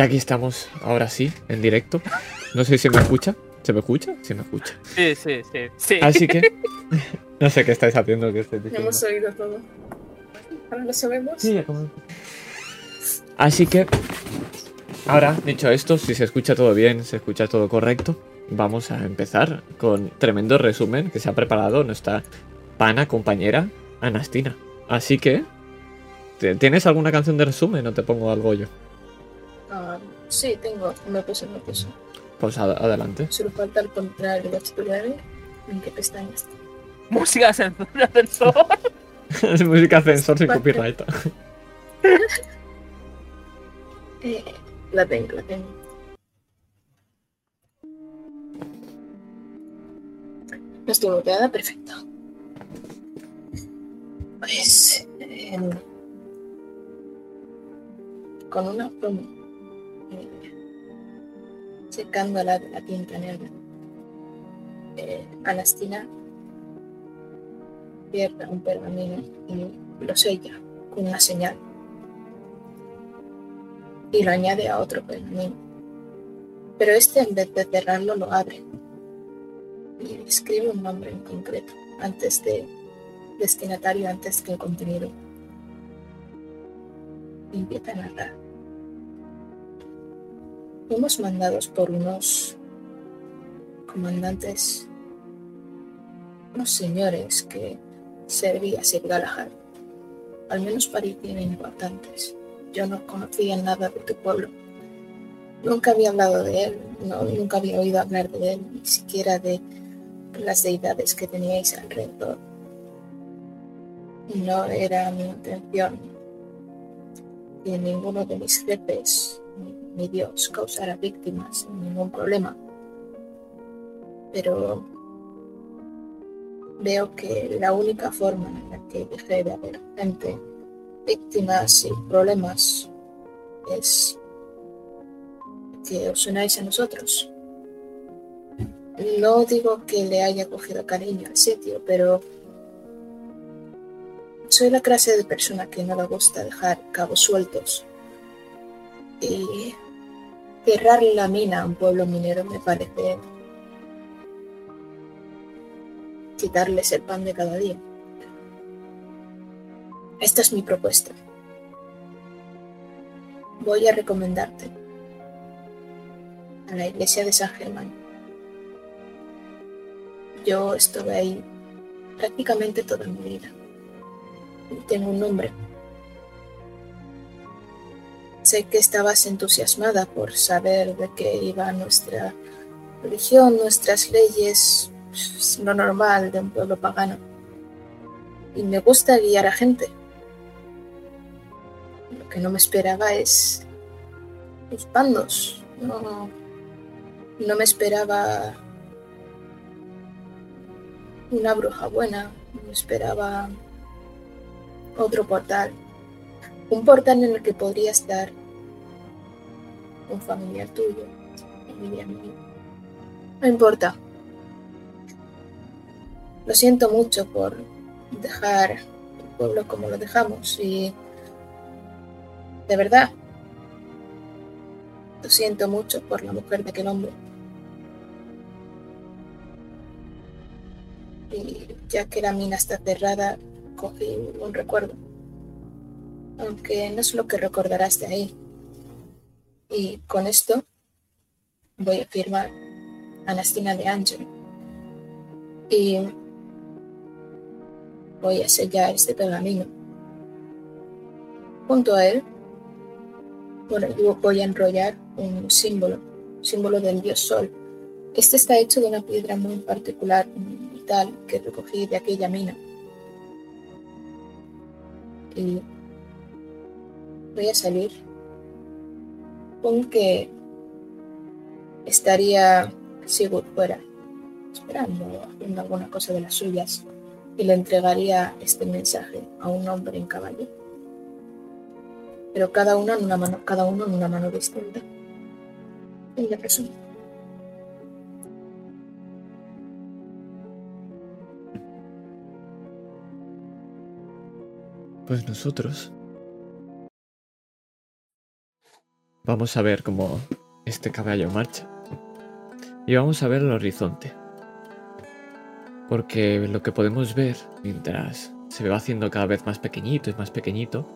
Ya aquí estamos, ahora sí, en directo. No sé si me escucha. ¿Se me escucha? Sí me escucha. Sí, sí, sí. sí. Así que... no sé qué estáis haciendo, estáis Ya diciendo. hemos oído todo. Ahora lo sabemos. Sí, ya como- Así que... Ahora, dicho esto, si se escucha todo bien, se escucha todo correcto, vamos a empezar con tremendo resumen que se ha preparado nuestra pana compañera Anastina. Así que... ¿te- ¿Tienes alguna canción de resumen o te pongo algo yo? Ah, sí, tengo. Me puse, me puse. Pues ad- adelante. Solo falta el contrario de estudiar. ¿En qué pestañas? Música censura. Es música ascensor sin copyright. Eh, la tengo, la tengo. No estoy muteada, perfecto. Pues. em, con una promo. Eh, secando la, tinta negra. Eh, Anastina cierra un pergamino y lo sella con una señal y lo añade a otro pergamino. Pero este en vez de cerrarlo lo abre y escribe un nombre en concreto antes de destinatario antes que el contenido. Y empieza a narrar. Fuimos mandados por unos comandantes, unos señores que servía Sir Galahad. Al menos parecían importantes. Yo no conocía nada de tu pueblo. Nunca había hablado de él, no, nunca había oído hablar de él, ni siquiera de las deidades que teníais alrededor. No era mi intención que ninguno de mis jefes Dios causara víctimas sin ningún problema. Pero veo que la única forma en la que dejé de haber gente víctimas y problemas es que os unáis a nosotros. No digo que le haya cogido cariño al sitio, pero soy la clase de persona que no le gusta dejar cabos sueltos. Y cerrar la mina a un pueblo minero me parece quitarles el pan de cada día. Esta es mi propuesta. Voy a recomendarte a la iglesia de San Germán. Yo estuve ahí prácticamente toda mi vida. Tengo un nombre. Sé que estabas entusiasmada por saber de qué iba nuestra religión, nuestras leyes, es lo normal de un pueblo pagano. Y me gusta guiar a gente. Lo que no me esperaba es los bandos. No, no me esperaba una bruja buena. No me esperaba otro portal. Un portal en el que podría estar un familiar tuyo, familiar mío. No importa. Lo siento mucho por dejar el pueblo como lo dejamos y de verdad lo siento mucho por la mujer de aquel hombre. Y ya que la mina está cerrada, cogí un recuerdo. Aunque no es lo que recordarás de ahí. Y con esto voy a firmar Anastina de Ángel. Y voy a sellar este pergamino. Junto a él, voy a enrollar un símbolo, símbolo del dios sol. Este está hecho de una piedra muy particular y tal que recogí de aquella mina. Y voy a salir con que estaría Sigurd fuera, esperando, haciendo alguna cosa de las suyas, y le entregaría este mensaje a un hombre en caballo. Pero cada uno en una mano, cada uno en una mano distinta. Y le resumo. Pues nosotros vamos a ver cómo este caballo marcha. Y vamos a ver el horizonte. Porque lo que podemos ver mientras se va haciendo cada vez más pequeñito y más pequeñito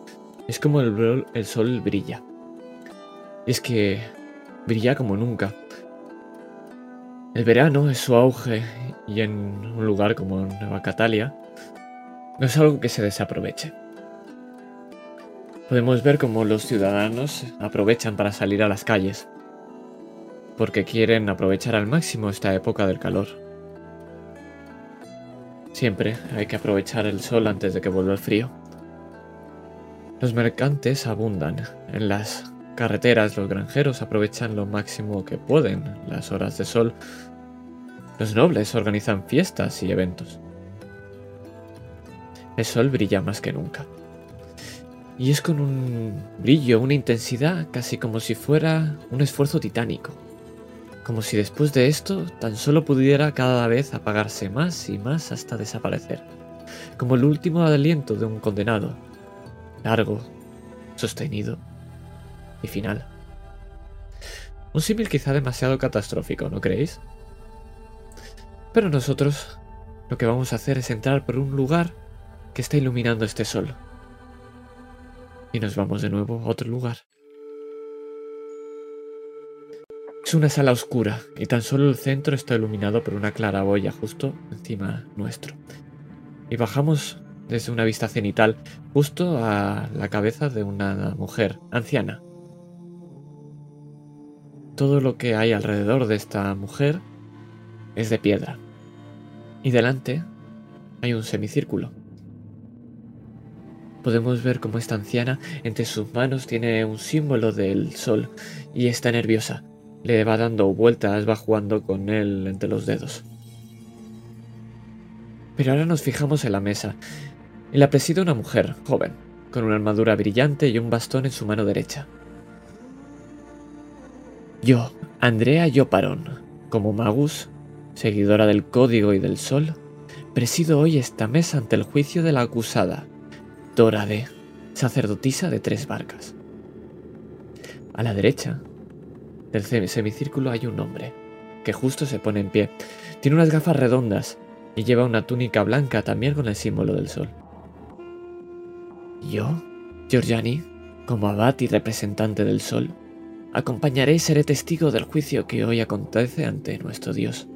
es como el, el sol brilla. Y es que brilla como nunca. El verano es su auge y en un lugar como Nueva Catalia no es algo que se desaproveche. Podemos ver cómo los ciudadanos aprovechan para salir a las calles, porque quieren aprovechar al máximo esta época del calor. Siempre hay que aprovechar el sol antes de que vuelva el frío. Los mercantes abundan en las carreteras, los granjeros aprovechan lo máximo que pueden las horas de sol. Los nobles organizan fiestas y eventos. El sol brilla más que nunca. Y es con un brillo, una intensidad, casi como si fuera un esfuerzo titánico. Como si después de esto tan solo pudiera cada vez apagarse más y más hasta desaparecer. Como el último aliento de un condenado. Largo, sostenido y final. Un símil quizá demasiado catastrófico, ¿no creéis? Pero nosotros lo que vamos a hacer es entrar por un lugar que está iluminando este sol. Y nos vamos de nuevo a otro lugar. Es una sala oscura y tan solo el centro está iluminado por una claraboya justo encima nuestro. Y bajamos desde una vista cenital justo a la cabeza de una mujer anciana, todo lo que hay alrededor de esta mujer es de piedra. Y delante hay un semicírculo. Podemos ver cómo esta anciana entre sus manos tiene un símbolo del sol y está nerviosa. Le va dando vueltas, va jugando con él entre los dedos. Pero ahora nos fijamos en la mesa. Y la preside una mujer, joven, con una armadura brillante y un bastón en su mano derecha. Yo, Andrea Yoparón, como Magus, seguidora del Código y del Sol, presido hoy esta mesa ante el juicio de la acusada, Dora D., sacerdotisa de tres barcas. A la derecha del semicírculo hay un hombre, que justo se pone en pie. Tiene unas gafas redondas y lleva una túnica blanca también con el símbolo del sol. Yo, Giorgiani, como abad y representante del sol, Acompañaré y seré testigo del juicio que hoy acontece ante nuestro Dios.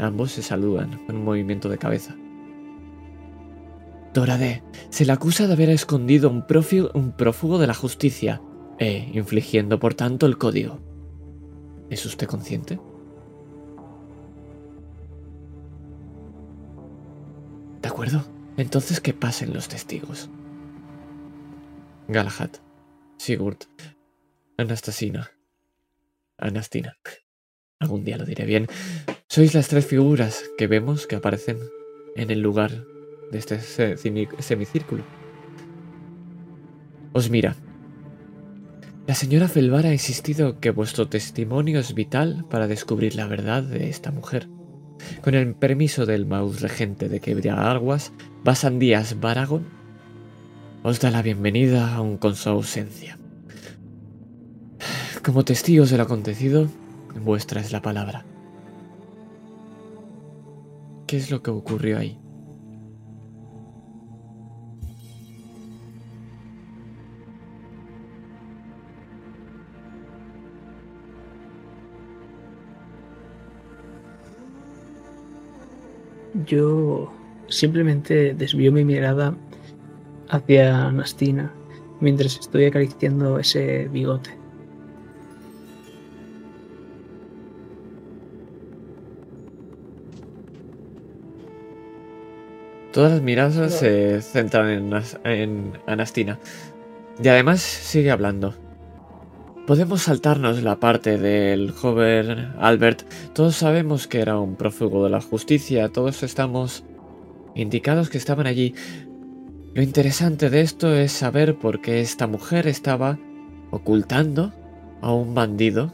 Ambos se saludan con un movimiento de cabeza. Dorade se le acusa de haber escondido un, un prófugo de la justicia e infligiendo por tanto el código. ¿Es usted consciente? De acuerdo. Entonces que pasen los testigos. Galahad, Sigurd, Anastasina. Anastina. Algún día lo diré bien. Sois las tres figuras que vemos que aparecen en el lugar de este semicírculo. Os mira. La señora Felvar ha insistido que vuestro testimonio es vital para descubrir la verdad de esta mujer. Con el permiso del maus regente de Quebriaguas, Basan Díaz Baragón, os da la bienvenida aún con su ausencia. Como testigos de lo acontecido, vuestra es la palabra. ¿Qué es lo que ocurrió ahí? Yo simplemente desvío mi mirada hacia Nastina mientras estoy acariciando ese bigote. Todas las miradas se centran en, Anastina. Y además sigue hablando. Podemos saltarnos la parte del joven Albert. Todos sabemos que era un prófugo de la justicia. Todos estamos indicados que estaban allí. Lo interesante de esto es saber por qué esta mujer estaba ocultando a un bandido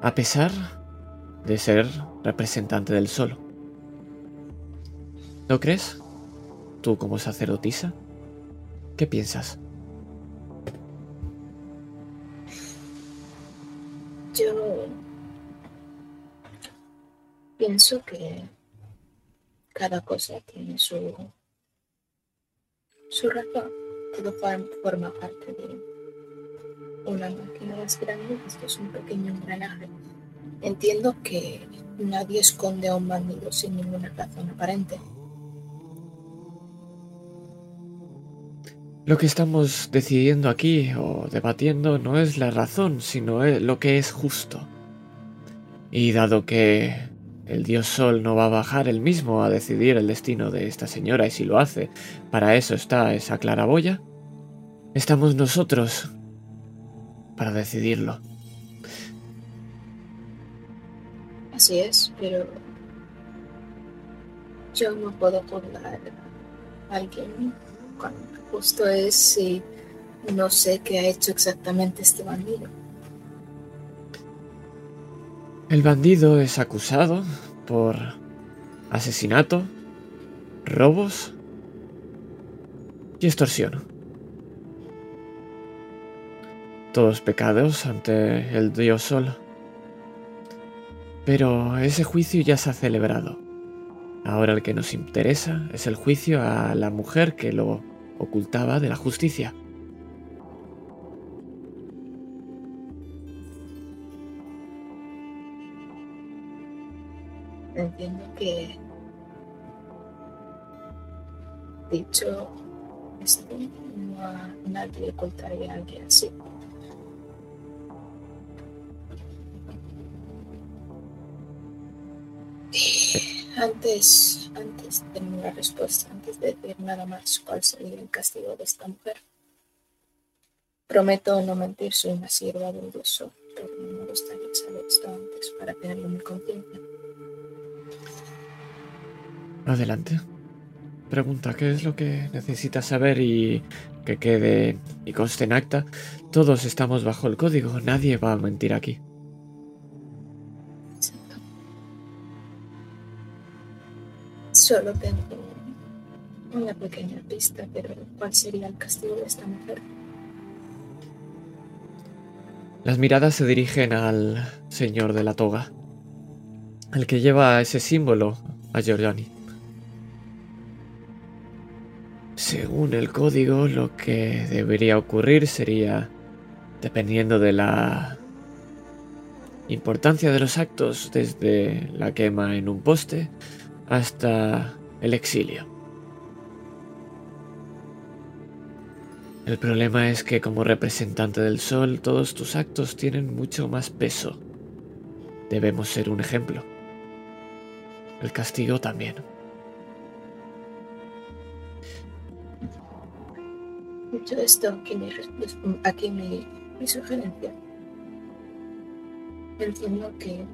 a pesar de ser representante del solo. ¿No crees? Tú como sacerdotisa. ¿Qué piensas? Yo pienso que cada cosa tiene su, su razón. Todo form- forma parte de una máquina más grande. Esto es un pequeño engranaje. Entiendo que nadie esconde a un bandido sin ninguna razón aparente. Lo que estamos decidiendo aquí o debatiendo no es la razón, sino es lo que es justo. Y dado que el dios Sol no va a bajar él mismo a decidir el destino de esta señora, y si lo hace, para eso está esa claraboya, estamos nosotros para decidirlo. Así es, pero yo no puedo juzgar a alguien cuando justo es si no sé qué ha hecho exactamente este bandido. El bandido es acusado por asesinato, robos y extorsión. Todos pecados ante el dios Sol. Pero ese juicio ya se ha celebrado. Ahora el que nos interesa es el juicio a la mujer que lo ocultaba de la justicia. Entiendo que dicho esto, no a nadie ocultaría a alguien así. Antes, antes de una respuesta, antes de decir nada más cuál sería el castigo de esta mujer, prometo no mentir, soy una sierva del dios Sol, pero me gustaría saber esto antes para tenerlo en mi conciencia. Adelante. Pregunta, ¿qué es lo que necesitas saber y que quede y conste en acta? Todos estamos bajo el código, nadie va a mentir aquí. Solo tengo una pequeña pista, pero ¿cuál sería el castigo de esta mujer? Las miradas se dirigen al señor de la toga, el que lleva ese símbolo a Giordani. Según el código, lo que debería ocurrir sería, dependiendo de la importancia de los actos, desde la quema en un poste hasta el exilio. El problema es que como representante del sol, todos tus actos tienen mucho más peso. Debemos ser un ejemplo. El castigo también. Dicho esto, aquí mi, sugerencia. Entiendo que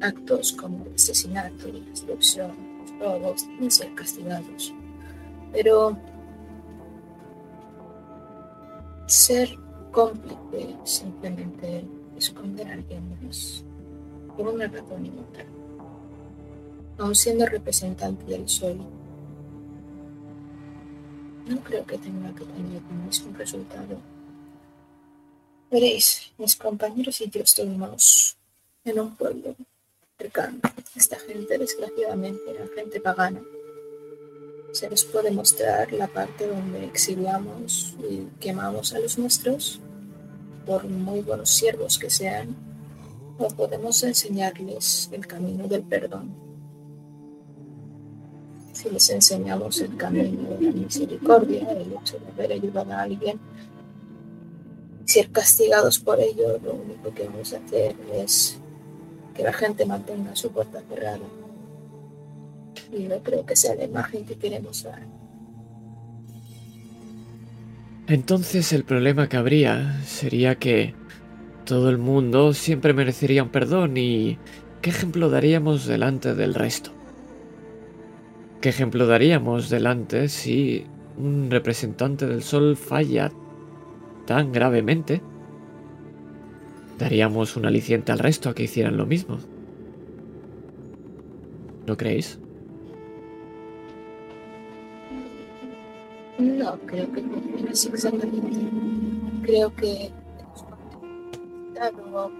actos como el asesinato, destrucción, los robos deben ser castigados. Pero ser cómplice simplemente esconder a alguien más por una razón otra. Aun siendo representante del sol, no creo que tenga que tener el mismo resultado. Veréis, mis compañeros y yo estuvimos en un pueblo cercano. Esta gente, desgraciadamente, era gente pagana. Se les puede mostrar la parte donde exiliamos y quemamos a los nuestros, por muy buenos siervos que sean, o podemos enseñarles el camino del perdón si les enseñamos el camino de la misericordia, el hecho de haber ayudado a alguien, ser castigados por ello, lo único que vamos a hacer es que la gente mantenga su puerta cerrada. Y no creo que sea la imagen que queremos dar. Entonces el problema que habría sería que todo el mundo siempre merecería un perdón y ¿qué ejemplo daríamos delante del resto? ¿Qué ejemplo daríamos delante si un representante del sol falla tan gravemente? Daríamos un aliciente al resto a que hicieran lo mismo. ¿No creéis? No creo que funcione así exactamente. Creo que o,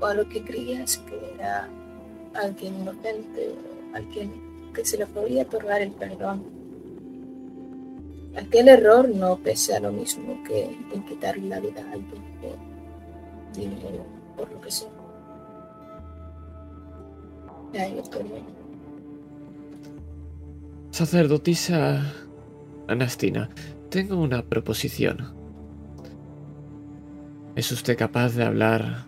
o a lo que creías que era alguien inocente o alguien que se le podía otorgar el perdón. Aquel error no pese a lo mismo que en quitarle la vida a alguien por lo que ahí. Sacerdotisa Anastina, tengo una proposición. ¿Es usted capaz de hablar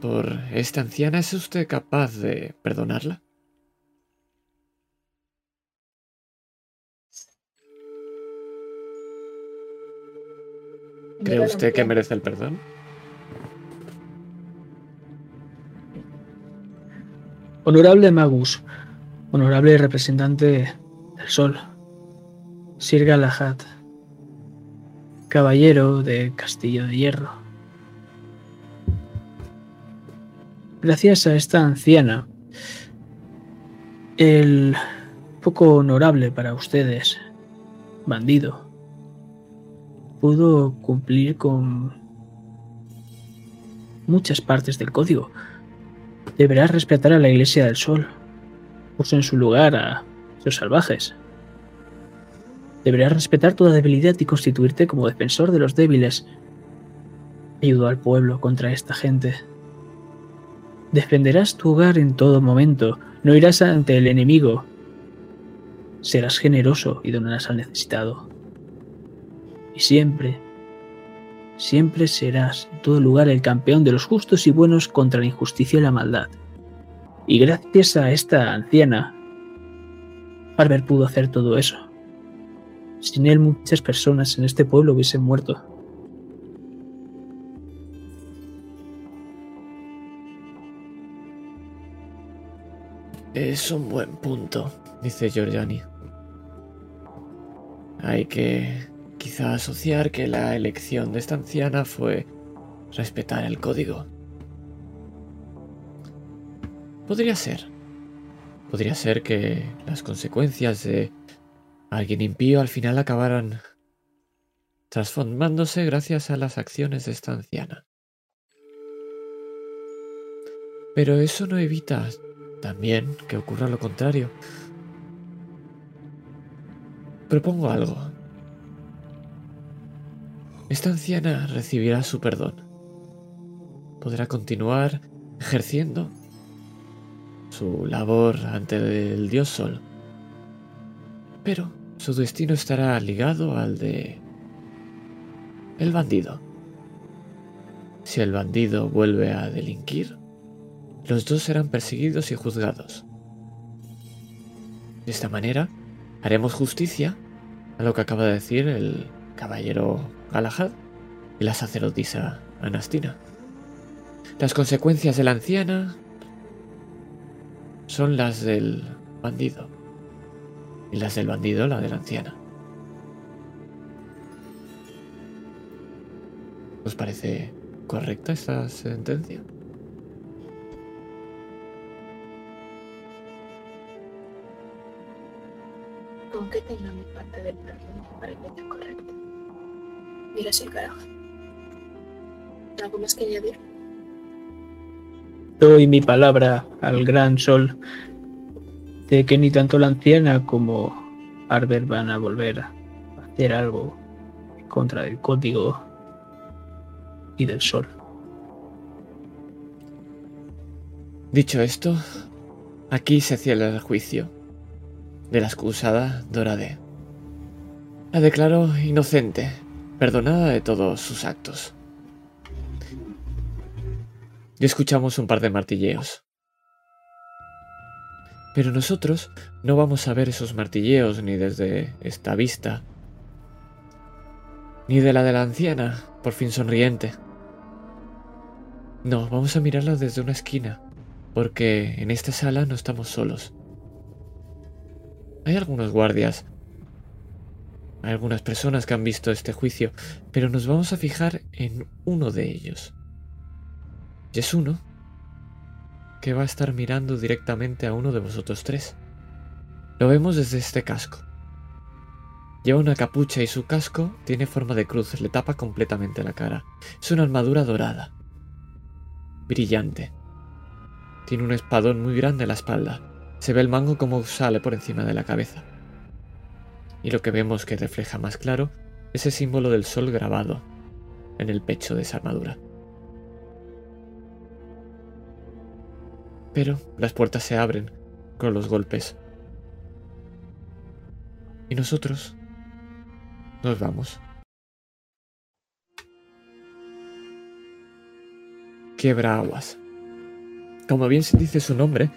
por esta anciana? ¿Es usted capaz de perdonarla? ¿Cree usted que anciano. merece el perdón? Honorable Magus, honorable representante del Sol, Sir Galahad, caballero de Castillo de Hierro. Gracias a esta anciana, el poco honorable para ustedes, bandido, pudo cumplir con muchas partes del código. Deberás respetar a la Iglesia del Sol. Puso en su lugar a los salvajes. Deberás respetar toda debilidad y constituirte como defensor de los débiles. Ayudó al pueblo contra esta gente. Defenderás tu hogar en todo momento. No irás ante el enemigo. Serás generoso y donarás al necesitado. Y siempre, siempre serás en todo lugar el campeón de los justos y buenos contra la injusticia y la maldad. Y gracias a esta anciana, Farber pudo hacer todo eso. Sin él muchas personas en este pueblo hubiesen muerto. Es un buen punto, dice Giorgiani. Hay que quizá asociar que la elección de esta anciana fue respetar el código. Podría ser. Podría ser que las consecuencias de alguien impío al final acabaran transformándose gracias a las acciones de esta anciana. Pero eso no evita también que ocurra lo contrario. Propongo algo. Esta anciana recibirá su perdón. Podrá continuar ejerciendo su labor ante el dios Sol. Pero su destino estará ligado al de el bandido. Si el bandido vuelve a delinquir, los dos serán perseguidos y juzgados. De esta manera, haremos justicia a lo que acaba de decir el caballero Galahad y la sacerdotisa Anastina. Las consecuencias de la anciana son las del bandido y las del bandido la de la anciana. ¿Os parece correcta esta sentencia? Con que tenga mi parte del perdón parece Mira el carajo. ¿Algo más que añadir? Doy mi palabra al gran sol de que ni tanto la anciana como Arber van a volver a hacer algo en contra del código y del sol. Dicho esto, aquí se cierra el juicio de la excusada Dorade. La declaro inocente, perdonada de todos sus actos. Y escuchamos un par de martilleos. Pero nosotros no vamos a ver esos martilleos ni desde esta vista, ni de la de la anciana, por fin sonriente. No, vamos a mirarla desde una esquina, porque en esta sala no estamos solos. Hay algunos guardias, algunas personas que han visto este juicio, pero nos vamos a fijar en uno de ellos. Y es uno que va a estar mirando directamente a uno de vosotros tres. Lo vemos desde este casco. Lleva una capucha y su casco tiene forma de cruz, le tapa completamente la cara. Es una armadura dorada, brillante. Tiene un espadón muy grande en la espalda. Se ve el mango como sale por encima de la cabeza. Y lo que vemos que refleja más claro es el símbolo del sol grabado en el pecho de esa armadura. Pero las puertas se abren con los golpes. Y nosotros nos vamos. Quiebra aguas. Como bien se dice su nombre,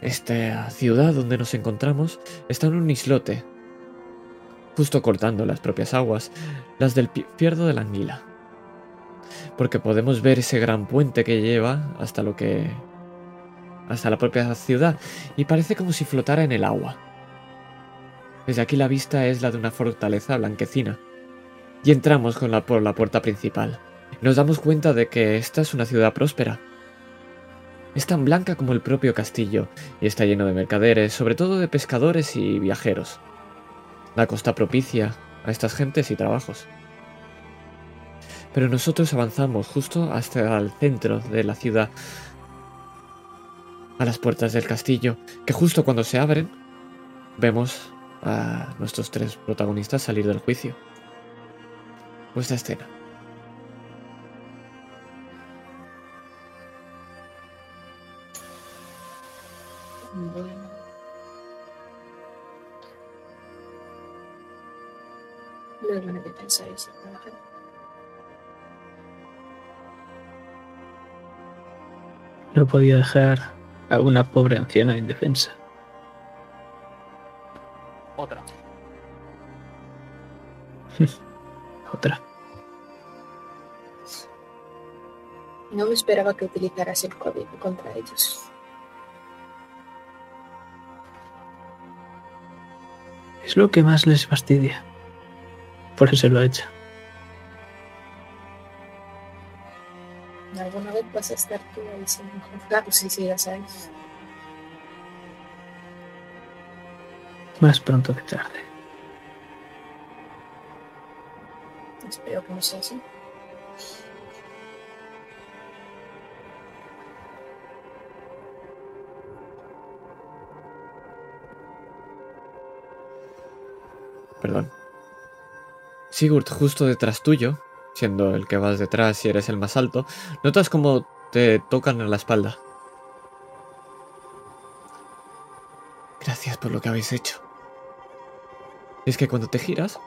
esta ciudad donde nos encontramos está en un islote, justo cortando las propias aguas, las del pierdo de la anguila. Porque podemos ver ese gran puente que lleva hasta lo que. hasta la propia ciudad, y parece como si flotara en el agua. Desde aquí la vista es la de una fortaleza blanquecina. Y entramos por la puerta principal. Nos damos cuenta de que esta es una ciudad próspera. Es tan blanca como el propio castillo y está lleno de mercaderes, sobre todo de pescadores y viajeros. La costa propicia a estas gentes y trabajos. Pero nosotros avanzamos justo hasta el centro de la ciudad, a las puertas del castillo, que justo cuando se abren, vemos a nuestros tres protagonistas salir del juicio. Vuestra escena. No podía dejar a una pobre anciana indefensa. Otra. Otra. No me esperaba que utilizaras el código contra ellos. Es lo que más les fastidia. Por eso lo ha hecho. ¿Alguna vez vas a estar tú ahí sin juzgados si sigas ahí? Más pronto que tarde. Espero que no sea así. Perdón. Sigurd, justo detrás tuyo, siendo el que vas detrás y eres el más alto, notas como te tocan en la espalda. Gracias por lo que habéis hecho. Es que cuando te giras,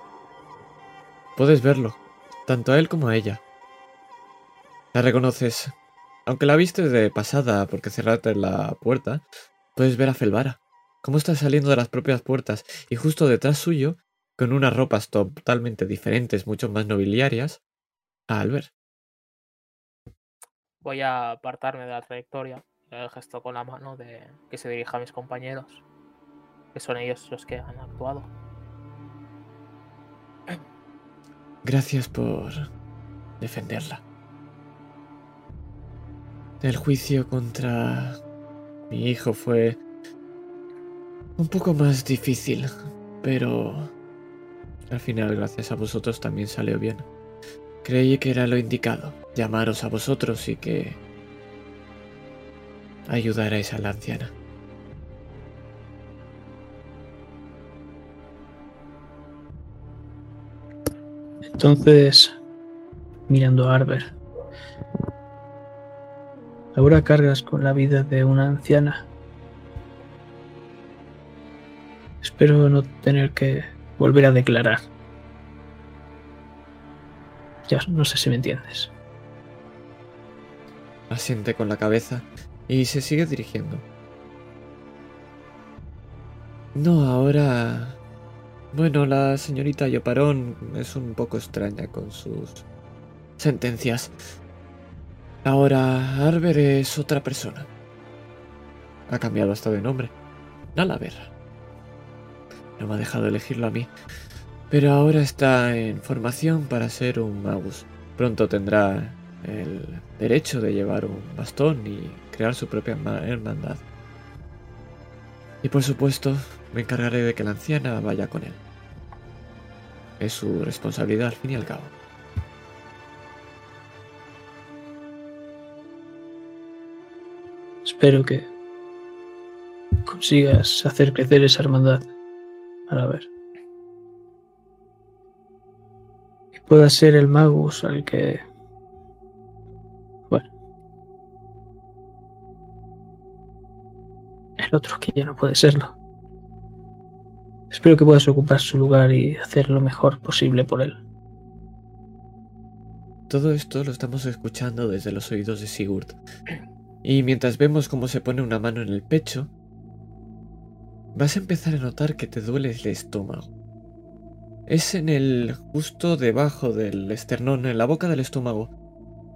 puedes verlo, tanto a él como a ella. La reconoces. Aunque la viste de pasada porque cerraste la puerta, puedes ver a Felvara, cómo está saliendo de las propias puertas y justo detrás suyo con unas ropas totalmente diferentes, mucho más nobiliarias, a Albert. Voy a apartarme de la trayectoria. El gesto con la mano de que se dirija a mis compañeros. Que son ellos los que han actuado. Gracias por defenderla. El juicio contra mi hijo fue un poco más difícil, pero al final, gracias a vosotros, también salió bien. Creí que era lo indicado, llamaros a vosotros y que ayudarais a la anciana. Entonces, mirando a Arber, ahora cargas con la vida de una anciana. Espero no tener que volver a declarar. Ya no sé si me entiendes. Asiente con la cabeza y se sigue dirigiendo. No, ahora... Bueno, la señorita Yoparón es un poco extraña con sus sentencias. Ahora Arber es otra persona. Ha cambiado hasta de nombre. Nalaver. No me ha dejado elegirlo a mí. Pero ahora está en formación para ser un magus. Pronto tendrá el derecho de llevar un bastón y crear su propia hermandad. Y por supuesto, me encargaré de que la anciana vaya con él. Es su responsabilidad al fin y al cabo. Espero que consigas hacer crecer esa hermandad. Para ver. Y pueda ser el magus al que... Bueno. El otro que ya no puede serlo. Espero que puedas ocupar su lugar y hacer lo mejor posible por él. Todo esto lo estamos escuchando desde los oídos de Sigurd. Y mientras vemos cómo se pone una mano en el pecho, vas a empezar a notar que te duele el estómago. Es en el justo debajo del esternón, en la boca del estómago.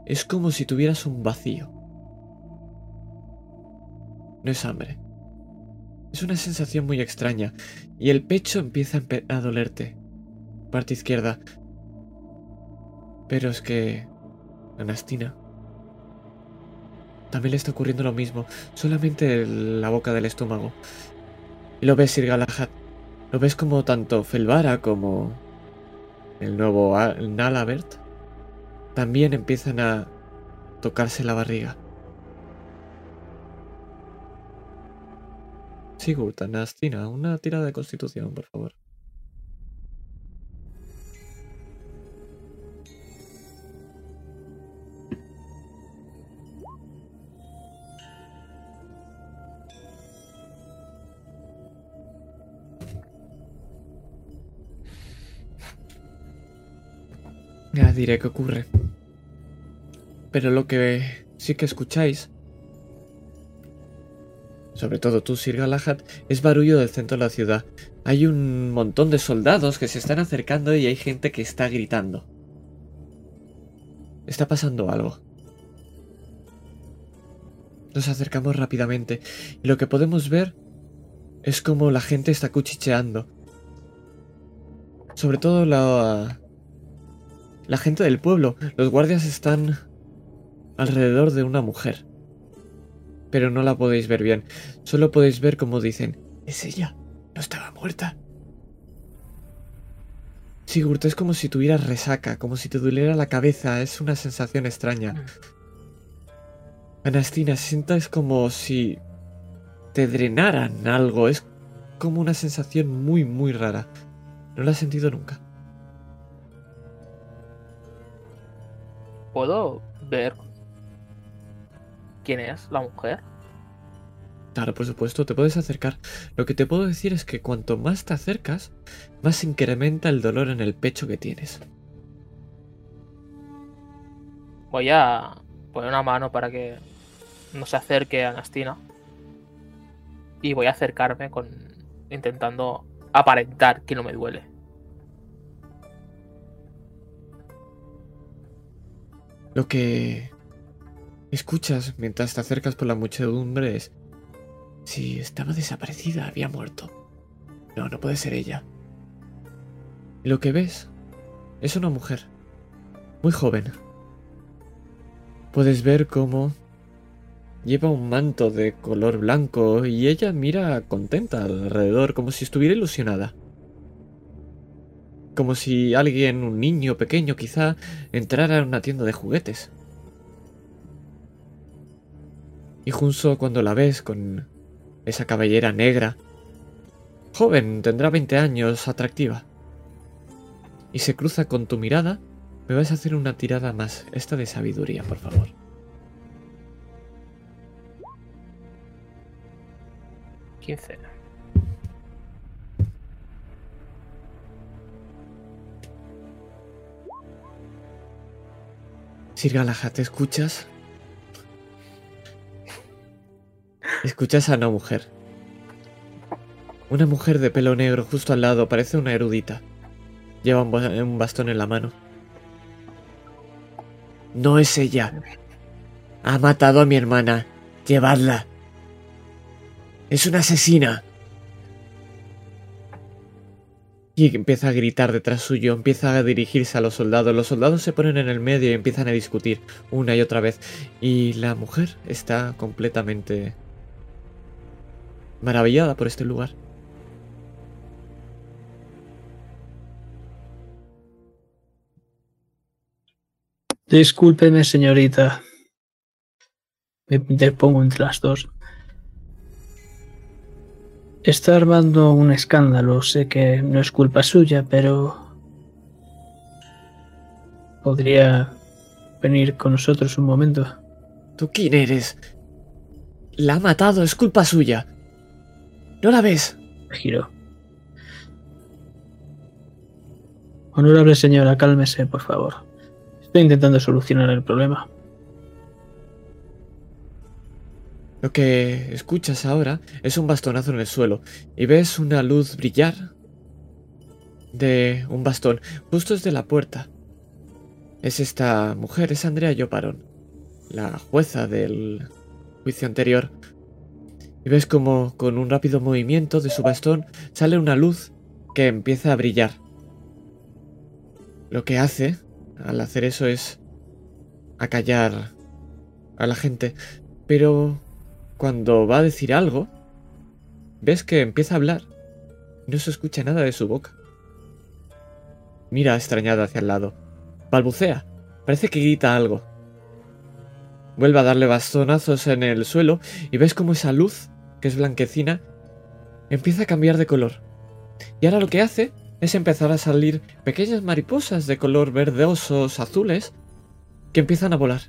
Es como si tuvieras un vacío. No es hambre. Es una sensación muy extraña y el pecho empieza a, dolerte. Parte izquierda. Pero es que... Anastina. También le está ocurriendo lo mismo, solamente en la boca del estómago. Y lo ves, Sir Galahad. Lo ves como tanto Felvara como el nuevo Nalabert también empiezan a tocarse la barriga. Sigurd, Anastina, una tirada de constitución, por favor. Ya diré qué ocurre. Pero lo que sí que escucháis, sobre todo tú, Sir Galahad, es barullo del centro de la ciudad. Hay un montón de soldados que se están acercando y hay gente que está gritando. Está pasando algo. Nos acercamos rápidamente y lo que podemos ver es como la gente está cuchicheando. Sobre todo la, la gente del pueblo. Los guardias están alrededor de una mujer. Pero no la podéis ver bien. Solo podéis ver como dicen, es ella. No estaba muerta. Sigurd, es como si tuvieras resaca, como si te doliera la cabeza. Es una sensación extraña. Anastina, sientas como si te drenaran algo. Es como una sensación muy, muy rara. No la has sentido nunca. ¿Puedo ver quién es la mujer? Claro, por supuesto, te puedes acercar. Lo que te puedo decir es que cuanto más te acercas, más incrementa el dolor en el pecho que tienes. Voy a poner una mano para que no se acerque a Anastina. Y voy a acercarme con intentando aparentar que no me duele. Lo que escuchas mientras te acercas por la muchedumbre es... Si estaba desaparecida, había muerto. No, no puede ser ella. Lo que ves es una mujer, muy joven. Puedes ver cómo lleva un manto de color blanco y ella mira contenta alrededor, como si estuviera ilusionada. Como si alguien, un niño pequeño quizá, entrara en una tienda de juguetes. Y justo cuando la ves con esa cabellera negra, joven, tendrá 20 años, atractiva, y se cruza con tu mirada, me vas a hacer una tirada más, esta de sabiduría, por favor. Quince. Sir Galahad, ¿te escuchas? Escuchas a una mujer. Una mujer de pelo negro justo al lado, parece una erudita. Lleva un, ba- un bastón en la mano. No es ella. Ha matado a mi hermana. Llevadla. Es una asesina. y empieza a gritar detrás suyo, empieza a dirigirse a los soldados. Los soldados se ponen en el medio y empiezan a discutir una y otra vez. Y la mujer está completamente maravillada por este lugar. Discúlpeme, señorita. Me interpongo entre las dos. Está armando un escándalo. Sé que no es culpa suya, pero... ¿Podría venir con nosotros un momento? ¿Tú quién eres? La ha matado, es culpa suya. ¿No la ves? Giro. Honorable señora, cálmese, por favor. Estoy intentando solucionar el problema. Lo que escuchas ahora es un bastonazo en el suelo y ves una luz brillar de un bastón justo desde la puerta. Es esta mujer, es Andrea Yoparón, la jueza del juicio anterior. Y ves como con un rápido movimiento de su bastón sale una luz que empieza a brillar. Lo que hace al hacer eso es acallar a la gente, pero cuando va a decir algo, ves que empieza a hablar no se escucha nada de su boca. Mira extrañada hacia el lado. Balbucea. Parece que grita algo. Vuelve a darle bastonazos en el suelo y ves como esa luz, que es blanquecina, empieza a cambiar de color. Y ahora lo que hace es empezar a salir pequeñas mariposas de color verdosos azules que empiezan a volar.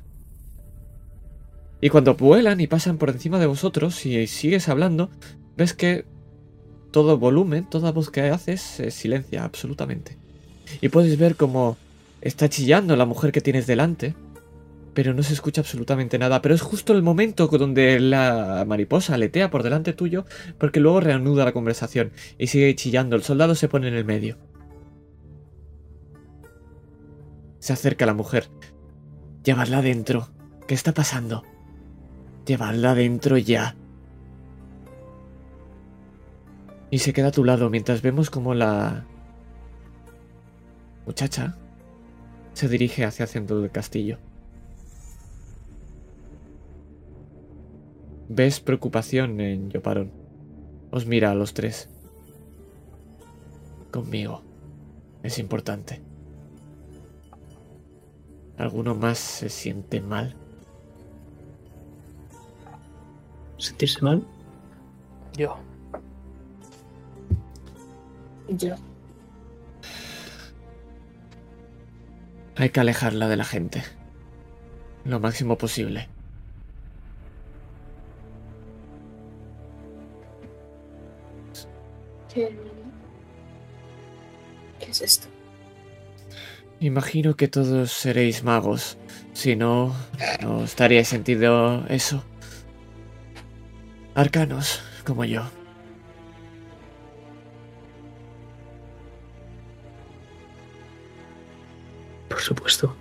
Y cuando vuelan y pasan por encima de vosotros y sigues hablando, ves que todo volumen, toda voz que haces se silencia absolutamente. Y puedes ver cómo está chillando la mujer que tienes delante, pero no se escucha absolutamente nada. Pero es justo el momento donde la mariposa aletea por delante tuyo, porque luego reanuda la conversación y sigue chillando. El soldado se pone en el medio. Se acerca la mujer. Llevarla adentro. ¿Qué está pasando? Llevarla adentro ya. Y se queda a tu lado mientras vemos como la muchacha se dirige hacia el centro del castillo. Ves preocupación en Yoparón. Os mira a los tres. Conmigo. Es importante. ¿Alguno más se siente mal? ¿Sentirse mal? Yo. Yo. Hay que alejarla de la gente. Lo máximo posible. ¿Qué, ¿Qué es esto? Imagino que todos seréis magos. Si no, no estaría sentido eso. Arcanos, como yo. Por supuesto.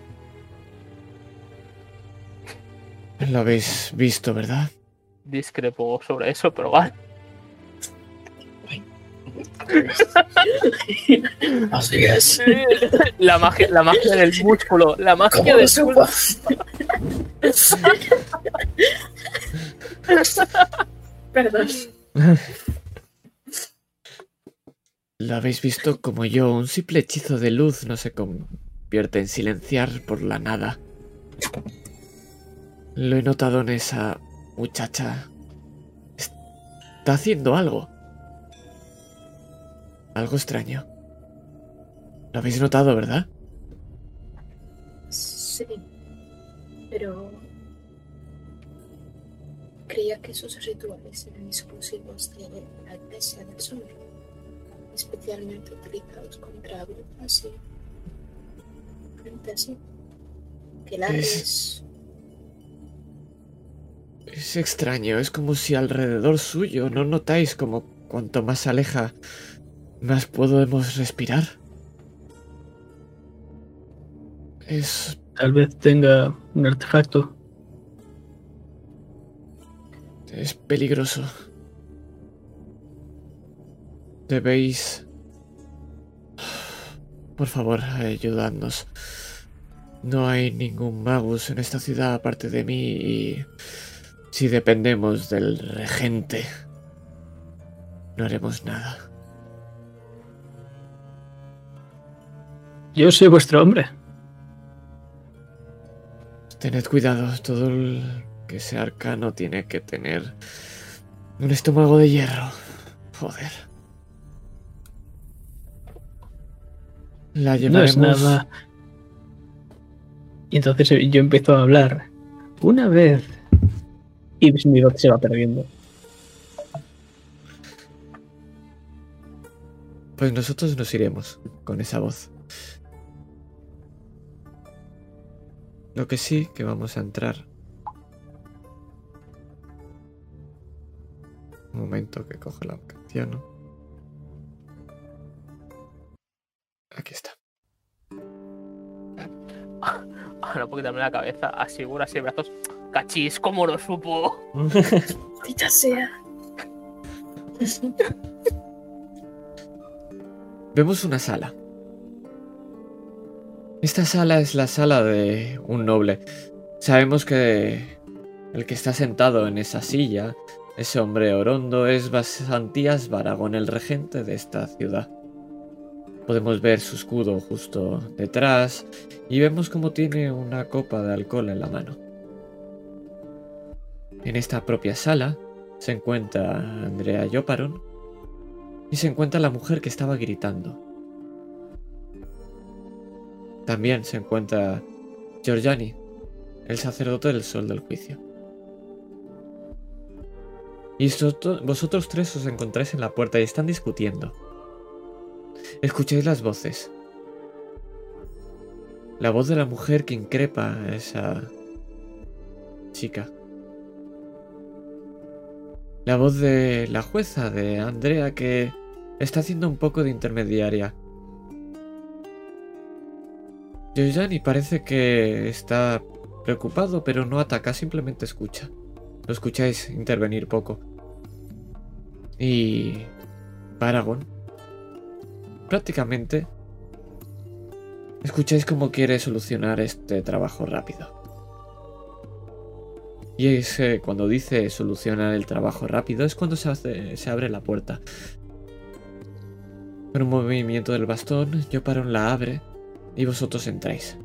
Lo habéis visto, ¿verdad? Discrepo sobre eso, pero vale. Así es. La magia, la magia del músculo. La magia ¿Cómo lo del músculo. Perdón. Lo habéis visto como yo. Un simple hechizo de luz no se convierte en silenciar por la nada. Lo he notado en esa muchacha. Está haciendo algo. Algo extraño. Lo habéis notado, ¿verdad? Sí. Pero. Creía que esos rituales eran exclusivos de la Iglesia del Sur. Especialmente utilizados contra brujas y. gente así. Que la Es- Es extraño, es como si alrededor suyo no notáis como cuanto más se aleja, más podemos respirar. Es Tal vez tenga un artefacto. Es peligroso. Debéis... Por favor, ayudadnos. No hay ningún magus en esta ciudad aparte de mí y... Si dependemos del regente, no haremos nada. Yo soy vuestro hombre. Tened cuidado, todo el que sea arcano tiene que tener un estómago de hierro. Joder. La No es llevaremos... nada. Y entonces yo empiezo a hablar. Una vez. Y mi voz se va perdiendo. Pues nosotros nos iremos con esa voz. Lo que sí que vamos a entrar. Un momento que cojo la canción. Aquí está. Ahora puedo quitarme la cabeza, así, bueno, así, brazos. Cachis, ¿cómo lo supo? Maldita sea. Vemos una sala. Esta sala es la sala de un noble. Sabemos que el que está sentado en esa silla, ese hombre orondo, es Basantías Baragón, el regente de esta ciudad. Podemos ver su escudo justo detrás y vemos cómo tiene una copa de alcohol en la mano. En esta propia sala se encuentra Andrea Yoparon y se encuentra la mujer que estaba gritando. También se encuentra Giorgiani, el sacerdote del sol del juicio. Y vosotros tres os encontráis en la puerta y están discutiendo. Escucháis las voces. La voz de la mujer que increpa a esa chica. La voz de la jueza, de Andrea, que está haciendo un poco de intermediaria. Giuliani parece que está preocupado, pero no ataca, simplemente escucha. Lo escucháis intervenir poco. Y... Paragon. Prácticamente... Escucháis cómo quiere solucionar este trabajo rápido. Y es cuando dice solucionar el trabajo rápido, es cuando se, abre la puerta. Con un movimiento del bastón, yo la abre y vosotros entráis.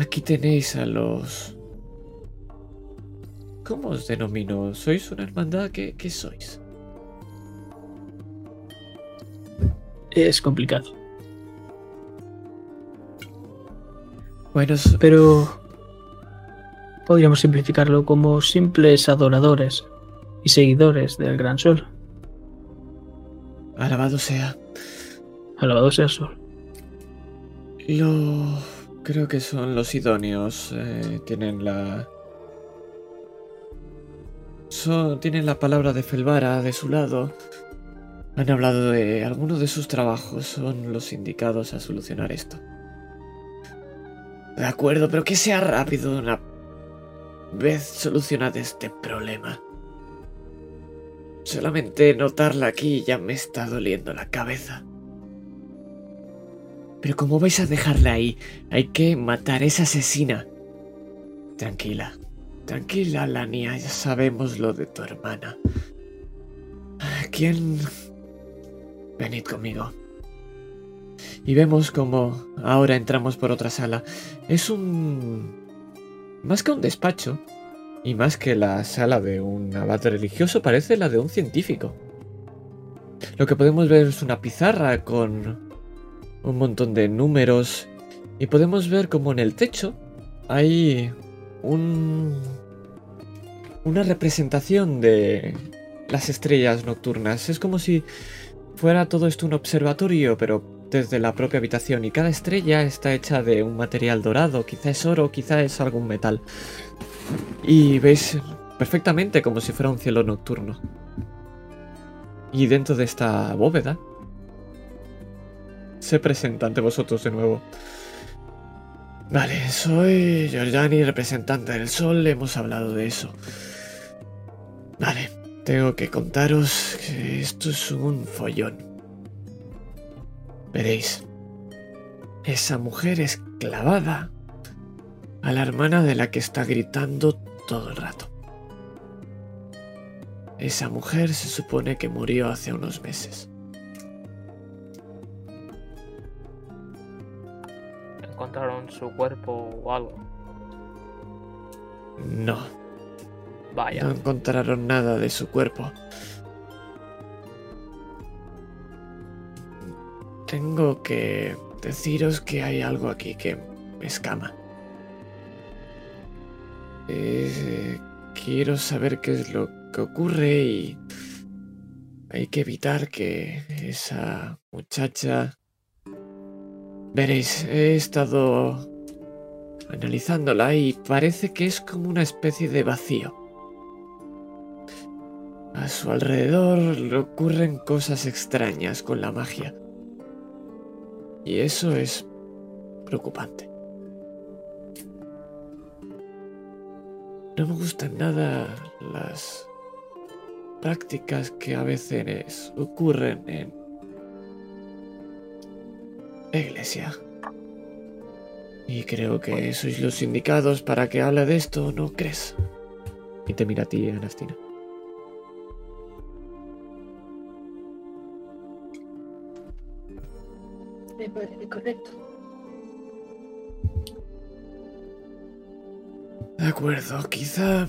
Aquí tenéis a los... ¿Cómo os denomino? ¿Sois una hermandad? ¿Qué, qué sois? Es complicado. Bueno, Pero podríamos simplificarlo como simples adoradores y seguidores del Gran Sol. alabado sea. Alabado sea el Sol. Lo... Creo que son los idóneos. eh, tienen la... Son, tienen la palabra de Felvara de su lado. Han hablado de algunos de sus trabajos. Son los indicados a solucionar esto. De acuerdo, pero que sea rápido de una vez solucionad este problema. Solamente notarla aquí ya me está doliendo la cabeza. Pero ¿cómo vais a dejarla ahí? Hay que matar a esa asesina. Tranquila, tranquila, Lania, ya sabemos lo de tu hermana. ¿Quién? Venid conmigo. Y vemos como ahora entramos por otra sala. Es un... Más que un despacho, y más que la sala de un abad religioso, parece la de un científico. Lo que podemos ver es una pizarra con un montón de números y podemos ver como en el techo hay un una representación de las estrellas nocturnas. Es como si fuera todo esto un observatorio, pero desde la propia habitación y cada estrella está hecha de un material dorado, quizá es oro, quizá es algún metal. Y veis perfectamente como si fuera un cielo nocturno. Y dentro de esta bóveda se presenta ante vosotros de nuevo. Vale, soy Giorgiani, representante del Sol, hemos hablado de eso. Vale, tengo que contaros que esto es un follón. Veréis, esa mujer es clavada a la hermana de la que está gritando todo el rato. Esa mujer se supone que murió hace unos meses. Encontraron su cuerpo o algo. No, Vaya. no encontraron nada de su cuerpo. Tengo que deciros que hay algo aquí que me escama. Eh, quiero saber qué es lo que ocurre y hay que evitar que esa muchacha... Veréis, he estado analizándola y parece que es como una especie de vacío. A su alrededor le ocurren cosas extrañas con la magia. Y eso es preocupante. No me gustan nada las prácticas que a veces ocurren en la iglesia. Y creo que sois los indicados para que hable de esto, ¿no crees? Y te mira a ti, Anastina. Correcto. De acuerdo, quizá...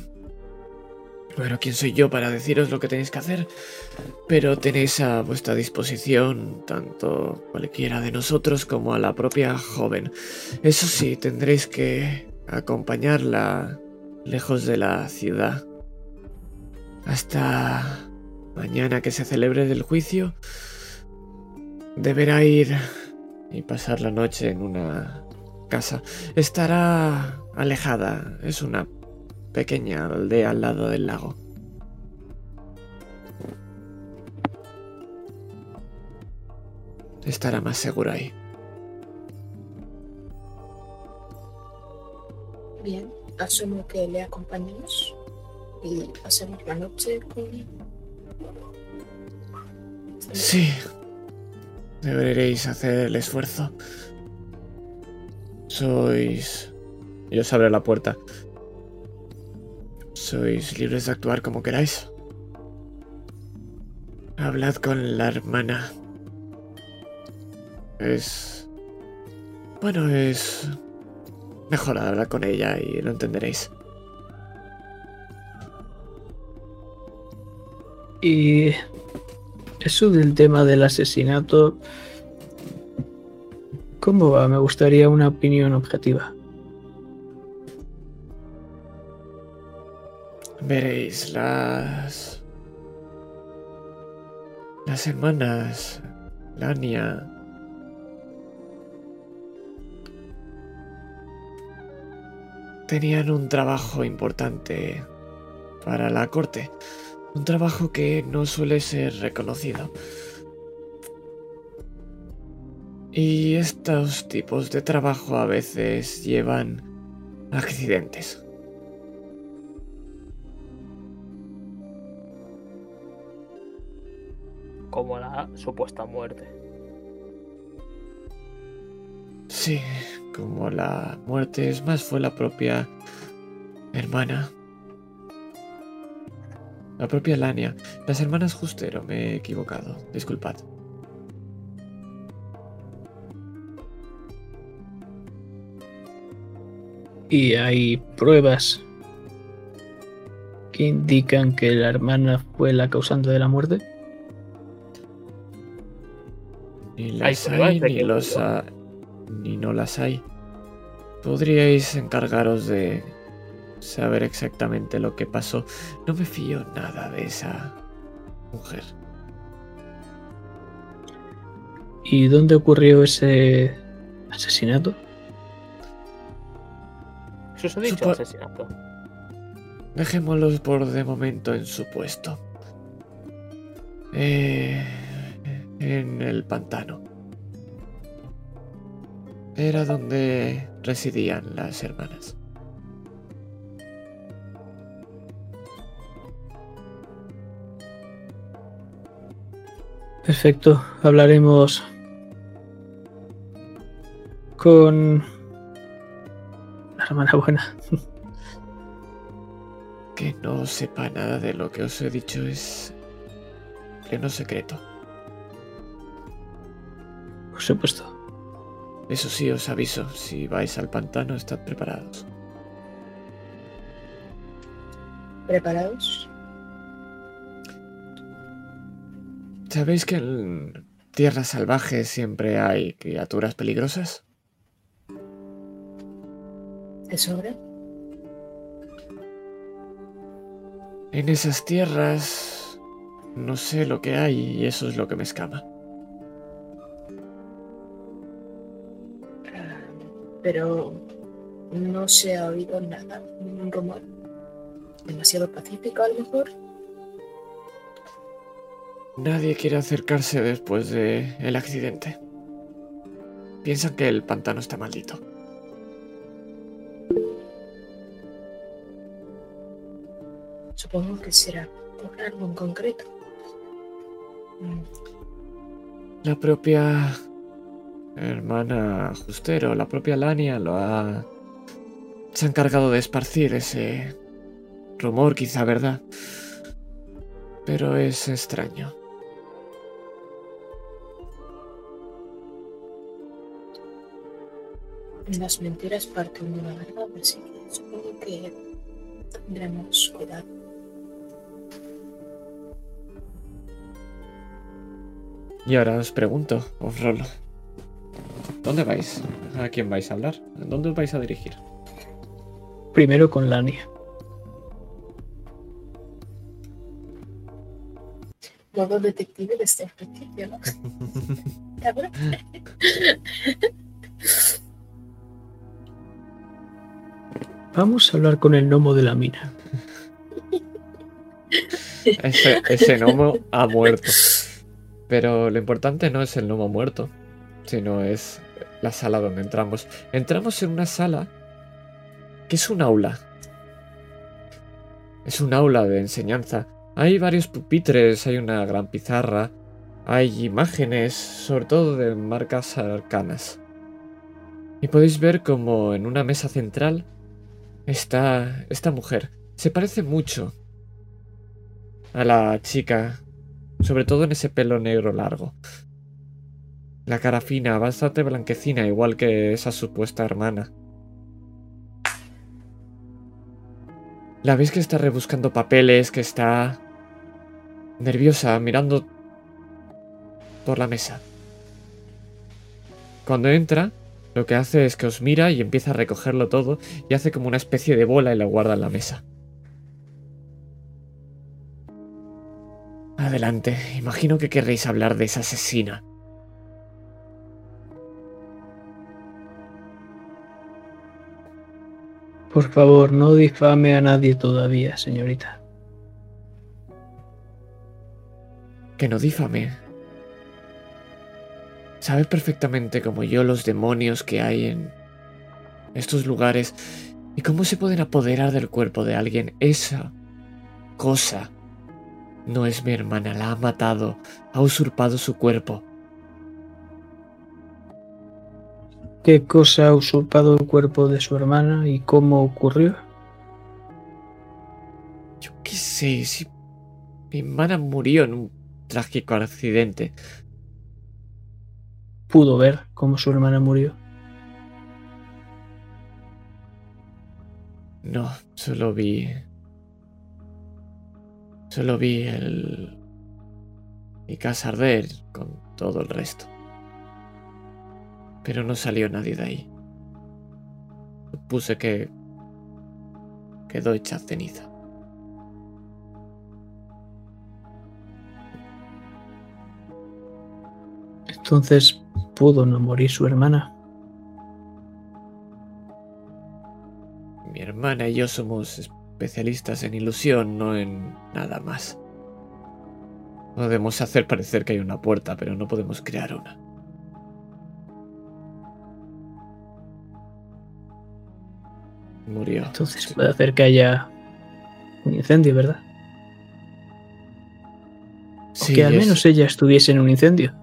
Bueno, ¿quién soy yo para deciros lo que tenéis que hacer? Pero tenéis a vuestra disposición tanto cualquiera de nosotros como a la propia joven. Eso sí, tendréis que acompañarla lejos de la ciudad. Hasta mañana que se celebre el juicio, deberá ir y pasar la noche en una casa. Estará alejada. Es una pequeña aldea al lado del lago. Estará más segura ahí. Bien, asumo que le acompañemos y pasemos la noche con Sí. Deberéis hacer el esfuerzo. Sois... Y os abre la puerta. Sois libres de actuar como queráis. Hablad con la hermana. Es... Bueno, es... Mejor hablar con ella y lo entenderéis. Y eso del tema del asesinato, ¿cómo va? Me gustaría una opinión objetiva. Veréis las... Las hermanas Lania tenían un trabajo importante para la corte. Un trabajo que no suele ser reconocido. Y estos tipos de trabajo a veces llevan accidentes. Como la supuesta muerte. Sí, como la muerte es más fue la propia hermana. La propia Lania. Las hermanas Justero, me he equivocado. Disculpad. Y hay pruebas que indican que la hermana fue la causante de la muerte. Ni las hay, ni los ha- ni no las hay. Podríais encargaros de saber exactamente lo que pasó. No me fío nada de esa mujer. ¿Y dónde ocurrió ese asesinato? Supo- asesinato. Dejémoslos por de momento en su puesto. Eh, en el pantano. Era donde residían las hermanas. Perfecto, hablaremos con la hermana buena. Que no sepa nada de lo que os he dicho es pleno secreto. Por supuesto. Eso sí, os aviso, si vais al pantano, estad preparados. ¿Preparados? ¿Sabéis que en tierras salvajes siempre hay criaturas peligrosas? ¿Te sobra? En esas tierras no sé lo que hay y eso es lo que me escama. Ah, Pero no se ha oído nada, ningún rumor. Demasiado pacífico a lo mejor. Nadie quiere acercarse después de el accidente. Piensan que el pantano está maldito. Supongo que será por algo en concreto. Mm, La propia hermana Justero, la propia Lania lo ha... Se ha encargado de esparcir ese rumor, quizá verdad. Pero es extraño. Las mentiras parten de la verdad, así que supongo que tendremos cuidado. Y ahora os pregunto, os rolo. ¿Dónde vais? ¿A quién vais a hablar? ¿A dónde os vais a dirigir? Primero con Lania. Modo detective desde el principio, ¿no? Vamos a hablar con el gnomo de la mina. Ese, ese gnomo ha muerto. Pero lo importante no es el gnomo muerto, sino es la sala donde entramos. Entramos en una sala que es un aula. Es un aula de enseñanza. Hay varios pupitres, hay una gran pizarra, hay imágenes, sobre todo de marcas arcanas. Y podéis ver como en una mesa central está esta mujer. Se parece mucho a la chica, sobre todo en ese pelo negro largo. La cara fina, bastante blanquecina, igual que esa supuesta hermana. La veis que está rebuscando papeles, que está nerviosa, mirando por la mesa. Cuando entra, lo que hace es que os mira y empieza a recogerlo todo y hace como una especie de bola y la guarda en la mesa. Adelante, imagino que querréis hablar de esa asesina. Por favor, no difame a nadie todavía, señorita. Que no difame. Sabe perfectamente como yo los demonios que hay en estos lugares y cómo se pueden apoderar del cuerpo de alguien. Esa cosa no es mi hermana, la ha matado, ha usurpado su cuerpo. ¿Qué cosa ha usurpado el cuerpo de su hermana y cómo ocurrió? Yo qué sé, si mi hermana murió en un trágico accidente. Pudo ver cómo su hermana murió. No, solo vi. Solo vi el. mi casa arder con todo el resto. Pero no salió nadie de ahí. Supuse que. quedó hecha ceniza. Entonces, ¿pudo no morir su hermana? Mi hermana y yo somos especialistas en ilusión, no en nada más. Podemos hacer parecer que hay una puerta, pero no podemos crear una. Murió. Entonces Sí. puede hacer que haya un incendio, ¿verdad? O Sí, que al es- menos ella estuviese en un incendio.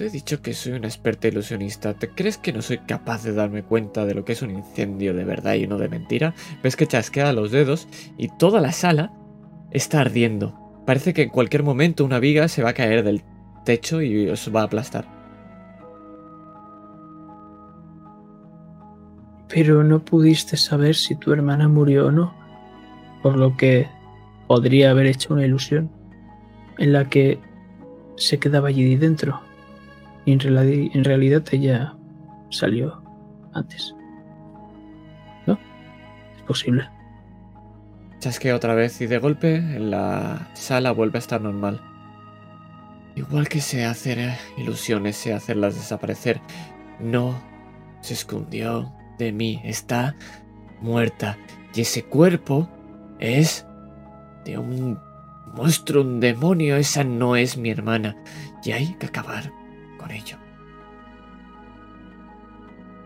Te he dicho que soy una experta ilusionista. ¿Te crees que no soy capaz de darme cuenta de lo que es un incendio de verdad y uno de mentira? Ves que chasquea los dedos y toda la sala está ardiendo. Parece que en cualquier momento una viga se va a caer del techo y os va a aplastar. Pero no pudiste saber si tu hermana murió o no, por lo que podría haber hecho una ilusión en la que se quedaba allí dentro. Y en, en realidad ella salió antes. ¿No? Es posible. Chasquea otra vez y de golpe la sala vuelve a estar normal. Igual que sé hacer eh, ilusiones, sé hacerlas desaparecer. No se escondió de mí, está muerta. Y ese cuerpo es de un monstruo, un demonio. Esa no es mi hermana. Y hay que acabar ello.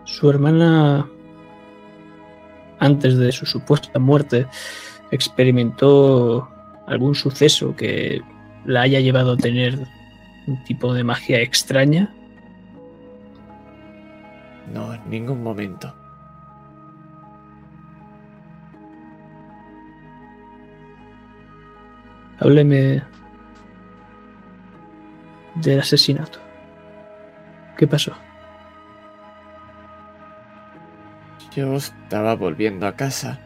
Su hermana, antes de su supuesta muerte, experimentó algún suceso que la haya llevado a tener un tipo de magia extraña. No, en ningún momento. Hábleme del asesinato. ¿Qué pasó? Yo estaba volviendo a casa.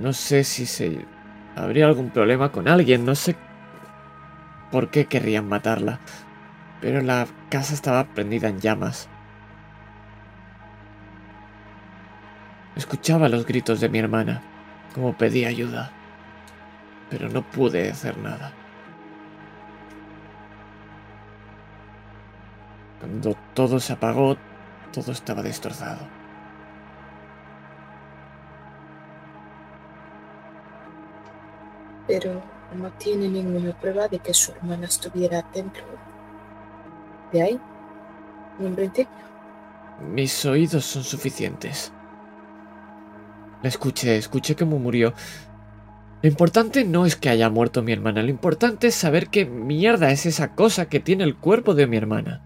No sé si se... Habría algún problema con alguien, no sé por qué querrían matarla. Pero la casa estaba prendida en llamas. Escuchaba los gritos de mi hermana, como pedía ayuda. Pero no pude hacer nada. Cuando todo se apagó, todo estaba destrozado. Pero no tiene ninguna prueba de que su hermana estuviera dentro. ¿De ahí? ¿En un principio? Mis oídos son suficientes. La escuché, escuché cómo murió. Lo importante no es que haya muerto mi hermana, lo importante es saber qué mierda es esa cosa que tiene el cuerpo de mi hermana.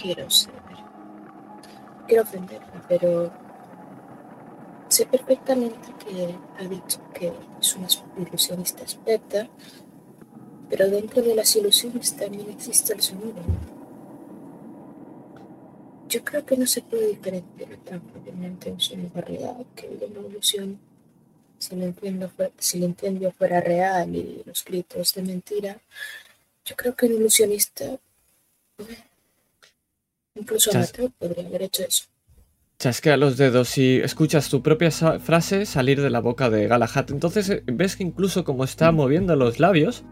Quiero ser. Quiero ofenderla, pero sé perfectamente que ha dicho que es una ilusionista experta, pero dentro de las ilusiones también existe el sonido. Yo creo que no se puede diferenciar tan fácilmente un sonido real que de una ilusión. Si el, incendio fuera, si el incendio fuera real y los gritos de mentira, yo creo que un ilusionista Incluso Chas- Mateo podría haber hecho eso. Chasquea los dedos y escuchas tu propia frase salir de la boca de Galahad. Entonces eh, ves que incluso como está moviendo los labios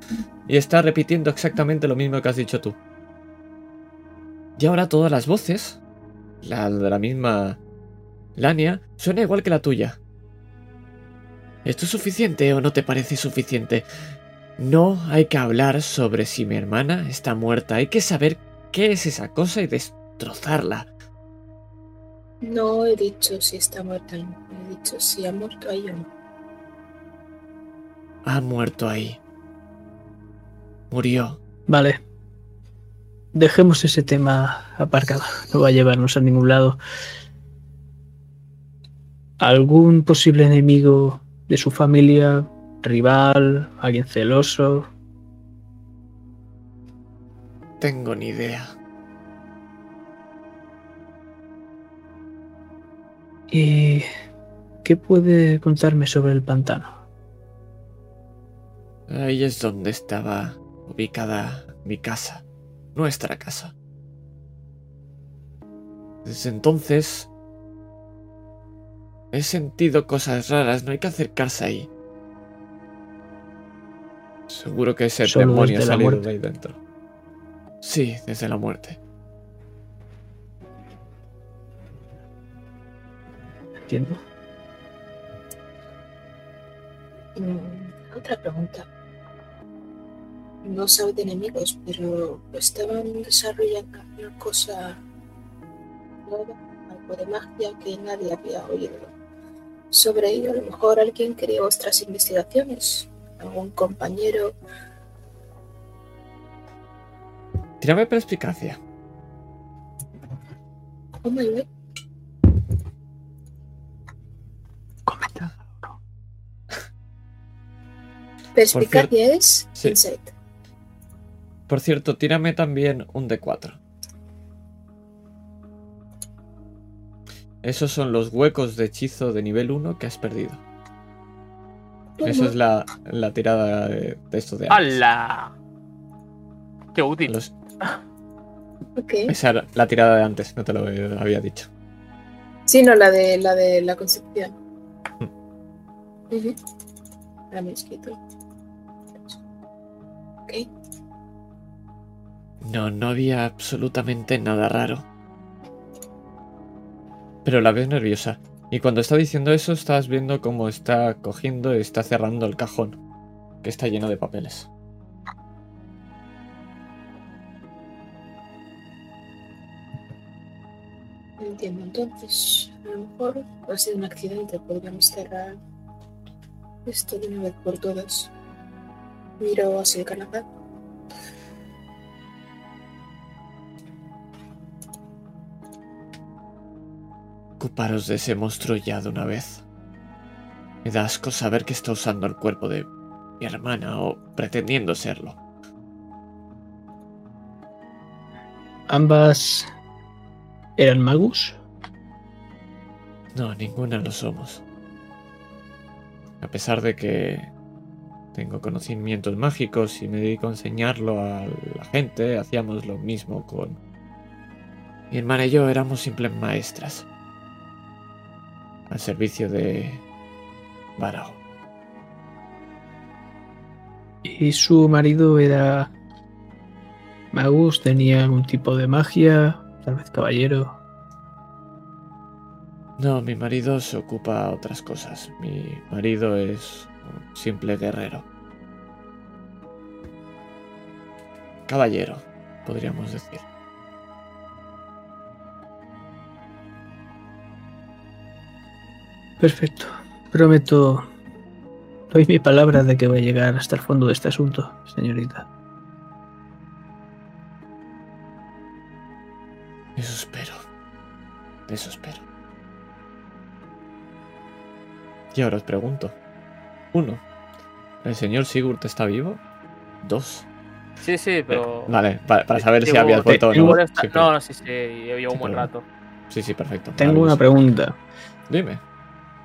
y está repitiendo exactamente lo mismo que has dicho tú. Y ahora todas las voces, la de la misma Lania, suena igual que la tuya. ¿Esto es suficiente o no te parece suficiente? No hay que hablar sobre si mi hermana está muerta. Hay que saber qué es esa cosa y destrozarla. No he dicho si está muerta o no. He dicho si ha muerto ahí o no. Ha muerto ahí. Murió. Vale. Dejemos ese tema aparcado. No va a llevarnos a ningún lado. ¿Algún posible enemigo de su familia? ¿Rival? ¿Alguien celoso? Tengo ni idea. ¿Y qué puede contarme sobre el pantano? Ahí es donde estaba ubicada mi casa. Nuestra casa. Desde entonces... He sentido cosas raras. No hay que acercarse ahí. Seguro que ese Solo demonio ha salido de ahí dentro. Sí, desde la muerte. Entiendo. Mm, otra pregunta. No sabe de enemigos, pero estaban desarrollando una cosa nueva, algo de magia que nadie había oído. Sobre ello, a lo mejor alguien quería vuestras investigaciones. Algún compañero. Tírame perspicacia. Oh my god. Perspicacia es Sí. insight. Por cierto, tírame también un D4. Esos son los huecos de hechizo de nivel 1 que has perdido. Eso es la, la tirada de, de esto de antes. ¡Hala! ¡Qué útil! Los- Ok. esa era la tirada de antes, no te lo había dicho. Sí, no, la de la de la concepción. Mm. Ujú. Ahora me escrito. Ok. No, no había absolutamente nada raro. Pero la ves nerviosa. Y cuando está diciendo eso, estás viendo cómo está cogiendo y está cerrando el cajón, que está lleno de papeles. Entiendo. Entonces, a lo mejor ha sido un accidente. Podríamos cerrar esto de una vez por todas. Miro hacia el Canadá. Ocuparos de ese monstruo ya de una vez. Me da asco saber que está usando el cuerpo de mi hermana o pretendiendo serlo. Ambas eran magus. No, ninguna lo somos. A pesar de que tengo conocimientos mágicos y me dedico a enseñarlo a la gente, hacíamos lo mismo con... Mi hermana y yo éramos simples maestras. Al servicio de... Varao. Y su marido era magus, tenía algún tipo de magia, tal vez caballero. No, mi marido se ocupa a otras cosas. Mi marido es un simple guerrero. Caballero, podríamos decir. Perfecto. Prometo. Doy mi palabra de que voy a llegar hasta el fondo de este asunto, señorita. Eso espero. Eso espero. Y ahora os pregunto. Uno. ¿El señor Sigurd está vivo? Dos. Sí, sí, pero. Vale, pa- para saber si habías vuelto o no. está- Sí, pero- No, no, sí, sí, llevo un buen rato. sí, sí, perfecto. Tengo una pregunta. Dime.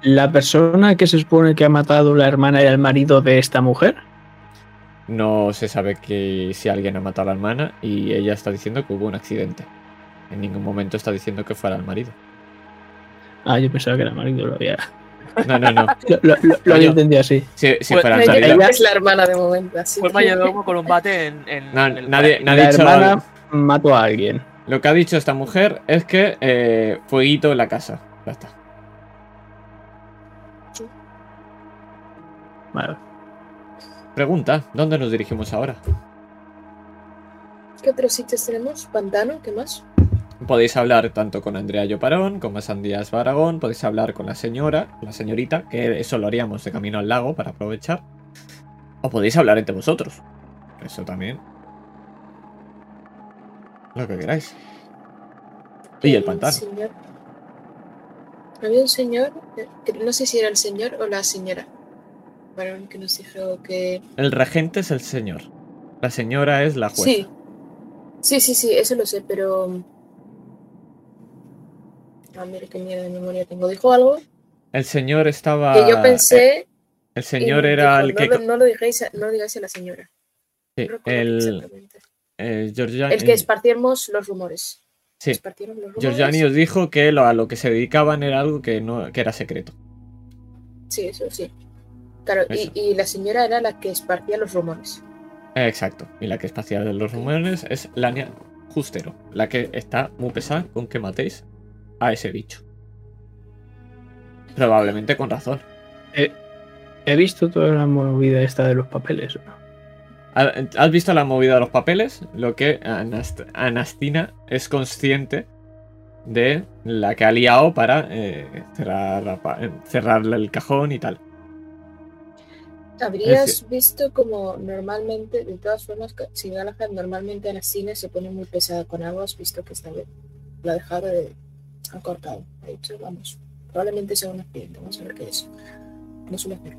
¿La persona que se supone que ha matado la hermana era el marido de esta mujer? No se sabe que si alguien ha matado a la hermana y ella está diciendo que hubo un accidente. En ningún momento está diciendo que fuera el marido. Ah, yo pensaba que era el marido, lo había, No, no, no. lo, lo- lo- había entendido así. Si, si Pues, fuera el Ella es la hermana de momento, así Fue el que- mayordomo con un bate en. en- Na- en el nadie, nadie ha la dicho hermana mató a alguien. Lo que ha dicho esta mujer es que eh, fueguito en la casa. Ya está. Vale. Pregunta, ¿dónde nos dirigimos ahora? ¿Qué otros sitios tenemos? ¿Pantano? ¿Qué más? Podéis hablar tanto con Andrea Lloparón como Sandías Baragón, podéis hablar con la señora, la señorita, que eso lo haríamos de camino al lago para aprovechar. O podéis hablar entre vosotros. Eso también. Lo que queráis. Y el pantano. señor- Había un señor, no sé si era el señor o la señora, varón que nos dijo que... El regente es el señor. La señora es la jueza. Sí, sí, sí, sí, eso lo sé, pero... Ah, mira qué mierda de memoria tengo. Dijo algo El señor estaba. que yo pensé... El Ah, señor era dijo, el que. No, lo- no lo digáis, a- no lo digáis a la señora. sí, No el, exactamente. el Giorgia- El que esparciéramos los rumores. Sí. Esparcieron los rumores. Giorgiani os dijo que lo- a lo que se dedicaban era algo que no que era secreto. Sí, eso sí. Claro, y, Eso. y la señora era la que esparcía los rumores. Eh, Exacto. Y la que es pacial de los rumores es Lania Justero, la que está muy pesada con que matéis a ese bicho. Probablemente con razón. He visto toda la movida esta de los papeles. ¿no? ¿Ha- ¿Has visto la movida de los papeles? Lo que Anast- Anastina es consciente de la que ha liado para eh, cerrar, la pa- cerrarle el cajón y tal. Habrías Es visto como normalmente, de todas formas, si Galahad normalmente en las cines se pone muy pesada con algo, has visto que esta vez la ha dejado de ha cortado. Ha dicho, vamos, probablemente sea un accidente, vamos a ver qué es. No suele hacer.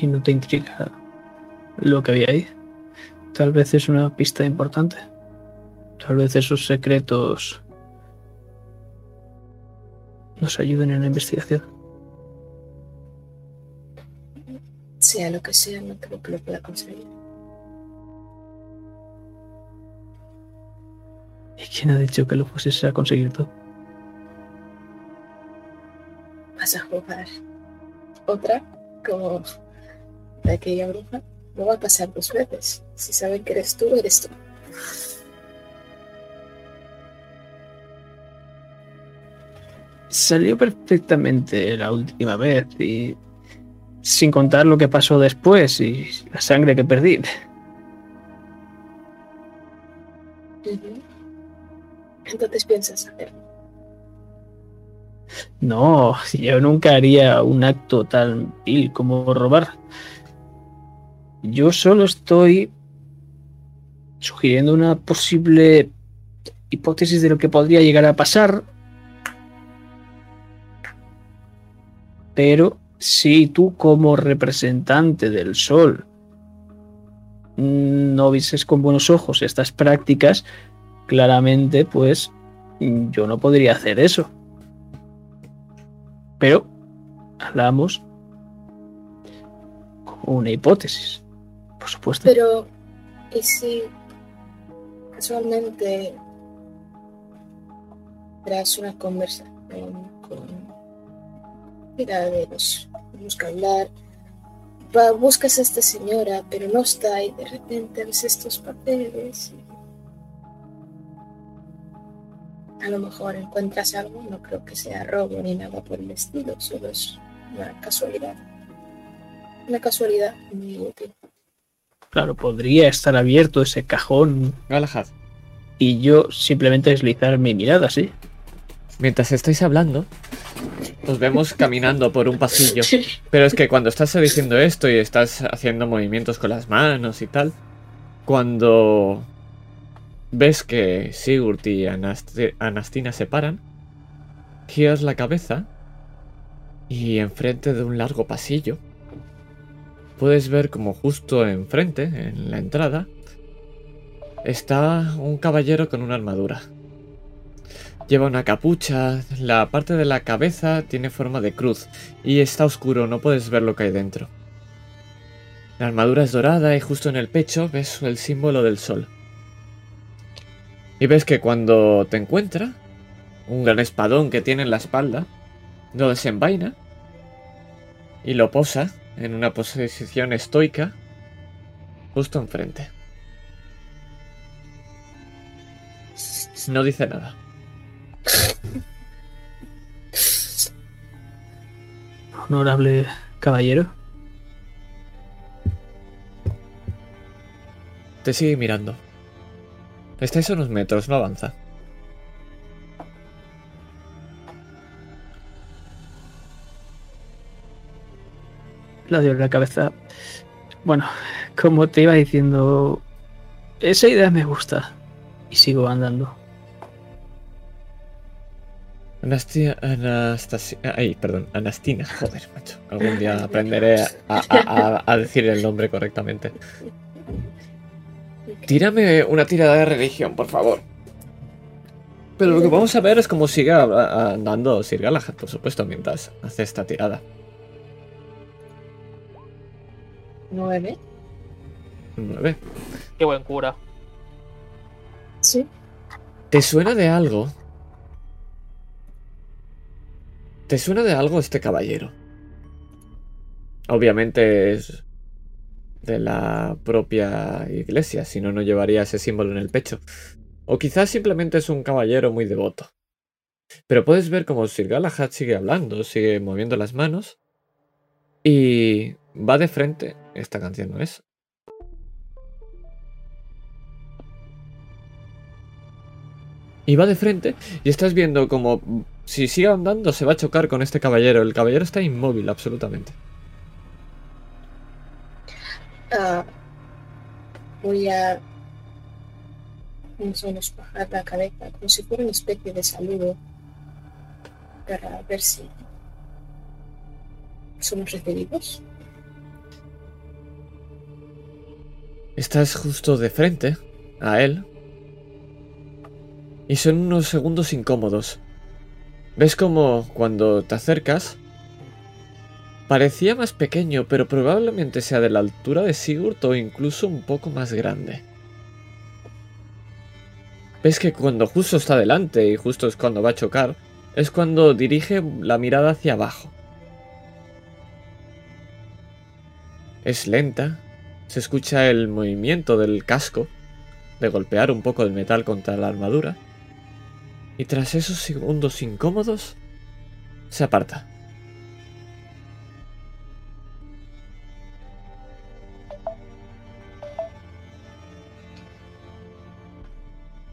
y no te intriga lo que había ahí. Tal vez es una pista importante. Tal vez esos secretos nos ayuden en la investigación. Sea lo que sea, no creo que lo pueda conseguir. ¿Y quién ha dicho que lo fueses a conseguir tú? Vas a jugar otra como de aquella bruja. No va a pasar dos veces. Si saben que eres tú, eres tú. Salió perfectamente la última vez y sin contar lo que pasó después y la sangre que perdí. Entonces piensas hacerlo. No, yo nunca haría un acto tan vil como robar. Yo solo estoy sugiriendo una posible hipótesis de lo que podría llegar a pasar. Pero si tú como representante del sol no vieses con buenos ojos estas prácticas, claramente pues yo no podría hacer eso. Pero hablamos como una hipótesis, por supuesto. Pero, ¿y si casualmente tras una conversación con tiraderos, busca hablar, buscas a esta señora, pero no está, y de repente ves estos papeles? A lo mejor encuentras algo, no creo que sea robo ni nada por el estilo, solo es una casualidad. Una casualidad muy útil. Claro, podría estar abierto ese cajón Galahad, y yo simplemente deslizar mi mirada, sí. mientras estáis hablando, os vemos caminando por un pasillo. Pero es que cuando estás diciendo esto y estás haciendo movimientos con las manos y tal, cuando ves que Sigurd y Anast- Anastina se paran, giras la cabeza y enfrente de un largo pasillo puedes ver como justo enfrente, en la entrada, está un caballero con una armadura. Lleva una capucha, la parte de la cabeza tiene forma de cruz y está oscuro, no puedes ver lo que hay dentro. La armadura es dorada y justo en el pecho ves el símbolo del sol. Y ves que cuando te encuentra, un gran espadón que tiene en la espalda, lo desenvaina y lo posa en una posición estoica justo enfrente. No dice nada. Honorable caballero. Te sigue mirando. Estáis a unos metros, no avanza. La dio en la cabeza. Bueno, como te iba diciendo, esa idea me gusta. Y sigo andando. Anastia, Anastasia, ay, perdón, Anastina, joder, macho. Algún día aprenderé a, a- a- a decir el nombre correctamente. Tírame una tirada de religión, por favor. Pero lo que vamos a ver es cómo sigue andando Sir Galahad, por supuesto, mientras hace esta tirada. Nueve. Nueve. Qué buen cura. Sí. ¿Te suena de algo? ¿Te suena de algo este caballero? Obviamente es de la propia iglesia, si no, no llevaría ese símbolo en el pecho. O quizás simplemente es un caballero muy devoto. Pero puedes ver como Sir Galahad sigue hablando, sigue moviendo las manos. Y va de frente. Esta canción no es. Y va de frente y estás viendo como si sigue andando se va a chocar con este caballero. El caballero está inmóvil absolutamente. Ah, voy a más o menos bajar la cabeza como si fuera una especie de saludo para ver si somos recibidos. Estás justo de frente a él. Y son unos segundos incómodos. Ves como cuando te acercas... Parecía más pequeño, pero probablemente sea de la altura de Sigurd o incluso un poco más grande. Ves que cuando justo está delante y justo es cuando va a chocar, es cuando dirige la mirada hacia abajo. Es lenta, se escucha el movimiento del casco, de golpear un poco el metal contra la armadura, y tras esos segundos incómodos, se aparta.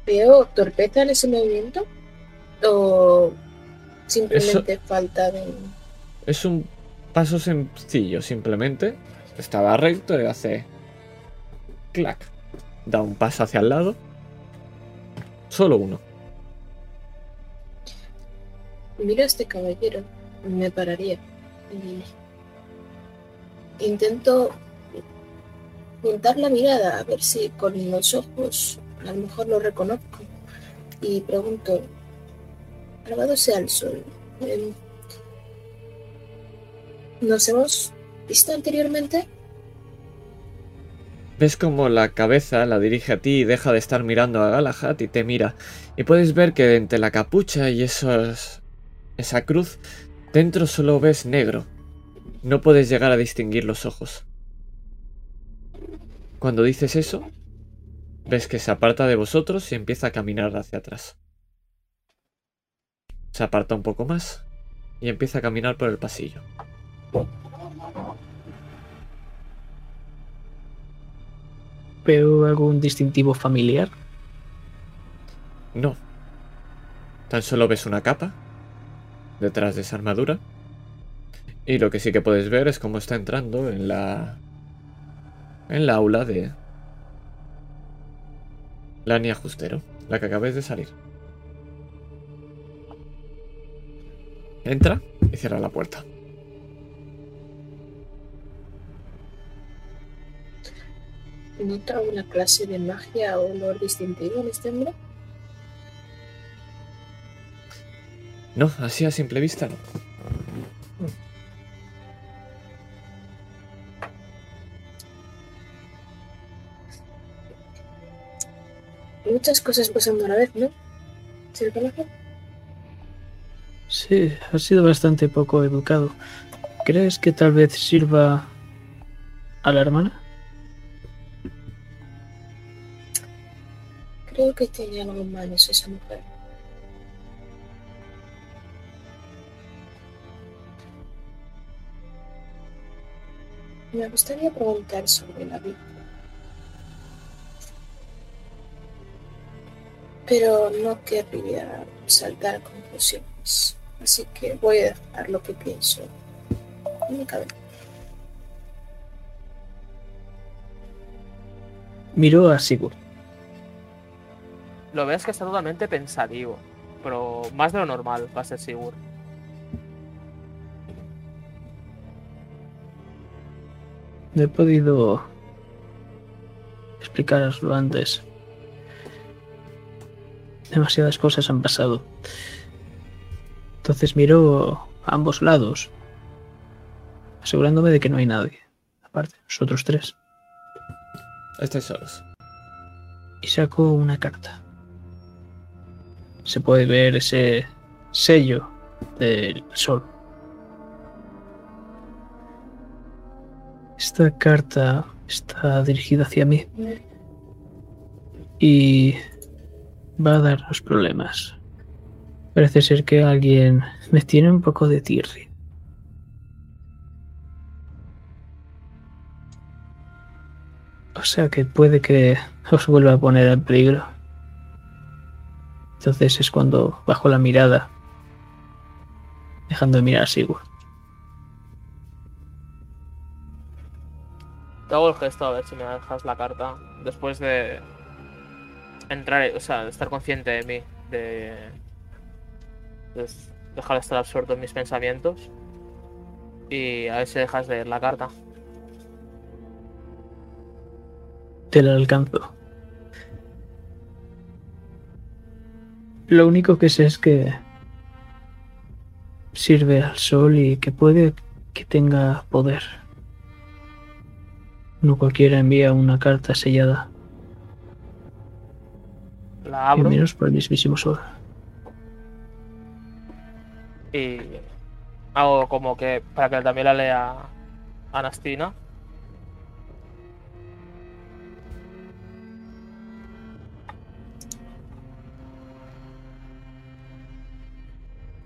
¿Veo torpeza en ese movimiento? ¿O simplemente falta de... Es un paso sencillo, simplemente. Estaba recto y hace... Clac. Da un paso hacia el lado. Solo uno. Mira a este caballero. Me pararía. Intento juntar la mirada a ver si con los ojos a lo mejor lo reconozco. Y pregunto, alabado sea el sol. em, ¿Nos hemos visto anteriormente? Ves como la cabeza la dirige a ti y deja de estar mirando a Galahad y te mira. Y puedes ver que entre la capucha y esos, esa cruz, dentro solo ves negro. No puedes llegar a distinguir los ojos. Cuando dices eso, ves que se aparta de vosotros y empieza a caminar hacia atrás. Se aparta un poco más y empieza a caminar por el pasillo. ¿Veo algún distintivo familiar? No. Tan solo ves una capa detrás de esa armadura. Y lo que sí que puedes ver es cómo está entrando en la. en la aula de. Lania Justero, la que acabáis de salir. Entra y cierra la puerta. ¿Nota una clase de magia o olor distintivo en este hombre? No, así a simple vista no. Muchas cosas pasando a la vez, ¿no? ¿Se lo conoce? Sí, ha sido bastante poco educado. ¿Crees que tal vez sirva a la hermana? Creo que tiene algo manos esa mujer. Me gustaría preguntar sobre la vida. Pero no querría saltar a conclusiones. Así que voy a dejar lo que pienso en mi cabeza. Miró a Sigurd. Lo ves que está totalmente pensativo. Pero más de lo normal, va a ser seguro. No he podido explicaroslo antes. Demasiadas cosas han pasado. Entonces miro a ambos lados, asegurándome de que no hay nadie. Aparte, nosotros tres. Estáis solos. Y saco una carta. Se puede ver ese sello del sol. Esta carta está dirigida hacia mí y va a darnos problemas. Parece ser que alguien me tiene un poco de tirri. O sea que puede que os vuelva a poner en peligro. Entonces es cuando bajo la mirada, dejando de mirar a Sigurd. Te hago el gesto a ver si me dejas la carta. Después de entrar, o sea, de estar consciente de mí, de, de dejar de estar absorto en mis pensamientos. Y a ver si dejas leer la carta. te la alcanzo. Lo único que sé es que sirve al sol y que puede que tenga poder. No cualquiera envía una carta sellada, La abro menos por el mismísimo sol. y hago como que para que también la lea Anastina.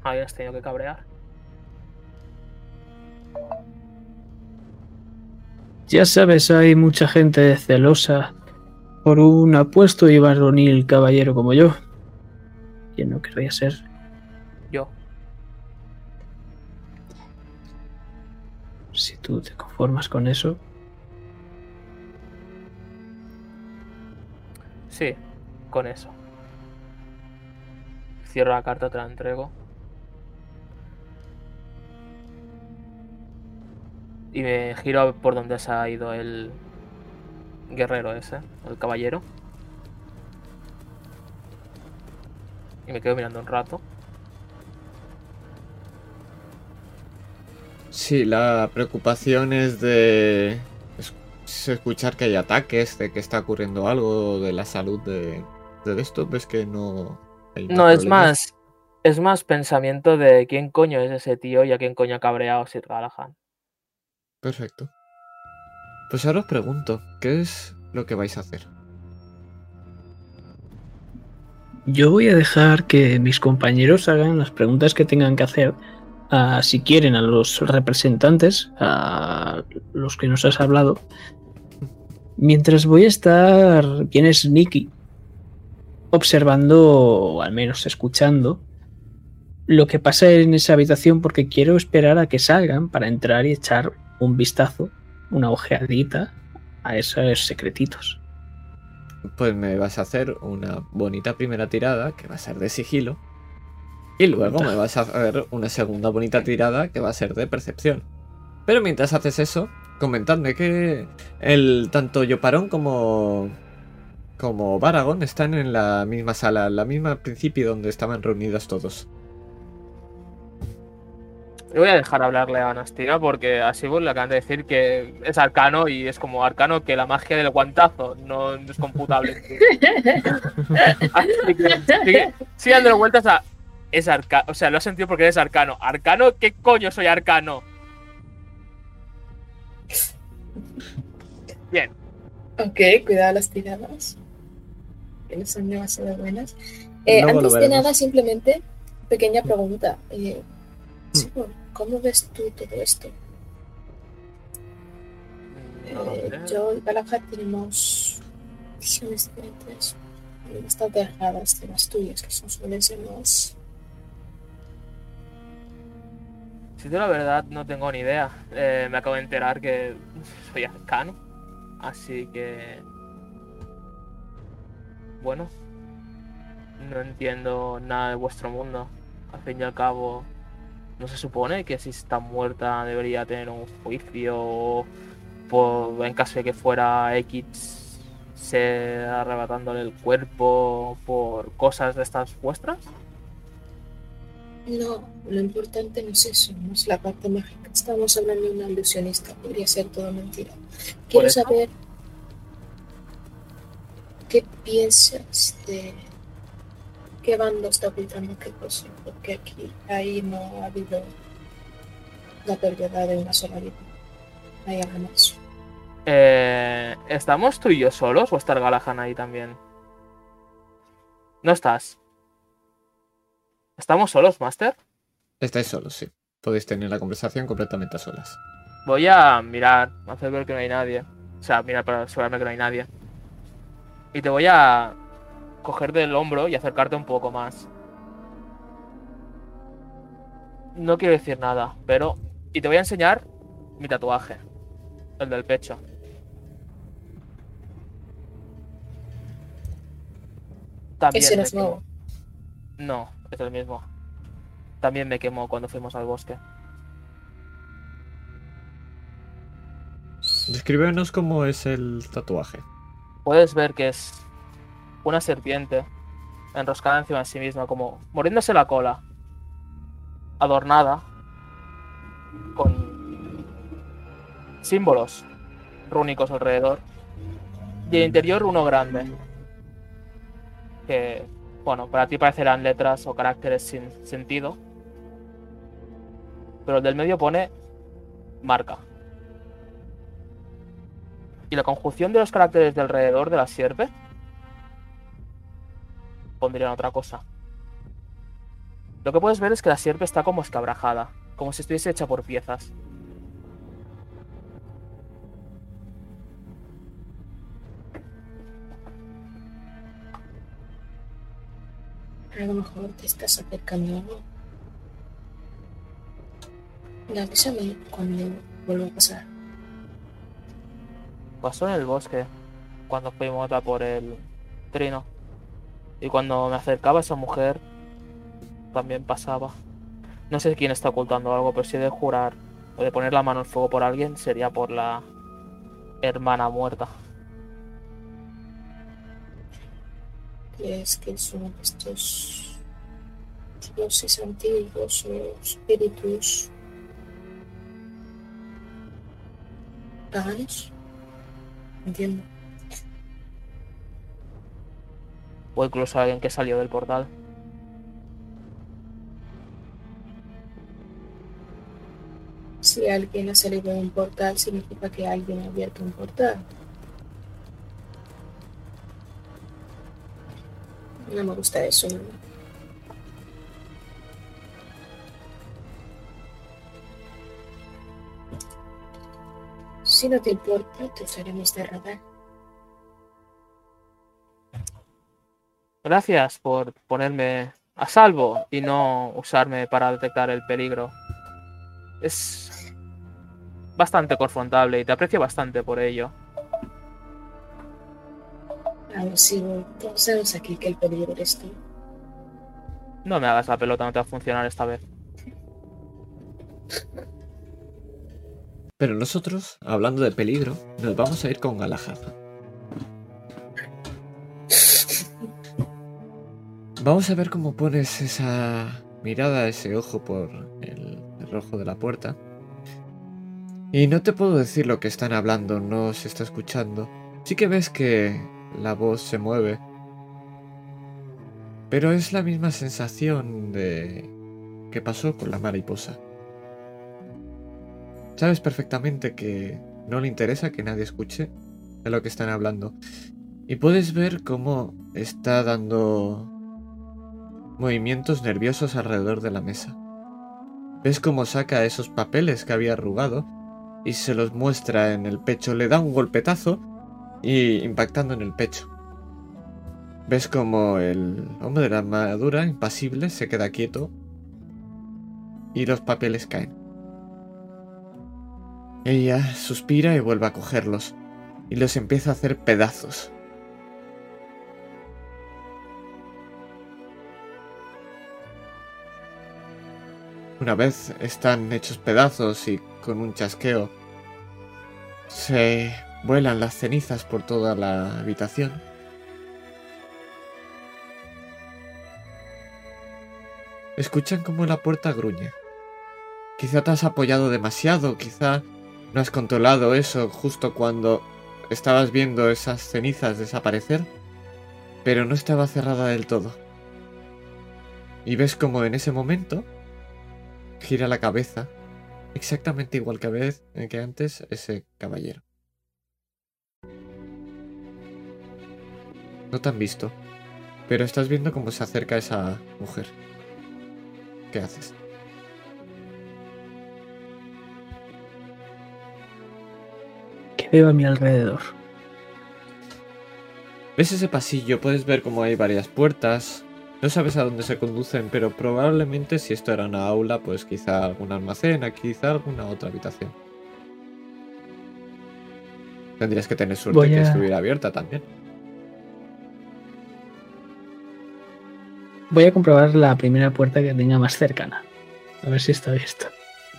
Ahí has tenido que cabrear. Ya sabes, hay mucha gente celosa por un apuesto y varonil caballero como yo. ¿Quién no querría ser? Yo. Si tú te conformas con eso, Sí, con eso. Cierro la carta, te la entrego. Y me giro por donde se ha ido el guerrero ese, el caballero. Y me quedo mirando un rato. Sí, la preocupación es de es- escuchar que hay ataques, de que está ocurriendo algo, de la salud de, de esto. ¿Ves que no hay No, es más. Es más pensamiento de quién coño es ese tío y a quién coño ha cabreado Sir Galahad. Perfecto. Pues ahora os pregunto, ¿qué es lo que vais a hacer? yo voy a dejar que mis compañeros hagan las preguntas que tengan que hacer. a, si quieren, a los representantes, a los que nos has hablado. Mientras voy a estar, quién es Nicky, observando, o al menos escuchando, lo que pasa en esa habitación porque quiero esperar a que salgan para entrar y echar un vistazo, una ojeadita a esos secretitos. Pues me vas a hacer una bonita primera tirada que va a ser de sigilo. Y luego me vas a hacer una segunda bonita tirada que va a ser de percepción. Pero mientras haces eso, comentadme que el tanto Yoparón como como Baragon están en la misma sala, en la misma principio donde estaban reunidos todos. Yo voy a dejar hablarle a Anastina porque a Sibur le acaban de decir que es arcano y es como arcano que la magia del guantazo no es computable. Así que sigue, sigue dándole vueltas a. Es arcano. O sea, lo has sentido porque eres arcano. ¿Arcano? ¿Qué coño soy arcano? Bien. Ok, cuidado las tiradas. Que no son demasiado buenas. Eh, lo antes de nada, simplemente, pequeña pregunta. Eh, Mm. ¿Cómo ves tú todo esto? Eh, yo y Galahad tenemos visiones diferentes, bastante alejadas de las tuyas, que son suelen ser más. Si digo la verdad, no tengo ni idea. Eh, me acabo de enterar que soy arcano. Así que. Bueno. No entiendo nada de vuestro mundo. Al fin y al cabo. ¿No se supone que si está muerta debería tener un juicio? Por, en caso de que fuera X, se arrebatándole el cuerpo por cosas de estas vuestras? No, lo importante no es eso, no es la parte mágica. Estamos hablando de una ilusionista, podría ser todo mentira. Quiero saber qué piensas de qué bando está ocultando qué cosa, porque aquí ahí no ha habido la pérdida de una sola vida. Algo más. Eh, ¿Estamos tú y yo solos o está el Galahad ahí también? No estás. ¿Estamos solos, Master? Estáis solos, sí. Podéis tener la conversación completamente a solas. Voy a mirar, hacer ver que no hay nadie. O sea, mirar para asegurarme que no hay nadie. Y te voy a coger del hombro y acercarte un poco más. No quiero decir nada, pero... Y te voy a enseñar mi tatuaje. El del pecho. También Ese no es nuevo. No, es el mismo. También me quemó cuando fuimos al bosque. Descríbenos cómo es el tatuaje. puedes ver que es una serpiente enroscada encima de sí misma, como muriéndose la cola, adornada con símbolos rúnicos alrededor. Y el interior uno grande. Que, bueno, para ti parecerán letras o caracteres sin sentido. Pero el del medio pone marca. Y la conjunción de los caracteres de alrededor de la sierpe pondrían otra cosa. Lo que puedes ver es que la sierpe está como escabrajada, como si estuviese hecha por piezas. A lo mejor te estás acercando a algo. La avísame cuando vuelva a pasar. Pasó en el bosque, cuando fuimos a por el trino. Y cuando me acercaba a esa mujer, también pasaba. No sé quién está ocultando algo, pero si he de jurar o de poner la mano en fuego por alguien, sería por la hermana muerta. ¿Crees que de estos dioses antiguos o espíritus paganos? Entiendo. O incluso alguien que salió del portal. Si alguien ha salido de un portal, significa que alguien ha abierto un portal. No me gusta eso. ¿no? Si no te importa, te usaremos de radar. Gracias por ponerme a salvo y no usarme para detectar el peligro. Es bastante confrontable y te aprecio bastante por ello. Todos sabemos aquí que el peligro eres tú. No me hagas la pelota, no te va a funcionar esta vez. Pero nosotros, hablando de peligro, nos vamos a ir con Galahad. Vamos a ver cómo pones esa mirada, ese ojo por el, rojo de la puerta. Y no te puedo decir lo que están hablando, no se está escuchando. Sí que ves que la voz se mueve. Pero es la misma sensación de... que pasó con la mariposa. Sabes perfectamente que no le interesa que nadie escuche de lo que están hablando. Y puedes ver cómo está dando movimientos nerviosos alrededor de la mesa. Ves cómo saca esos papeles que había arrugado y se los muestra en el pecho. Le da un golpetazo y impactando en el pecho. Ves como el hombre de la armadura, impasible, se queda quieto y los papeles caen. Ella suspira y vuelve a cogerlos y los empieza a hacer pedazos. Una vez están hechos pedazos y con un chasqueo se vuelan las cenizas por toda la habitación. Escuchan como la puerta gruñe. Quizá te has apoyado demasiado, quizá no has controlado eso justo cuando estabas viendo esas cenizas desaparecer, pero no estaba cerrada del todo. Y ves como en ese momento gira la cabeza, exactamente igual que, vez, que antes ese caballero. No te han visto, pero estás viendo cómo se acerca esa mujer. ¿Qué haces? ¿Qué veo a mi alrededor? ¿Ves ese pasillo? Puedes ver cómo hay varias puertas. No sabes a dónde se conducen, pero probablemente si esto era una aula, pues quizá algún almacén, quizá alguna otra habitación. Tendrías que tener suerte Voy que a- estuviera abierta también. Voy a comprobar la primera puerta que tenga más cercana. A ver si está abierta.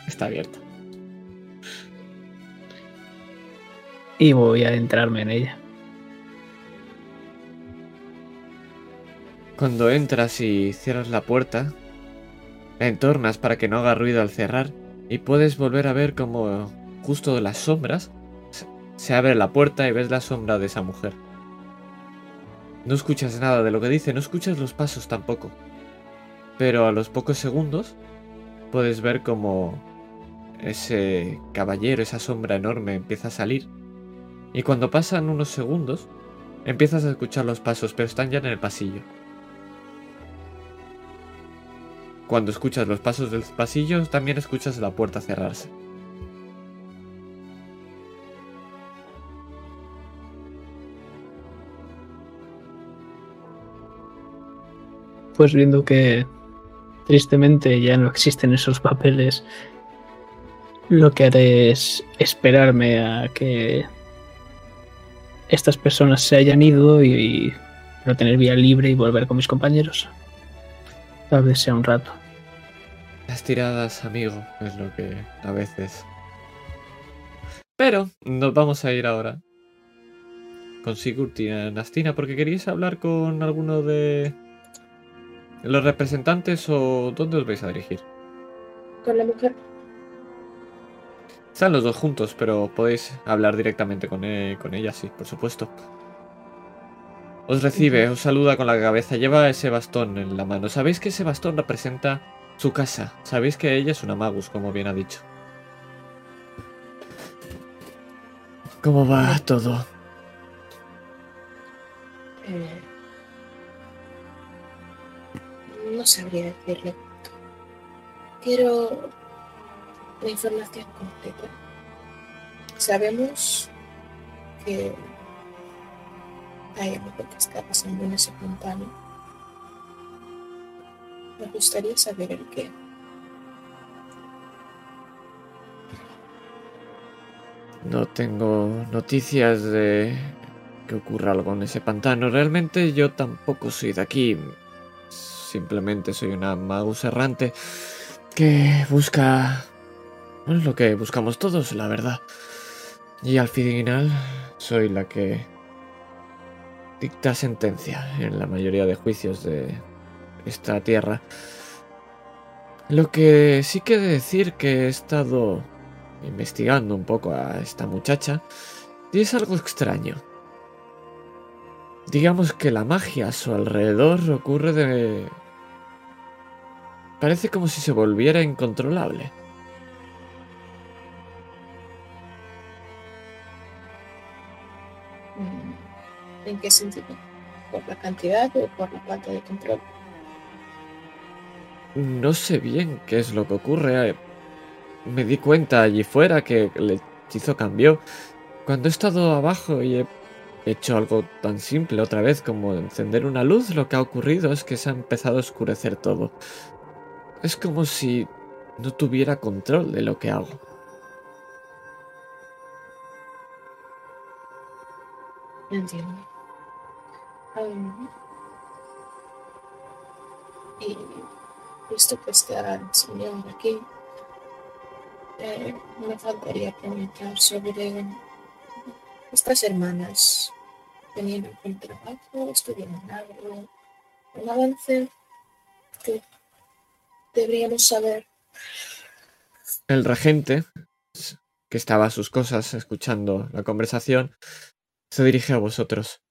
Está abierta. Y voy a adentrarme en ella. Cuando entras y cierras la puerta, la entornas para que no haga ruido al cerrar y puedes volver a ver como justo de las sombras se abre la puerta y ves la sombra de esa mujer. No escuchas nada de lo que dice, no escuchas los pasos tampoco. Pero a los pocos segundos puedes ver como ese caballero, esa sombra enorme empieza a salir. Y cuando pasan unos segundos, empiezas a escuchar los pasos, pero están ya en el pasillo. Cuando escuchas los pasos del pasillo, también escuchas la puerta cerrarse. Pues viendo que tristemente ya no existen esos papeles, lo que haré es esperarme a que estas personas se hayan ido y, no tener vía libre y volver con mis compañeros. Tal vez sea un rato. Las tiradas, amigo, es lo que a veces. Pero nos vamos a ir ahora con Sigurd y Nastina porque queríais hablar con alguno de los representantes o dónde os vais a dirigir. Con la mujer. Están los dos juntos, pero podéis hablar directamente con, e- con ella, sí, por supuesto. Os recibe, os saluda con la cabeza, lleva ese bastón en la mano. Sabéis que ese bastón representa su casa. Sabéis que ella es una magus, como bien ha dicho. ¿Cómo va todo? Eh, no sabría decirle. Quiero la información completa. Sabemos que hay algo que está pasando en ese pantano. Me gustaría saber el qué. No tengo noticias de que ocurra algo en ese pantano. Realmente yo tampoco soy de aquí. Simplemente soy una magus errante que busca... Bueno, lo que buscamos todos, la verdad. Y al final soy la que dicta sentencia en la mayoría de juicios de esta tierra. Lo que sí que decir que he estado investigando un poco a esta muchacha y es algo extraño. Digamos que la magia a su alrededor ocurre de... Parece como si se volviera incontrolable. Mm, ¿En qué sentido? ¿Por la cantidad o por la falta de control? No sé bien qué es lo que ocurre. Me di cuenta allí fuera que el hechizo cambió. Cuando he estado abajo y he hecho algo tan simple otra vez como encender una luz, lo que ha ocurrido es que se ha empezado a oscurecer todo. Es como si no tuviera control de lo que hago. Entiendo. Y visto que está el señor aquí, eh, me faltaría preguntar sobre estas hermanas. ¿Tenían algún trabajo? ¿Estudiaron algo? ¿Un avance? que deberíamos saber? El regente, que estaba a sus cosas escuchando la conversación, se dirige a vosotros.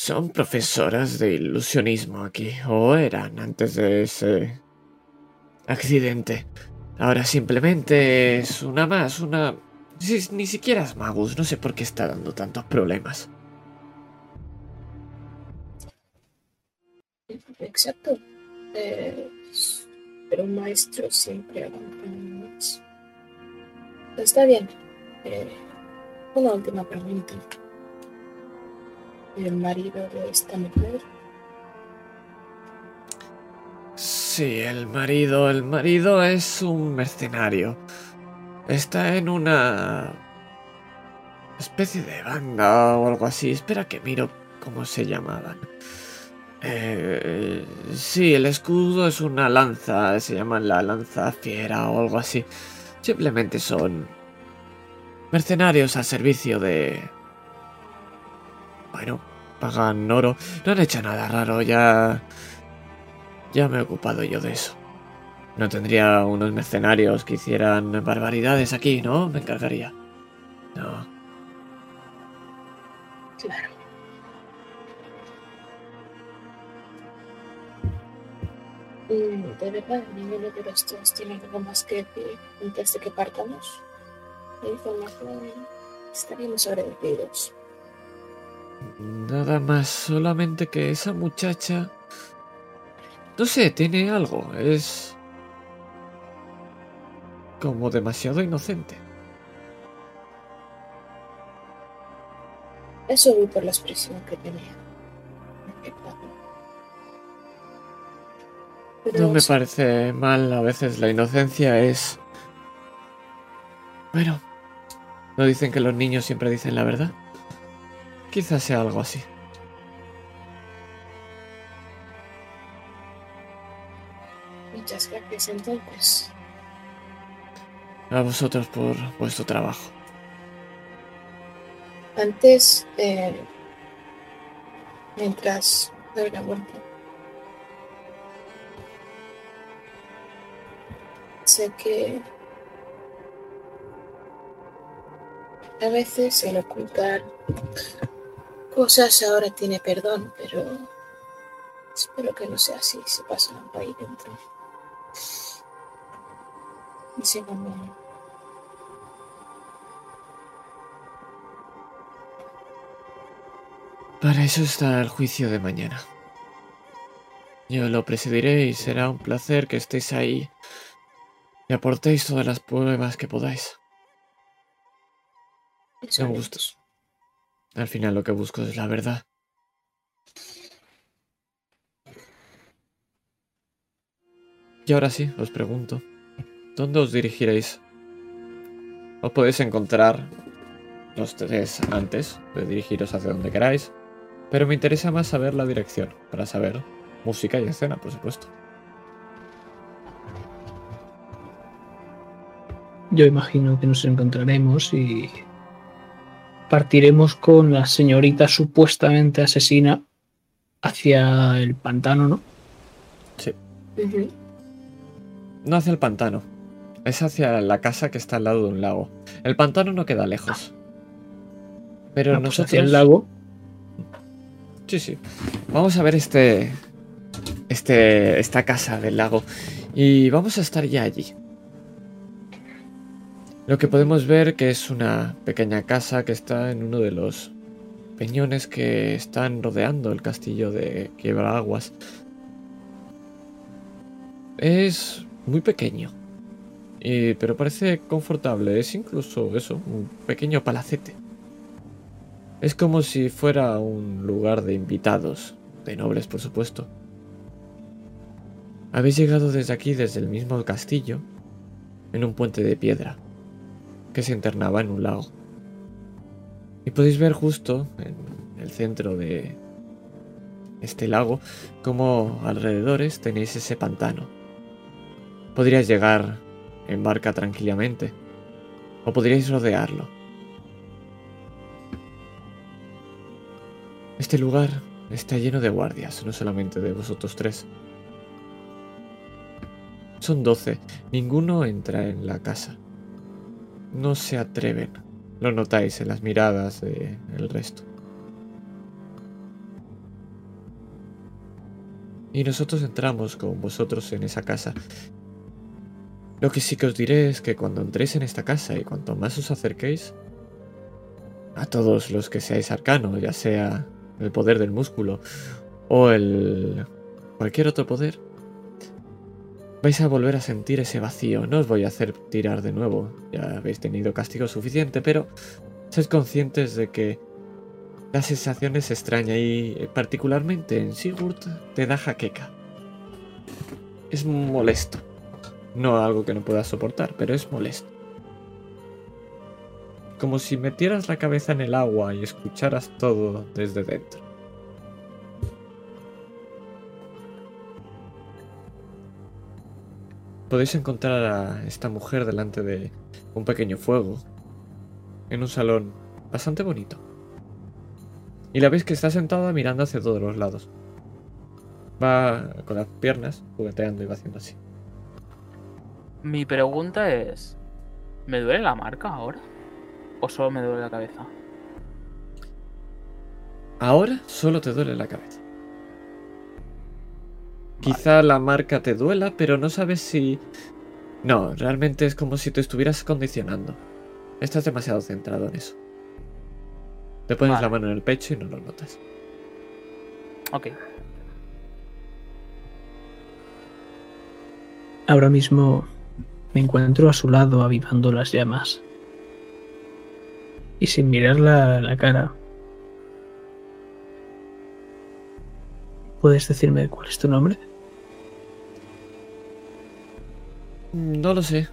Son profesoras de ilusionismo aquí, o eran antes de ese accidente. Ahora simplemente es una más, una... Ni siquiera es Magus, no sé por qué está dando tantos problemas. Exacto. Eh, pero un maestro siempre aguanta más. Está bien. Eh, una última pregunta. ¿El marido de esta mujer? Sí, el marido, el marido es un mercenario. Está en una especie de banda o algo así. Espera que miro cómo se llamaban. Eh, sí, el escudo es una lanza, se llama la lanza fiera o algo así. Simplemente son mercenarios al servicio de... Bueno, pagan oro. No han hecho nada raro, ya... Ya me he ocupado yo de eso. No tendría unos mercenarios que hicieran barbaridades aquí, ¿no? Me encargaría. No. Claro. Mm, De verdad, ninguno de los dos tiene algo más que decir antes de que partamos. La información estaríamos agradecidos. Nada más, solamente que esa muchacha... No sé, tiene algo. Es... Como demasiado inocente. Eso vi por la expresión que tenía. Pero No me parece mal, a veces la inocencia es... Bueno, ¿no dicen que los niños siempre dicen la verdad? Quizás sea algo así. Muchas gracias entonces. A vosotros por vuestro trabajo. Antes, eh, mientras doy la vuelta, sé que a veces el ocultar cosas ahora tiene perdón, pero espero que no sea así si pasa algo ahí dentro. Y no, no. Para eso está el juicio de mañana. Yo lo presidiré y será un placer que estéis ahí y aportéis todas las pruebas que podáis. Haremos. gusta. Al final lo que busco es la verdad. Y ahora sí, os pregunto, ¿dónde os dirigiréis? Os podéis encontrar los tres antes de dirigiros hacia donde queráis, pero me interesa más saber la dirección, para saber música y escena, por supuesto. Yo imagino que nos encontraremos y partiremos con la señorita supuestamente asesina hacia el pantano, ¿no? Ujú. No hacia el pantano, es hacia la casa que está al lado de un lago. El pantano no queda lejos. Pero Ah, pues nosotros... hacia el lago. Sí, sí. Vamos a ver este. Este. Esta casa del lago. Y vamos a estar ya allí. Lo que podemos ver que es una pequeña casa que está en uno de los peñones que están rodeando el castillo de Quiebraguas. Es muy pequeño. Y- pero parece confortable. Es incluso eso, un pequeño palacete. Es como si fuera un lugar de invitados, de nobles por supuesto. Habéis llegado desde aquí, desde el mismo castillo, en un puente de piedra, que se internaba en un lago. Y podéis ver justo en el centro de este lago como alrededores tenéis ese pantano. Podríais llegar en barca tranquilamente, o podríais rodearlo. Este lugar está lleno de guardias, no solamente de vosotros tres. Son doce, ninguno entra en la casa. No se atreven, lo notáis en las miradas del resto. Y nosotros entramos con vosotros en esa casa. Lo que sí que os diré es que cuando entréis en esta casa y cuanto más os acerquéis, a todos los que seáis arcanos, ya sea el poder del músculo o el cualquier otro poder, vais a volver a sentir ese vacío. No os voy a hacer tirar de nuevo, ya habéis tenido castigo suficiente, pero sed conscientes de que la sensación es extraña y eh, particularmente en Sigurd te da jaqueca. Es molesto. No algo que no puedas soportar, pero es molesto. Como si metieras la cabeza en el agua y escucharas todo desde dentro. Podéis encontrar a esta mujer delante de un pequeño fuego, en un salón bastante bonito. Y la ves que está sentada mirando hacia todos los lados. Va con las piernas jugueteando y va haciendo así. Mi pregunta es: ¿me duele la marca ahora? ¿O solo me duele la cabeza? Ahora solo te duele la cabeza. Quizá la marca te duela, pero no sabes si... No, realmente es como si te estuvieras condicionando. Estás demasiado centrado en eso. Te pones Vale. la mano en el pecho y no lo notas. Ok. Ahora mismo me encuentro a su lado avivando las llamas. Y sin mirarla a la cara. ¿Puedes decirme cuál es tu nombre? No lo sé.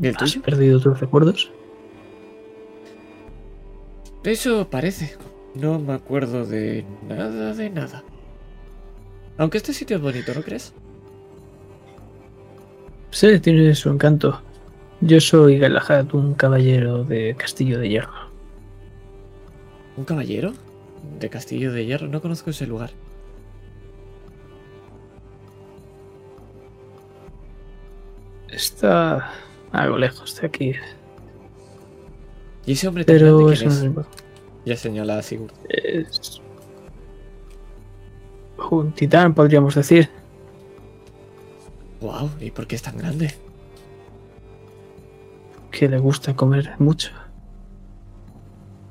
¿Y el ¿Has tuyo? perdido tus recuerdos? Eso parece. No me acuerdo de nada de nada. Aunque este sitio es bonito, ¿no crees? Sí, tiene su encanto. Yo soy Galahad, un caballero de Castillo de Hierro. ¿Un caballero? De Castillo de Hierro. No conozco ese lugar. Está algo lejos de aquí, ¿Y ese hombre tan pero grande es? importante. Ya señala a Sigurd. Es un titán, podríamos decir. Wow, ¿y por qué es tan grande? que le gusta comer mucho.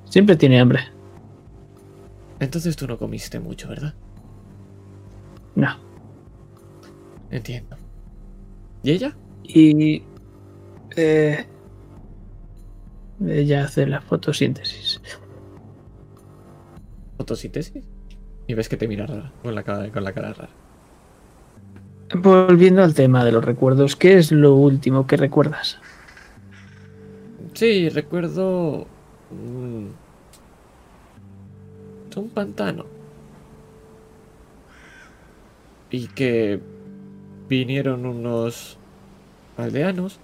Siempre tiene hambre. Entonces tú no comiste mucho, ¿verdad? No. Entiendo. ¿Y ella? Y... eh, ella hace la fotosíntesis. ¿Fotosíntesis? Y ves que te mira rara, con la cara, con la cara rara. Volviendo al tema de los recuerdos, ¿qué es lo último que recuerdas? Sí, recuerdo... mm, un pantano. Y que vinieron unos aldeanos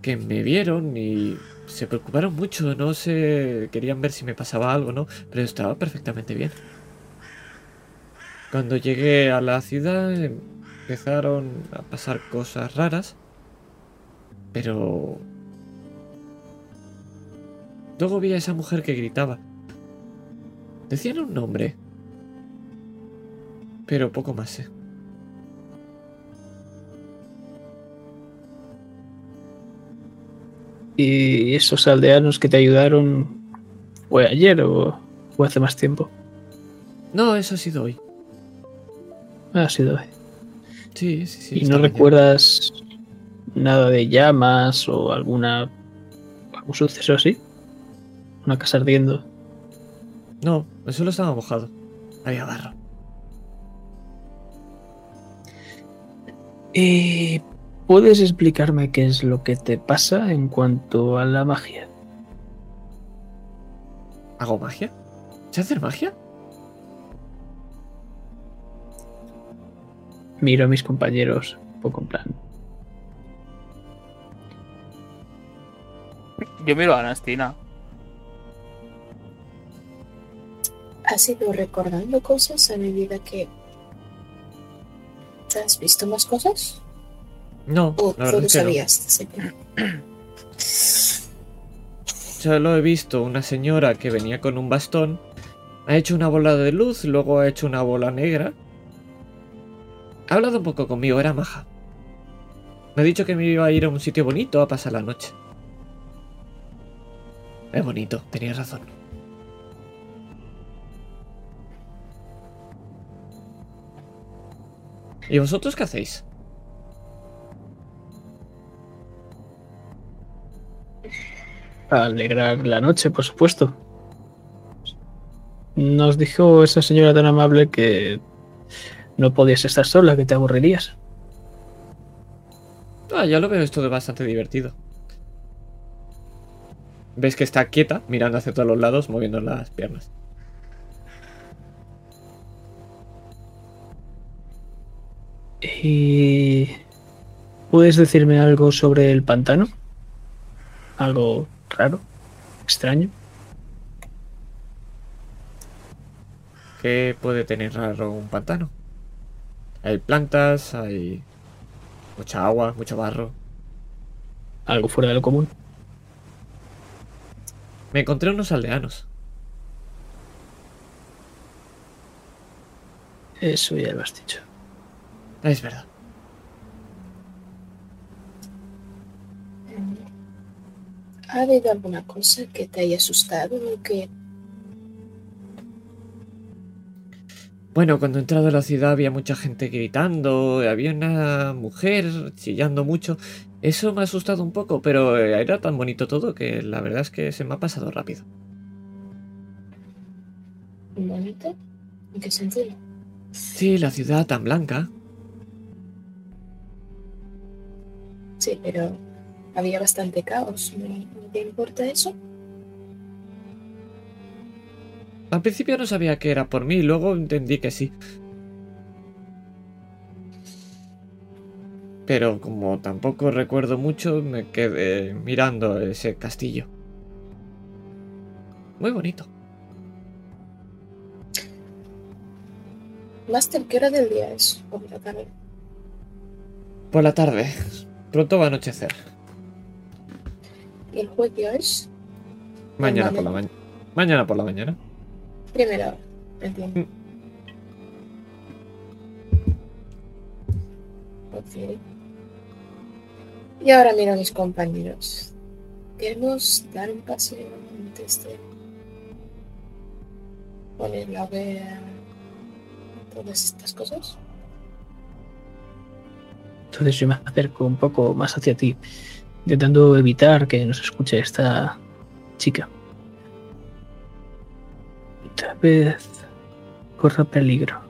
que me vieron y se preocuparon mucho, no sé, querían ver si me pasaba algo, ¿no? Pero estaba perfectamente bien. Cuando llegué a la ciudad empezaron a pasar cosas raras, pero Luego vi a esa mujer que gritaba. Decían un nombre. Pero poco más sé. ¿Y esos aldeanos que te ayudaron fue ayer o fue hace más tiempo? No, eso ha sido hoy. Ha sido hoy. Sí, sí, sí. ¿Y no recuerdas nada de llamas o alguna algún suceso así? Una casa ardiendo. No, el suelo estaba mojado. Había barro. ¿Y puedes explicarme qué es lo que te pasa en cuanto a la magia? ¿Hago magia? ¿Se hacer magia? Miro a mis compañeros, un poco en plan. Yo miro a Anastina. ¿Has ido recordando cosas a medida que ¿Te has visto más cosas? No, ¿O la verdad tú es que no. sabías? siempre? Solo he visto una señora que venía con un bastón. Ha hecho una bola de luz, luego ha hecho una bola negra. Ha hablado un poco conmigo, era maja. Me ha dicho que me iba a ir a un sitio bonito a pasar la noche. Es bonito, tenías razón. ¿Y vosotros qué hacéis? Alegrar la noche, por supuesto. Nos dijo esa señora tan amable que no podías estar sola, que te aburrirías. Ah, ya lo veo esto de bastante divertido. Ves que está quieta, mirando hacia todos los lados, moviendo las piernas. ¿Y puedes decirme algo sobre el pantano? ¿Algo raro? extraño. ¿Qué puede tener raro un pantano? Hay plantas, hay mucha agua, mucho barro. Algo fuera de lo común. Me encontré unos aldeanos. Eso ya lo has dicho. Es verdad. ¿Ha habido alguna cosa que te haya asustado o que Bueno, cuando he entrado a la ciudad había mucha gente gritando, había una mujer chillando mucho. Eso me ha asustado un poco, pero eh, era tan bonito todo que la verdad es que se me ha pasado rápido. bonito? ¿En qué sentido? Sí, la ciudad tan blanca. Sí, pero había bastante caos. ¿No, no te importa eso? Al principio no sabía que era por mí, luego entendí que sí. Pero como tampoco recuerdo mucho, me quedé mirando ese castillo. Muy bonito. Master, ¿qué hora del día es? Por la tarde. Por la tarde. Pronto va a anochecer. ¿Y el juego es? Mañana por la mañana. Mañana por la mañana. Primera hora. Entiendo. Mm. Ok. Y ahora miro a mis compañeros. Queremos dar un paseo antes de poner a ver todas estas cosas. Entonces yo me acerco un poco más hacia ti, intentando evitar que nos escuche esta chica. Tal vez corra peligro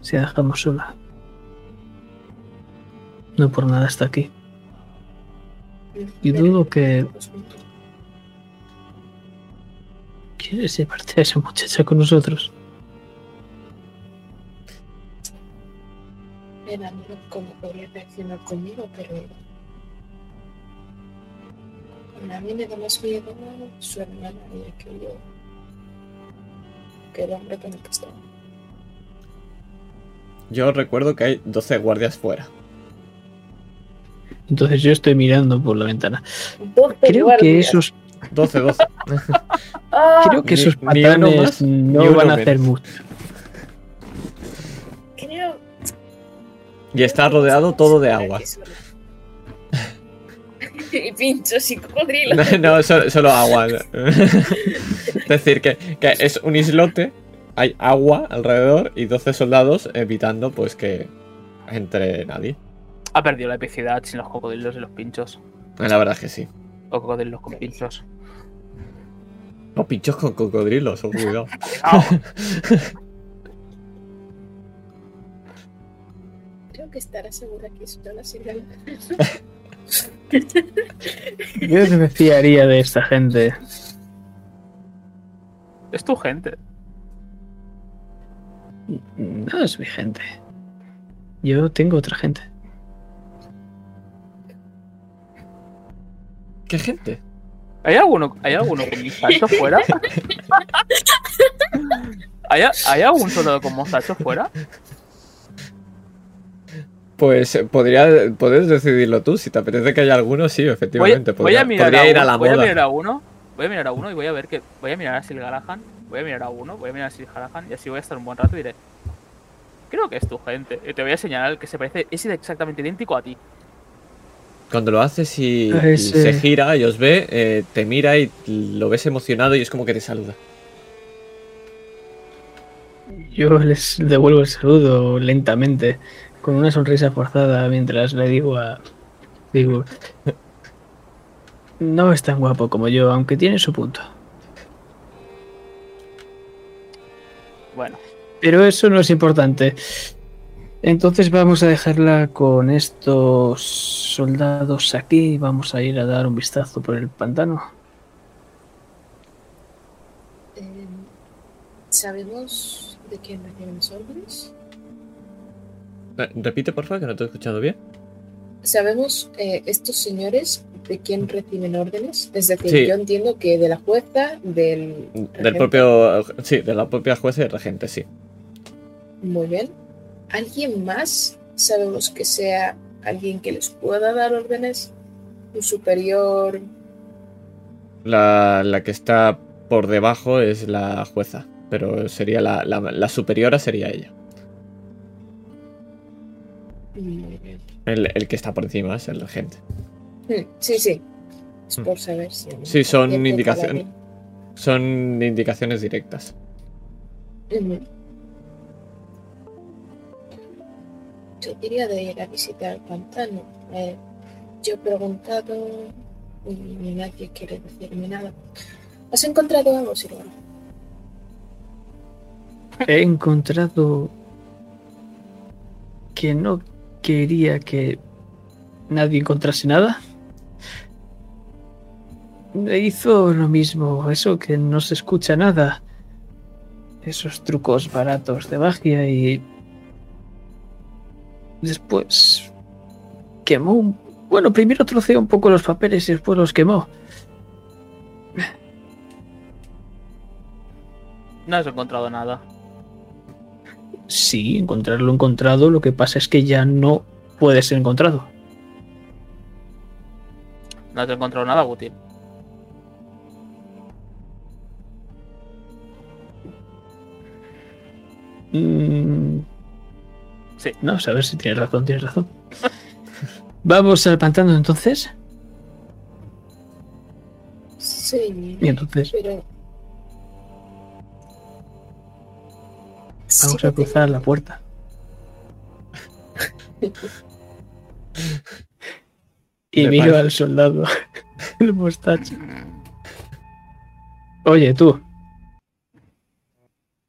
si la dejamos sola. No por nada está aquí. Y dudo que quieres llevarte a esa muchacha con nosotros. Me da miedo cómo podría reaccionar conmigo, pero. A mí me da más miedo su hermana y que yo. Que el hombre con el que estaba. Yo recuerdo que hay 12 guardias fuera. Entonces yo estoy mirando por la ventana. Creo que esos, 12, 12. ¡Ah! creo que Ni- esos patanes más, no van a hacer mucho. Creo. Y está rodeado todo de agua. y pinchos y cocodrilos. No, solo, solo agua. es decir, que, que es un islote, hay agua alrededor y 12 soldados evitando pues que entre nadie. Ha perdido la epicidad sin los cocodrilos y los pinchos. La verdad es que sí. O cocodrilos con pinchos. No, pinchos con cocodrilos, oh, cuidado. Creo que estará segura que eso no la sirve. Yo me fiaría de esta gente. Es tu gente. No es mi gente. Yo tengo otra gente. ¿Qué gente? ¿Hay alguno, ¿hay alguno con mostacho fuera? ¿Hay, ¿Hay algún soldado con mostacho fuera? Pues eh, podría, puedes decidirlo tú. Si te apetece que haya alguno, sí, efectivamente. voy podría a mirar podría a ir a la voy a mirar a uno. Voy a mirar a uno y voy a ver que. Voy a mirar a Sil Galahan. Voy a mirar a uno, voy a mirar a Sil Galahan y así voy a estar un buen rato y diré. Creo que es tu gente. Y te voy a señalar el que se parece. Es exactamente idéntico a ti. Cuando lo haces y, se gira y os ve, eh, te mira y lo ves emocionado y es como que te saluda. Yo les devuelvo el saludo lentamente, con una sonrisa forzada, mientras le digo a. Digo. No es tan guapo como yo, aunque tiene su punto. Bueno, Pero eso no es importante. Entonces vamos a dejarla con estos soldados aquí y vamos a ir a dar un vistazo por el pantano. Eh, ¿Sabemos de quién recibimos órdenes? Eh, Repite, por favor, que no te he escuchado bien. ¿Sabemos eh, estos señores de quién reciben órdenes? Es decir, Sí. yo entiendo que de la jueza, del... Del propio. Sí, de la propia jueza y regente, sí. Muy bien. ¿Alguien más sabemos que sea alguien que les pueda dar órdenes? ¿Un superior? La, la que está por debajo es la jueza. Pero sería la, la, la superiora sería ella. El, el que está por encima es el regente. Hmm, Sí, sí. Es Hmm. por saber si... Sí, son Gente indicaciones. Son indicaciones directas. Yo diría de ir a visitar el pantano. Eh, yo he preguntado y nadie quiere decirme nada. ¿Has encontrado algo, Silvana? He encontrado que no quería que nadie encontrase nada. Hizo lo mismo, eso que no se escucha nada. Esos trucos baratos de magia y... Después... Quemó un... Bueno, primero troceó un poco los papeles y después los quemó. No has encontrado nada. Sí, encontrarlo encontrado, lo que pasa es que ya no puede ser encontrado. No has encontrado nada útil. Mm, Sí. No, a ver si tienes razón, tienes razón. Vamos al pantano entonces. Sí, Y entonces pero... vamos a cruzar la puerta. Y Me miro parece- al soldado. El mostacho. Oye, tú.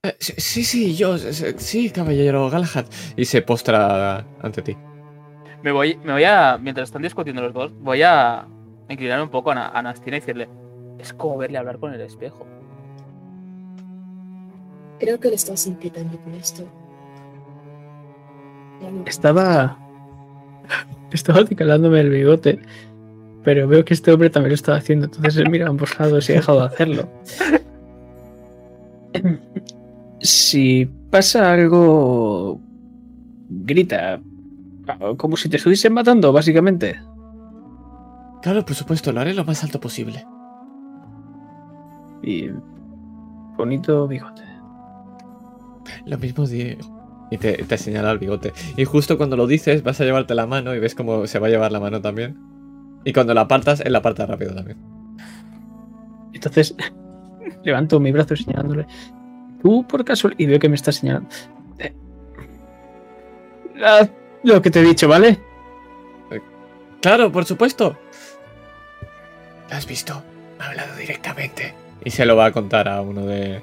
Eh, sí, sí, yo. sí, caballero Galahad. Y se postra ante ti. Me voy, me voy a. Mientras están discutiendo los dos, voy a inclinar un poco a, a Nastina y decirle: Es como verle hablar con el espejo. Creo que le estás inquietando con esto. Estaba. Estaba acicalándome el bigote. Pero veo que este hombre también lo estaba haciendo. Entonces él mira a ambos lados y ha dejado de hacerlo. Si pasa algo. Grita. Como si te estuviesen matando, básicamente. Claro, por supuesto, lo haré lo más alto posible. Y. Bonito bigote. Lo mismo digo. Y te, te señala el bigote. Y justo cuando lo dices, vas a llevarte la mano y ves cómo se va a llevar la mano también. Y cuando la apartas, él la aparta rápido también. Entonces levanto mi brazo señalándole. Tú por casualidad. Y veo que me está señalando. Eh, haz lo que te he dicho, ¿vale? Claro, por supuesto. ¿Lo has visto? Me ha hablado directamente. Y se lo va a contar a uno de,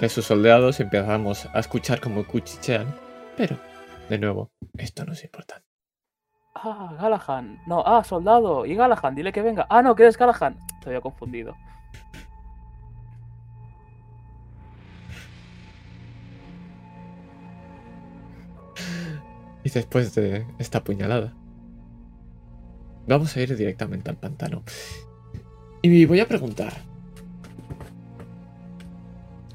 de sus soldados y empezamos a escuchar como cuchichean. Pero, de nuevo, esto no es importante. Ah, Galahan. No, ah, soldado. Y Galahan, dile que venga. Ah, no, que eres Galahan. Había confundido. Y después de esta puñalada, vamos a ir directamente al pantano. Y voy a preguntar,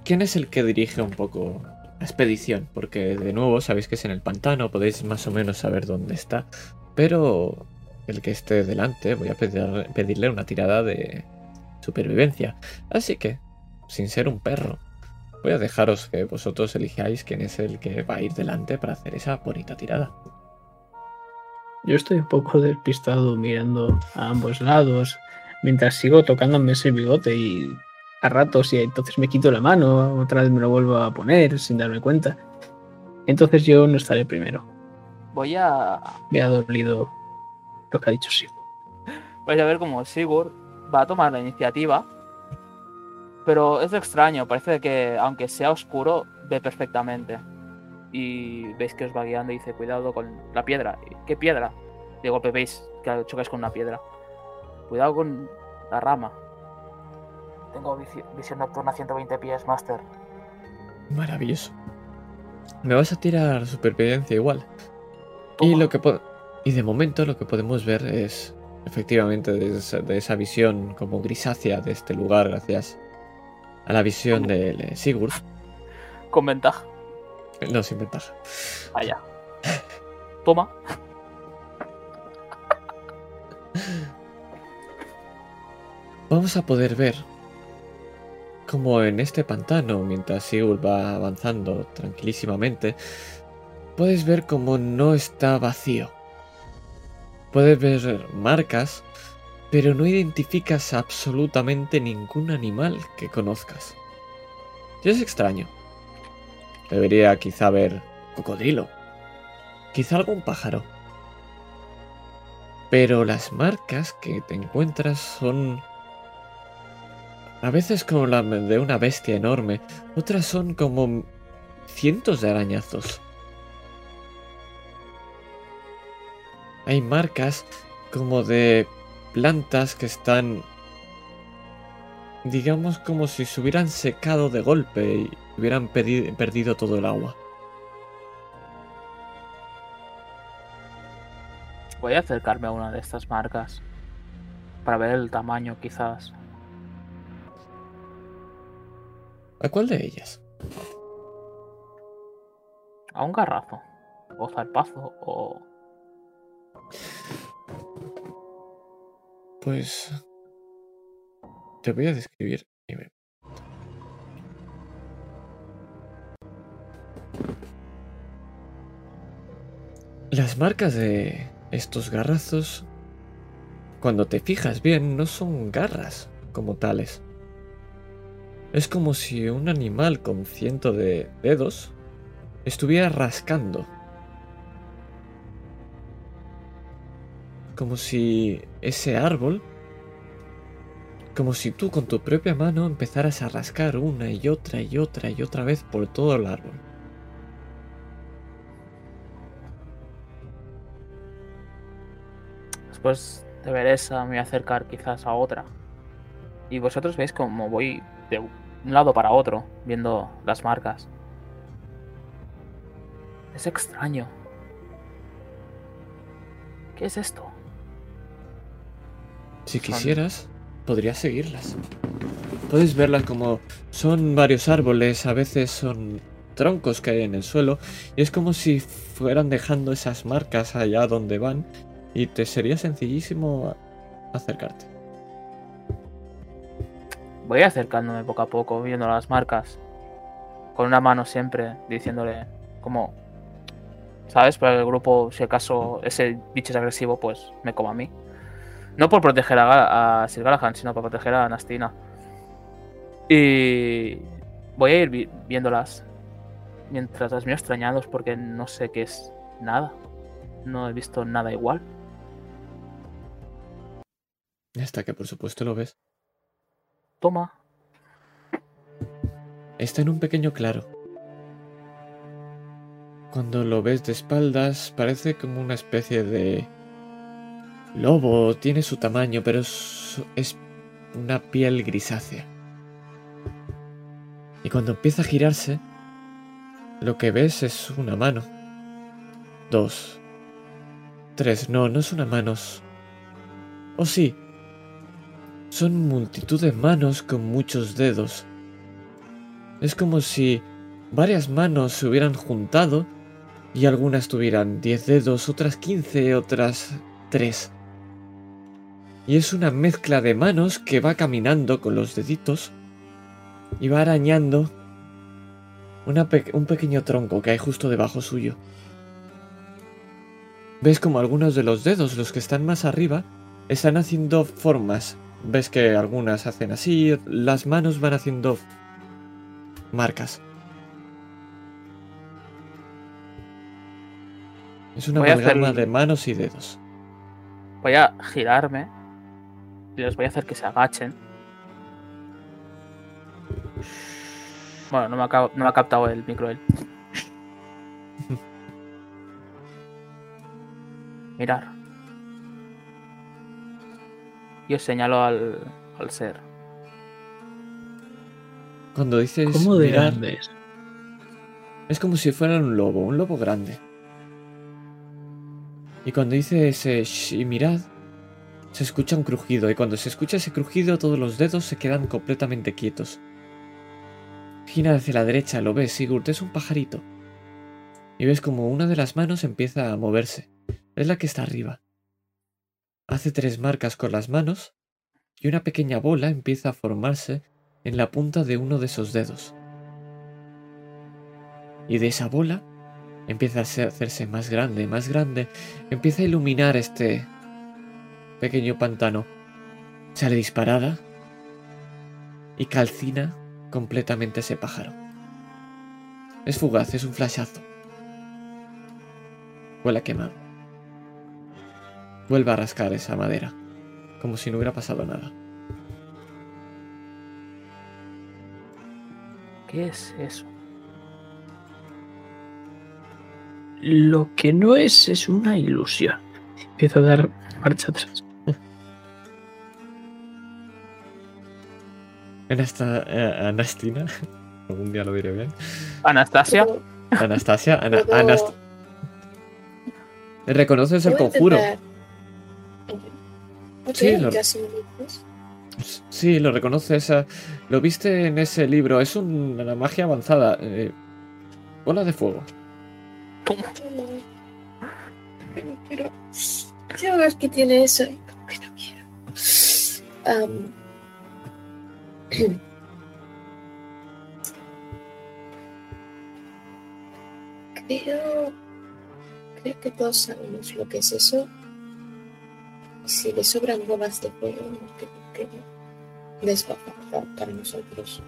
¿quién es el que dirige un poco la expedición? Porque de nuevo sabéis que es en el pantano, podéis más o menos saber dónde está, pero el que esté delante voy a pedir- pedirle una tirada de supervivencia. Así que, sin ser un perro, Voy a dejaros que vosotros elijáis quién es el que va a ir delante para hacer esa bonita tirada. Yo estoy un poco despistado mirando a ambos lados mientras sigo tocándome ese bigote y a ratos y entonces me quito la mano, otra vez me lo vuelvo a poner sin darme cuenta. Entonces yo no estaré primero. Voy a. Me ha dolido lo que ha dicho Sigo. Vais a ver como Sigurd va a tomar la iniciativa. Pero es extraño, parece que aunque sea oscuro, ve perfectamente. Y veis que os va guiando y dice, cuidado con la piedra. ¿Qué piedra? De golpe veis que chocáis con una piedra. Cuidado con la rama. Tengo visi- visión nocturna 120 pies, Master. Maravilloso. Me vas a tirar supervivencia igual. Y lo que y de momento lo que podemos ver es efectivamente de esa, de esa visión como grisácea de este lugar gracias a la visión de eh, Sigurd. Con ventaja. No, sin ventaja. Allá. Toma. Vamos a poder ver como en este pantano, mientras Sigurd va avanzando tranquilísimamente, puedes ver como no está vacío. Puedes ver marcas, pero no identificas absolutamente ningún animal que conozcas. Y es extraño. Debería quizá ver cocodrilo. Quizá algún pájaro. Pero las marcas que te encuentras son a veces como la de una bestia enorme, otras son como cientos de arañazos. Hay marcas como de plantas que están, digamos, como si se hubieran secado de golpe y hubieran perdido todo el agua. Voy a acercarme a una de estas marcas para ver el tamaño quizás. ¿A cuál de ellas? A un garrazo. O zarpazo. O. Pues. Te voy a describir. Las marcas de estos garrazos, cuando te fijas bien, no son garras como tales. Es como si un animal con ciento de dedos estuviera rascando. Como si ese árbol, como si tú con tu propia mano empezaras a rascar una y otra y otra y otra vez por todo el árbol. Después de ver me voy a acercar quizás a otra. Y vosotros veis como voy de un lado para otro, viendo las marcas. Es extraño. ¿Qué es esto? Si quisieras, podrías seguirlas. Puedes verlas como son varios árboles, a veces son troncos que hay en el suelo, y es como si fueran dejando esas marcas allá donde van, y te sería sencillísimo acercarte. Voy acercándome poco a poco, viendo las marcas. Con una mano siempre, diciéndole como... ¿Sabes? Para el grupo, si acaso ese bicho es agresivo, pues me como a mí. No por proteger a, a Sir Gallagher, sino para proteger a Nastina. Y voy a ir viéndolas mientras las miro extrañados porque no sé qué es nada. No he visto nada igual. Hasta que por supuesto lo ves. Toma. Está en un pequeño claro. Cuando lo ves de espaldas parece como una especie de lobo. Tiene su tamaño, pero es, una piel grisácea. Y cuando empieza a girarse, lo que ves es una mano. Dos. Tres. No, no es una mano. O sí, son multitud de manos con muchos dedos. Es como si varias manos se hubieran juntado y algunas tuvieran 10 dedos, otras 15, otras 3. Y es una mezcla de manos que va caminando con los deditos y va arañando un pequeño tronco que hay justo debajo suyo. Ves como algunos de los dedos, los que están más arriba, están haciendo formas Ves que algunas hacen así, las manos van haciendo marcas. Es una amalgama de manos y dedos. Voy a girarme y les voy a hacer que se agachen. Bueno, no me ha, no me ha captado el micro él. Mirar y os señalo al, al ser. Cuando dices ¿Cómo de grande es? Es como si fuera un lobo, un lobo grande. Y cuando dices y mirad, se escucha un crujido y cuando se escucha ese crujido todos los dedos se quedan completamente quietos. Gira hacia la derecha, lo ves, Sigurd, es un pajarito. Y ves como una de las manos empieza a moverse. Es la que está arriba. Hace tres marcas con las manos y una pequeña bola empieza a formarse en la punta de uno de esos dedos. Y de esa bola empieza a hacerse más grande, más grande, empieza a iluminar este pequeño pantano. Sale disparada y calcina completamente ese pájaro. Es fugaz, es un flashazo. Huele a quemado. Vuelve a rascar esa madera, como si no hubiera pasado nada. ¿Qué es eso? Lo que no es es una ilusión. Empiezo a dar marcha atrás. En esta eh, Anastina, algún día lo diré bien. Anastasia. Puedo- Anastasia, Ana- puedo- Anast- ¿Reconoces el conjuro? intentar- Sí, lo- ya si me dices. Sí, lo reconoces. Lo viste en ese libro. Es un- una magia avanzada. eh, bola de fuego. Pero, pero quiero ver qué tiene eso. Pero quiero. Creo, creo que todos sabemos lo que es eso. Si le sobran bolas de fuego, no creo que les va a faltar para nosotros.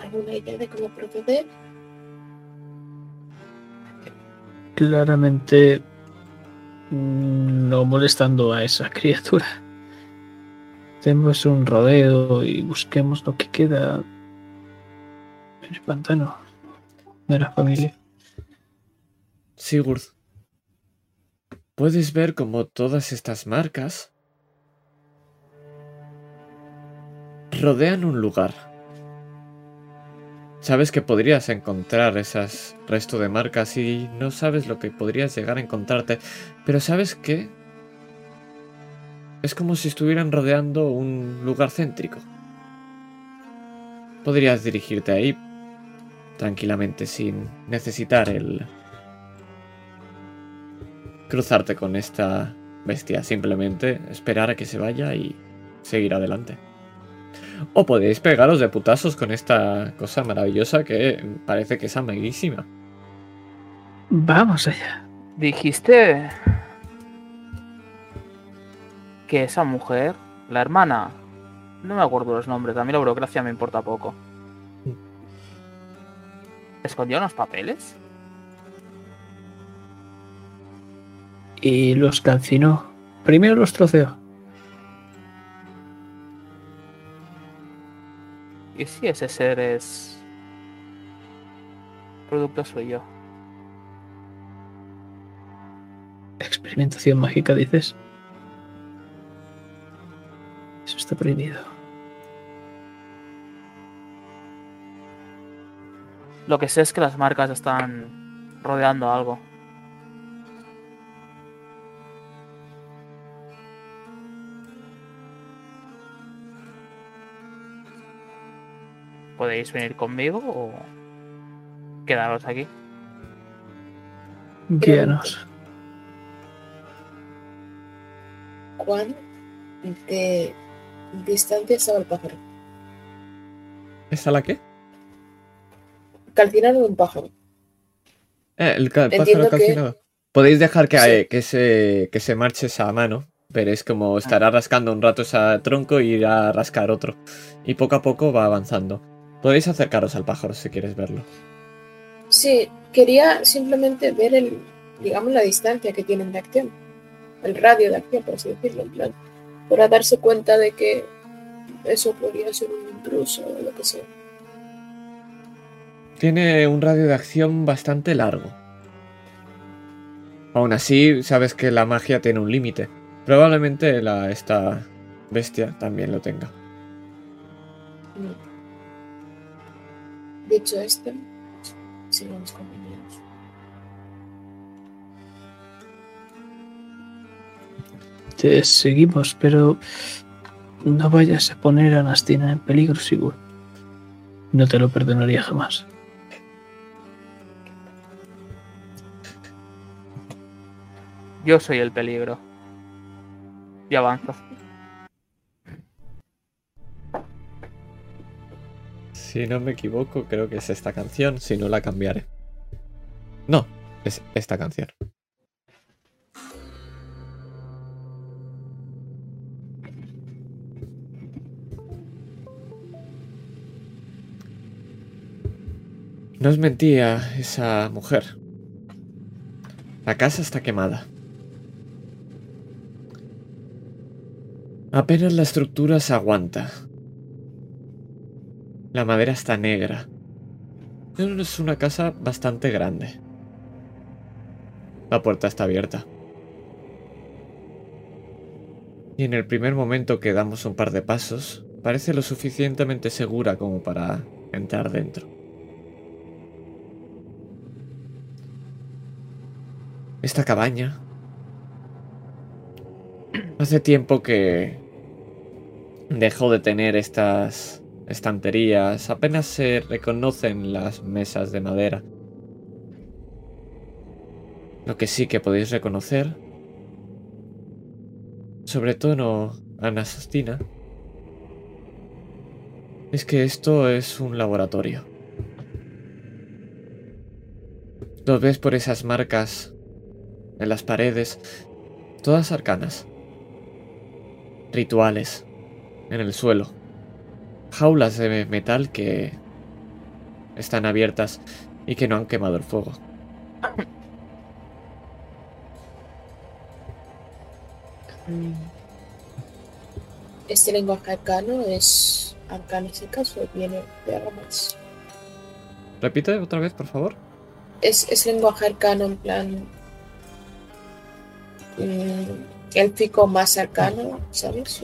¿Alguna idea de cómo proceder? Claramente mm, no molestando a esa criatura. Demos un rodeo y busquemos lo que queda en el pantano de la familia. Sigurd. Puedes ver como todas estas marcas rodean un lugar. Sabes que podrías encontrar esas resto de marcas y no sabes lo que podrías llegar a encontrarte, pero sabes que es como si estuvieran rodeando un lugar céntrico. Podrías dirigirte ahí tranquilamente sin necesitar el cruzarte con esta bestia, simplemente esperar a que se vaya y seguir adelante. O podéis pegaros de putazos con esta cosa maravillosa que parece que es amiguísima. Vamos allá. Dijiste que esa mujer, la hermana, no me acuerdo los nombres, a mí la burocracia me importa poco. ¿Escondió unos papeles? Y los calcinó. Primero los troceó. ¿Y si ese ser es producto suyo? Experimentación mágica, dices. Eso está prohibido. Lo que sé es que las marcas están rodeando algo. ¿Podéis venir conmigo o quedaros aquí? Guíanos. ¿Cuán de distancia estaba el pájaro? ¿Esta la qué? Calcinaron un pájaro. Eh, el ca- pájaro Entiendo que- calcinado. Podéis dejar que, Sí. eh, que, se, que se marche esa mano. Veréis como estará rascando un rato ese tronco y irá a rascar otro. Y poco a poco va avanzando. Podéis acercaros al pájaro si quieres verlo. Sí, quería simplemente ver el, digamos, la distancia que tienen de acción. El radio de acción, por así decirlo, en plan. Para darse cuenta de que eso podría ser un intruso o lo que sea. Tiene un radio de acción bastante largo. Aún así, sabes que la magia tiene un límite. Probablemente la, esta bestia también lo tenga. Mm. Dicho esto, sigamos con mi niños. Te seguimos, pero no vayas a poner a Nastina en peligro, Sigurd. No te lo perdonaría jamás. Yo soy el peligro. Y avanzo. Si no me equivoco, creo que es esta canción, si no la cambiaré. No, es esta canción. No os mentía esa mujer. La casa está quemada. Apenas la estructura se aguanta. La madera está negra. Es una casa bastante grande. La puerta está abierta. Y en el primer momento que damos un par de pasos, parece lo suficientemente segura como para entrar dentro. Esta cabaña. Hace tiempo que dejó de tener estas estanterías. Apenas se reconocen las mesas de madera. Lo que sí que podéis reconocer, sobre todo Ana Sostina, es que esto es un laboratorio. Lo ves por esas marcas en las paredes, todas arcanas. Rituales en el suelo. Jaulas de metal que están abiertas y que no han quemado el fuego. ¿Este lenguaje arcano es arcano ese caso viene de algo más? Repite otra vez, por favor. ¿Es, es lenguaje arcano en plan el pico más arcano, ¿sabes?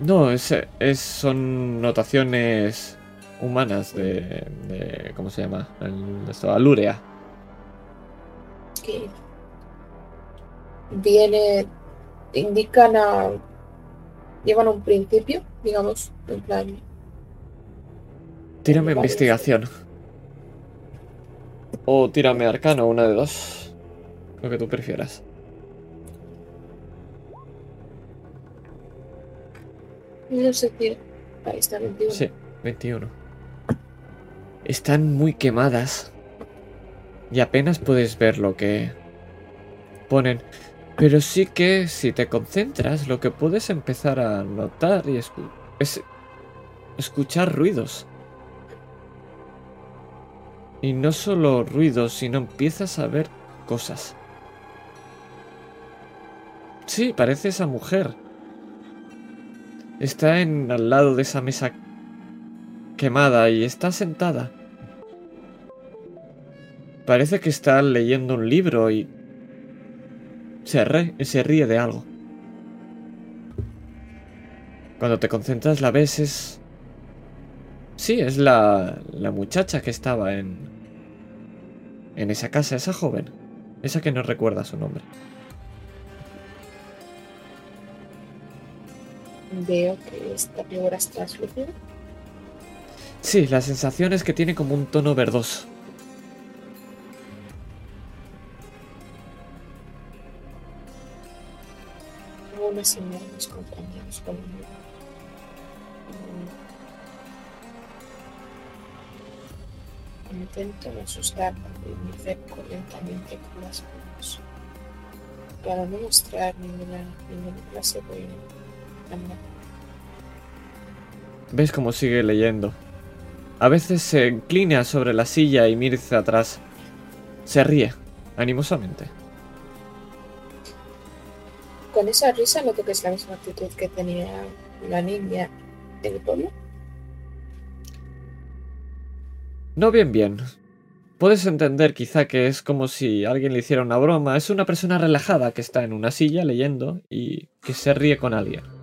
No, es, es, son notaciones humanas de, de ¿Cómo se llama? El, esto, alúrea. Que viene. Indican a. Llevan un principio, digamos, en plan. Tírame investigación. O tírame arcano, una de dos. Lo que tú prefieras. No sé. Ahí está 21. Sí, 21. Están muy quemadas. Y apenas puedes ver lo que ponen. Pero sí que si te concentras, lo que puedes empezar a notar y es escuchar ruidos. Y no solo ruidos, sino empiezas a ver cosas. Sí, parece esa mujer. Está en al lado de esa mesa quemada y está sentada. Parece que está leyendo un libro y se, se ríe de algo. Cuando te concentras la ves es... Sí, es la, la muchacha que estaba en... En esa casa, esa joven. Esa que no recuerda su nombre. Veo que esta figura es translúcida. Sí, la sensación es que tiene como un tono verdoso. Tengo una señal mis compañeros con Intento no asustarla y me acerco lentamente con las manos para no mostrar ninguna, ninguna clase de ¿Ves cómo sigue leyendo? A veces se inclina sobre la silla y mira hacia atrás. Se ríe, animosamente. Con esa risa noto que es la misma actitud que tenía la niña del pueblo. No bien bien. Puedes entender quizá que es como si alguien le hiciera una broma. Es una persona relajada que está en una silla leyendo y que se ríe con alguien.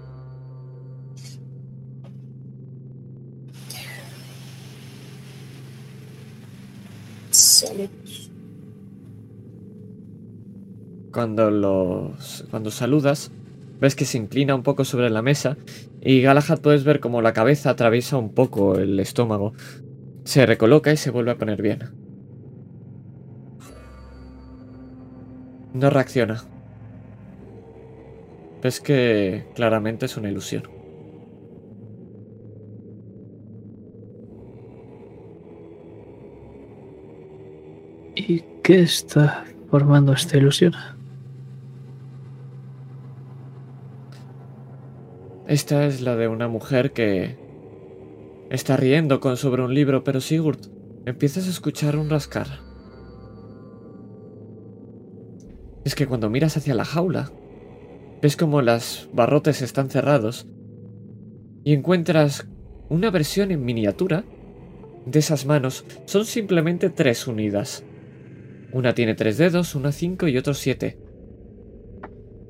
Cuando los. Cuando saludas, ves que se inclina un poco sobre la mesa y Galahad puedes ver como la cabeza atraviesa un poco el estómago. Se recoloca y se vuelve a poner bien. No reacciona. Ves que claramente es una ilusión. ¿Y qué está formando esta ilusión? Esta es la de una mujer que está riendo con sobre un libro, pero Sigurd, empiezas a escuchar un rascar. Es que cuando miras hacia la jaula, ves como las barrotes están cerrados y encuentras una versión en miniatura de esas manos. Son simplemente tres unidas. Una tiene tres dedos, una cinco y otro siete.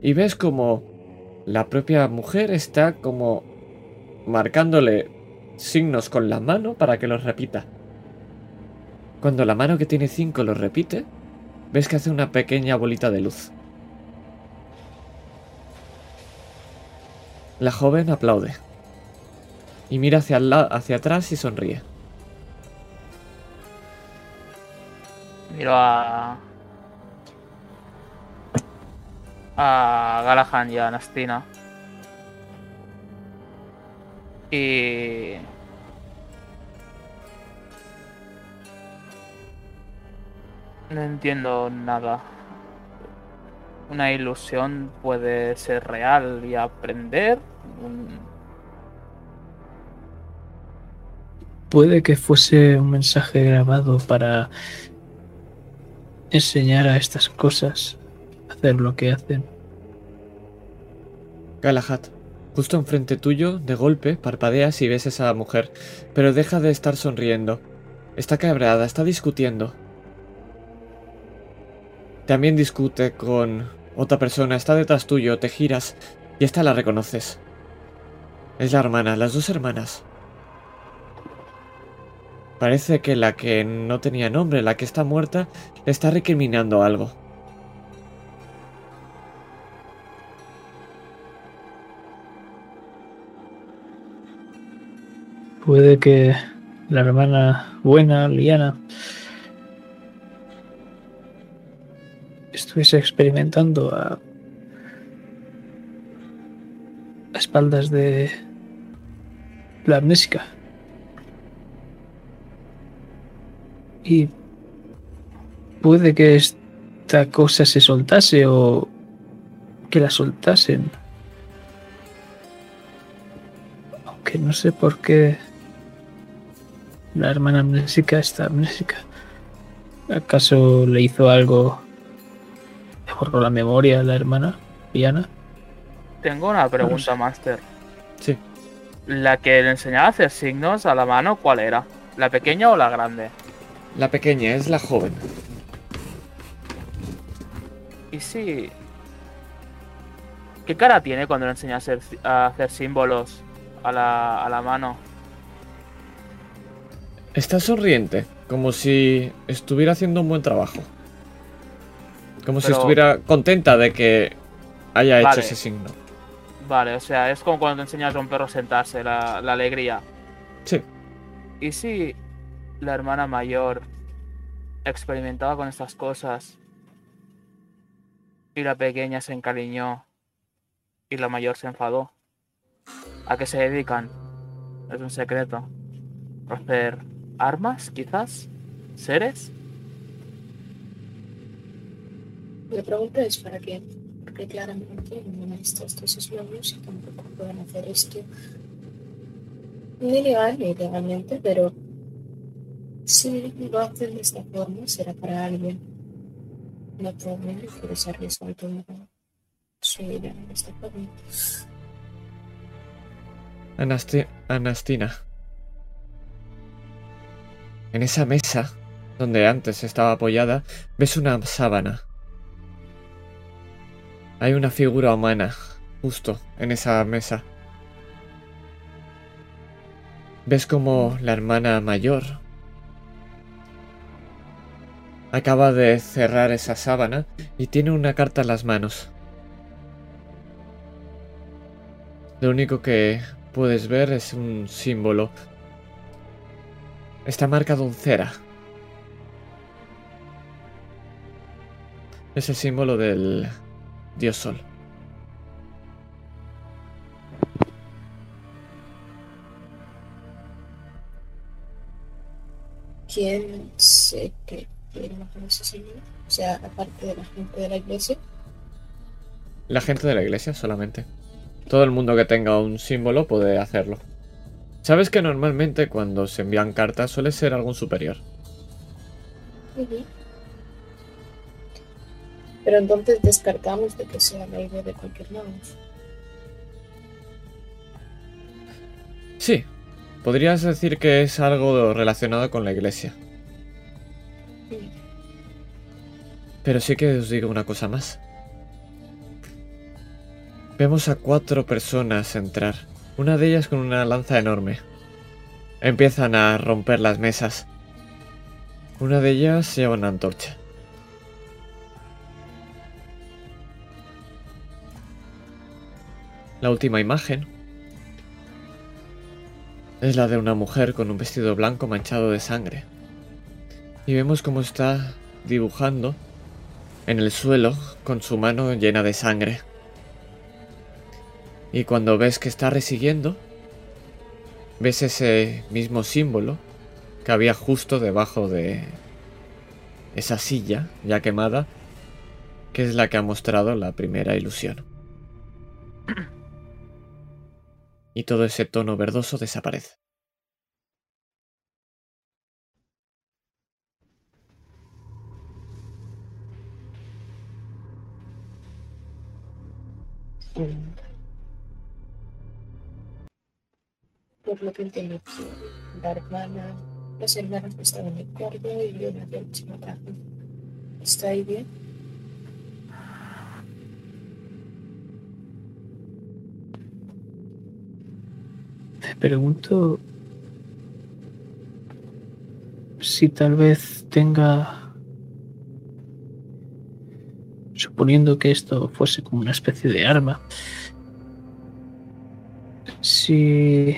Y ves como la propia mujer está como marcándole signos con la mano para que los repita. Cuando la mano que tiene cinco los repite, ves que hace una pequeña bolita de luz. La joven aplaude y mira hacia, hacia atrás y sonríe. Miro a. a Galahan y a Nastina. Y. No entiendo nada. Una ilusión puede ser real y aprender. Puede que fuese un mensaje grabado para enseñar a estas cosas a hacer lo que hacen. Galahad, justo enfrente tuyo, de golpe, parpadeas y ves a esa mujer, pero deja de estar sonriendo. Está cabreada, está discutiendo. También discute con otra persona, está detrás tuyo, te giras y esta la reconoces. Es la hermana, las dos hermanas. Parece que la que no tenía nombre, la que está muerta, le está recriminando algo. Puede que la hermana buena, Liana, estuviese experimentando a, espaldas de la amnésica. Y puede que esta cosa se soltase o que la soltasen. Aunque no sé por qué la hermana amnésica está amnésica. ¿Acaso le hizo algo? ¿Le borró la memoria a la hermana, Diana? Tengo una pregunta, Master. Sí. La que le enseñaba a hacer signos a la mano, ¿cuál era? ¿La pequeña o la grande? La pequeña es la joven. ¿Y si... ¿Qué cara tiene cuando le enseña a hacer, a hacer símbolos a la, a la mano? Está sonriente, como si estuviera haciendo un buen trabajo. Como si estuviera contenta de que haya hecho ese signo. Vale, o sea, es como cuando te enseñas a un perro a sentarse, la, la alegría. Sí. ¿Y si la hermana mayor experimentaba con estas cosas y la pequeña se encariñó y la mayor se enfadó? ¿A qué se dedican? Es un secreto. ¿Hacer armas, quizás? ¿Seres? La pregunta es para quién, porque claramente no han visto estos esclavos y tampoco pueden hacer esto ni legal ni ilegalmente, pero si lo hacen de esta forma será para alguien. No todo el mundo quiere ser resuelto su vida de esta forma. Anasti- Anastina. En esa mesa, donde antes estaba apoyada, ves una sábana. Hay una figura humana, justo en esa mesa. Ves como la hermana mayor acaba de cerrar esa sábana y tiene una carta en las manos. Lo único que puedes ver es un símbolo. Está marcado en cera. Es el símbolo del dios sol. ¿Quién se que? O sea, aparte de la gente de la iglesia. La gente de la iglesia solamente. Todo el mundo que tenga un símbolo puede hacerlo. Sabes que normalmente cuando se envían cartas suele ser algún superior. Pero entonces descartamos de que sea la idea de cualquier lado. Sí, podrías decir que es algo relacionado con la iglesia. Pero sí que os digo una cosa más. Vemos a cuatro personas entrar, una de ellas con una lanza enorme. Empiezan a romper las mesas. Una de ellas lleva una antorcha. La última imagen es la de una mujer con un vestido blanco manchado de sangre. Y vemos cómo está dibujando en el suelo con su mano llena de sangre. Y cuando ves que está resiguiendo, ves ese mismo símbolo que había justo debajo de esa silla ya quemada, que es la que ha mostrado la primera ilusión. Y todo ese tono verdoso desaparece. Por lo que entiendo, que la hermana, las hermanas que estaban en el y yo del chimatazo. ¿Está ahí bien? Me pregunto si tal vez tenga, suponiendo que esto fuese como una especie de arma, si,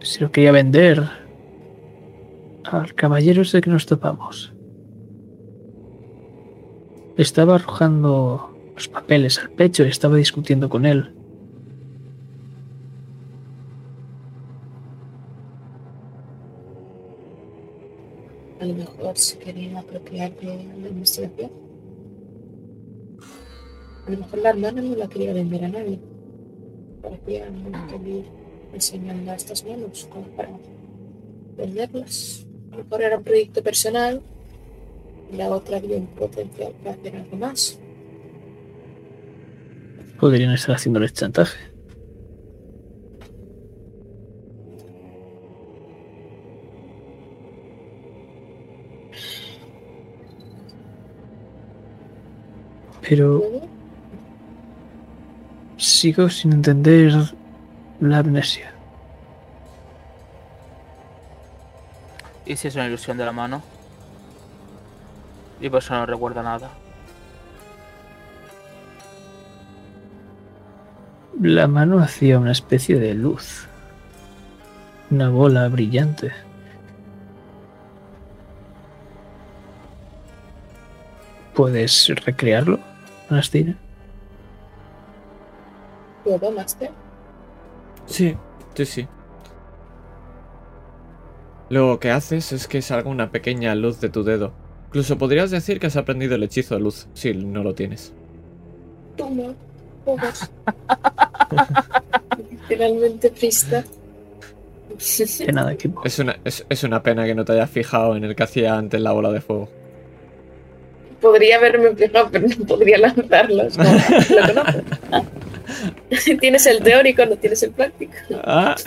si lo quería vender al caballero ese que nos topamos. Estaba arrojando los papeles al pecho y estaba discutiendo con él. A lo mejor se querían apropiar de la investigación. A lo mejor la hermana no la quería vender a nadie. Parecía muy feliz enseñando a estas manos como para venderlas. A lo mejor era un proyecto personal y la otra vio un potencial para hacer algo más. Podrían estar haciéndoles chantaje. Pero sigo sin entender la amnesia. ¿Y si es una ilusión de la mano? Y por eso no recuerda nada. La mano hacía una especie de luz. Una bola brillante. ¿Puedes recrearlo, Anastina? ¿Puedo, Master? Sí, sí, sí. Lo que haces es que salga una pequeña luz de tu dedo. Incluso podrías decir que has aprendido el hechizo de luz, si no lo tienes. Toma, ojos. Literalmente pista. De nada, equipo. Es una, es, es una pena que no te hayas fijado en el que hacía antes la bola de fuego. Podría haberme fijado, pero no podría lanzarlos. No, lo conozco. Tienes el teórico, no tienes el práctico. Ah.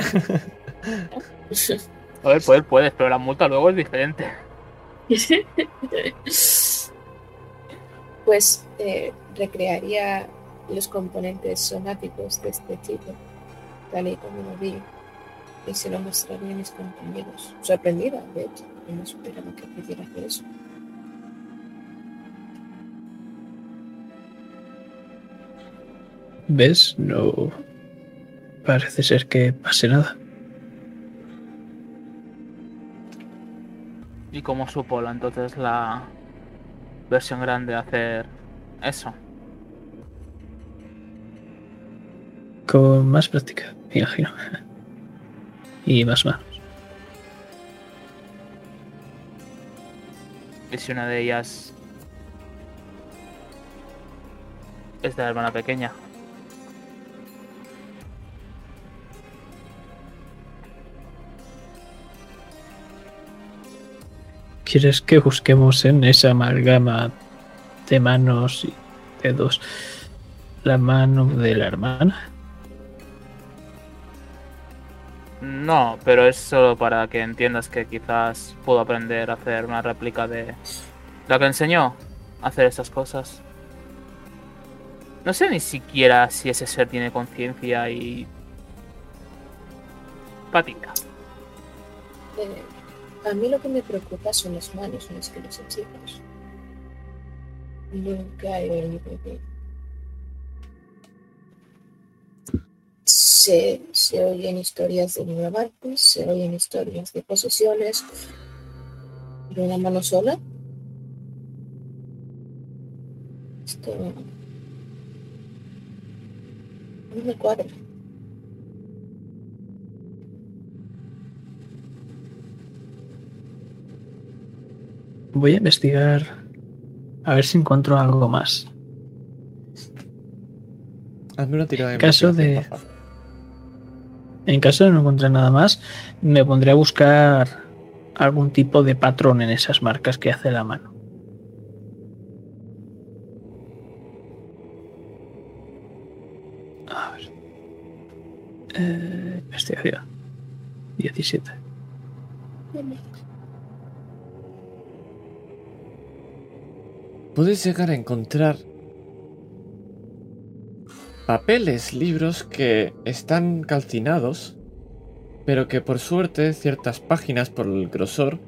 A ver, poder puedes, pero la multa luego es diferente. Pues eh, recrearía los componentes somáticos de este tipo, tal y como lo vi, y se lo mostraría a mis compañeros. Sorprendida, de hecho, y no esperaba que pudiera hacer eso. ¿Ves? No. parece ser que pase nada. ¿Y cómo supo entonces la versión grande hacer eso? Con más práctica, me imagino. Y más manos. Y si una de ellas es de la hermana pequeña. ¿Quieres que busquemos en esa amalgama de manos y dedos la mano de la hermana? No, pero es solo para que entiendas que quizás puedo aprender a hacer una réplica de la que enseñó a hacer esas cosas. No sé ni siquiera si ese ser tiene conciencia y... Patica. Eh, a mí lo que me preocupa son las manos en las que los hechizos. Nunca he oído de... Se, se oyen historias de muertes, se oyen historias de posesiones, de una mano sola. Esto no me cuadra. Voy a investigar a ver si encuentro algo más. Hazme una tirada de En caso de-. En caso de no encontrar nada más, me pondré a buscar algún tipo de patrón en esas marcas que hace la mano. A ver. Eh, investigación. 17. Puedes llegar a encontrar papeles, libros que están calcinados, pero que por suerte ciertas páginas por el grosor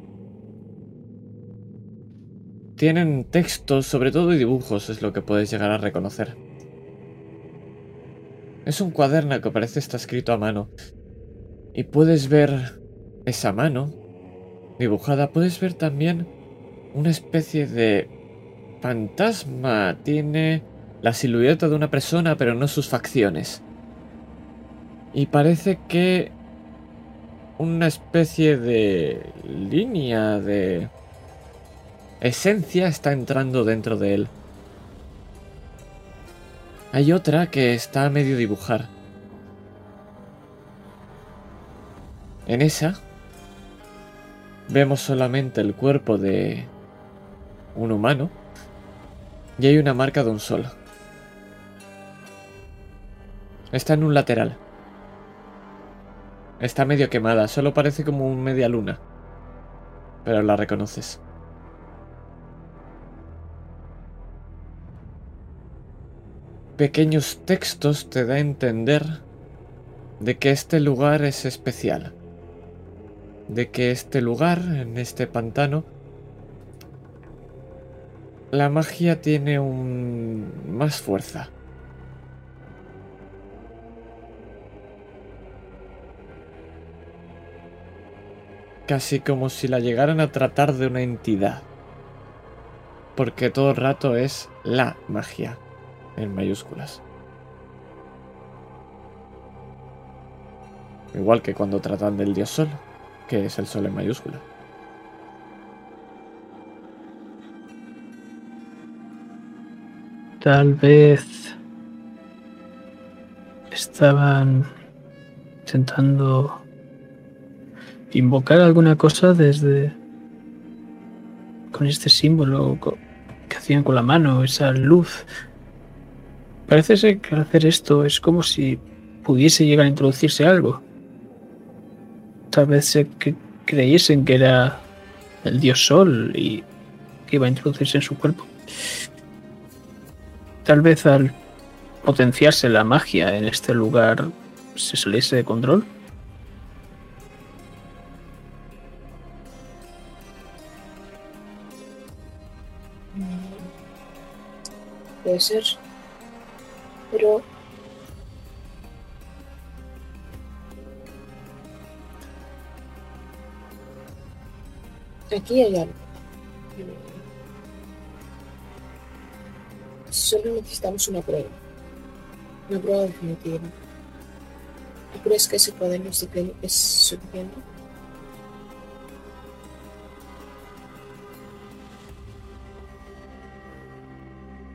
tienen textos, sobre todo y dibujos, es lo que puedes llegar a reconocer. Es un cuaderno que parece está escrito a mano. Y puedes ver esa mano dibujada. Puedes ver también una especie de fantasma. Tiene la silueta de una persona, pero no sus facciones. Y parece que una especie de línea de esencia está entrando dentro de él. Hay otra que está a medio dibujar. En esa vemos solamente el cuerpo de un humano y hay una marca de un sol. Está en un lateral. Está medio quemada, solo parece como un media luna. Pero la reconoces. Pequeños textos te da a entender de que este lugar es especial. De que este lugar, en este pantano, la magia tiene un más fuerza. Casi como si la llegaran a tratar de una entidad. Porque todo el rato es la magia, en mayúsculas. Igual que cuando tratan del dios sol, que es el sol en mayúscula. Tal vez estaban intentando invocar alguna cosa desde con este símbolo que hacían con la mano, esa luz. Parece ser que al hacer esto es como si pudiese llegar a introducirse algo. Tal vez se cre- creyesen que era el dios sol y que iba a introducirse en su cuerpo. Tal vez al potenciarse la magia en este lugar se saliese de control. Mm, puede ser. Pero... Aquí hay algo. Solo necesitamos una prueba. Una prueba definitiva. ¿Tú crees que ese poder es sufici- es suficiente?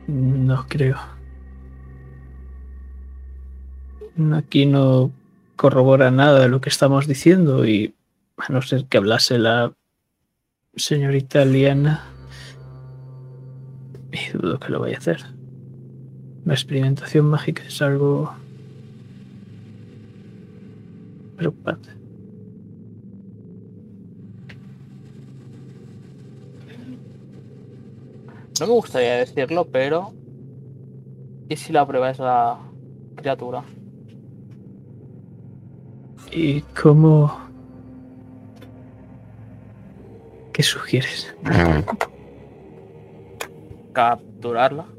No creo. Aquí no corrobora nada de lo que estamos diciendo y a no ser que hablase la señorita Liana, y dudo que lo vaya a hacer. La experimentación mágica es algo preocupante. No me gustaría decirlo, pero. ¿Y si la prueba es la criatura? ¿Y cómo... ¿Qué sugieres? Capturarla.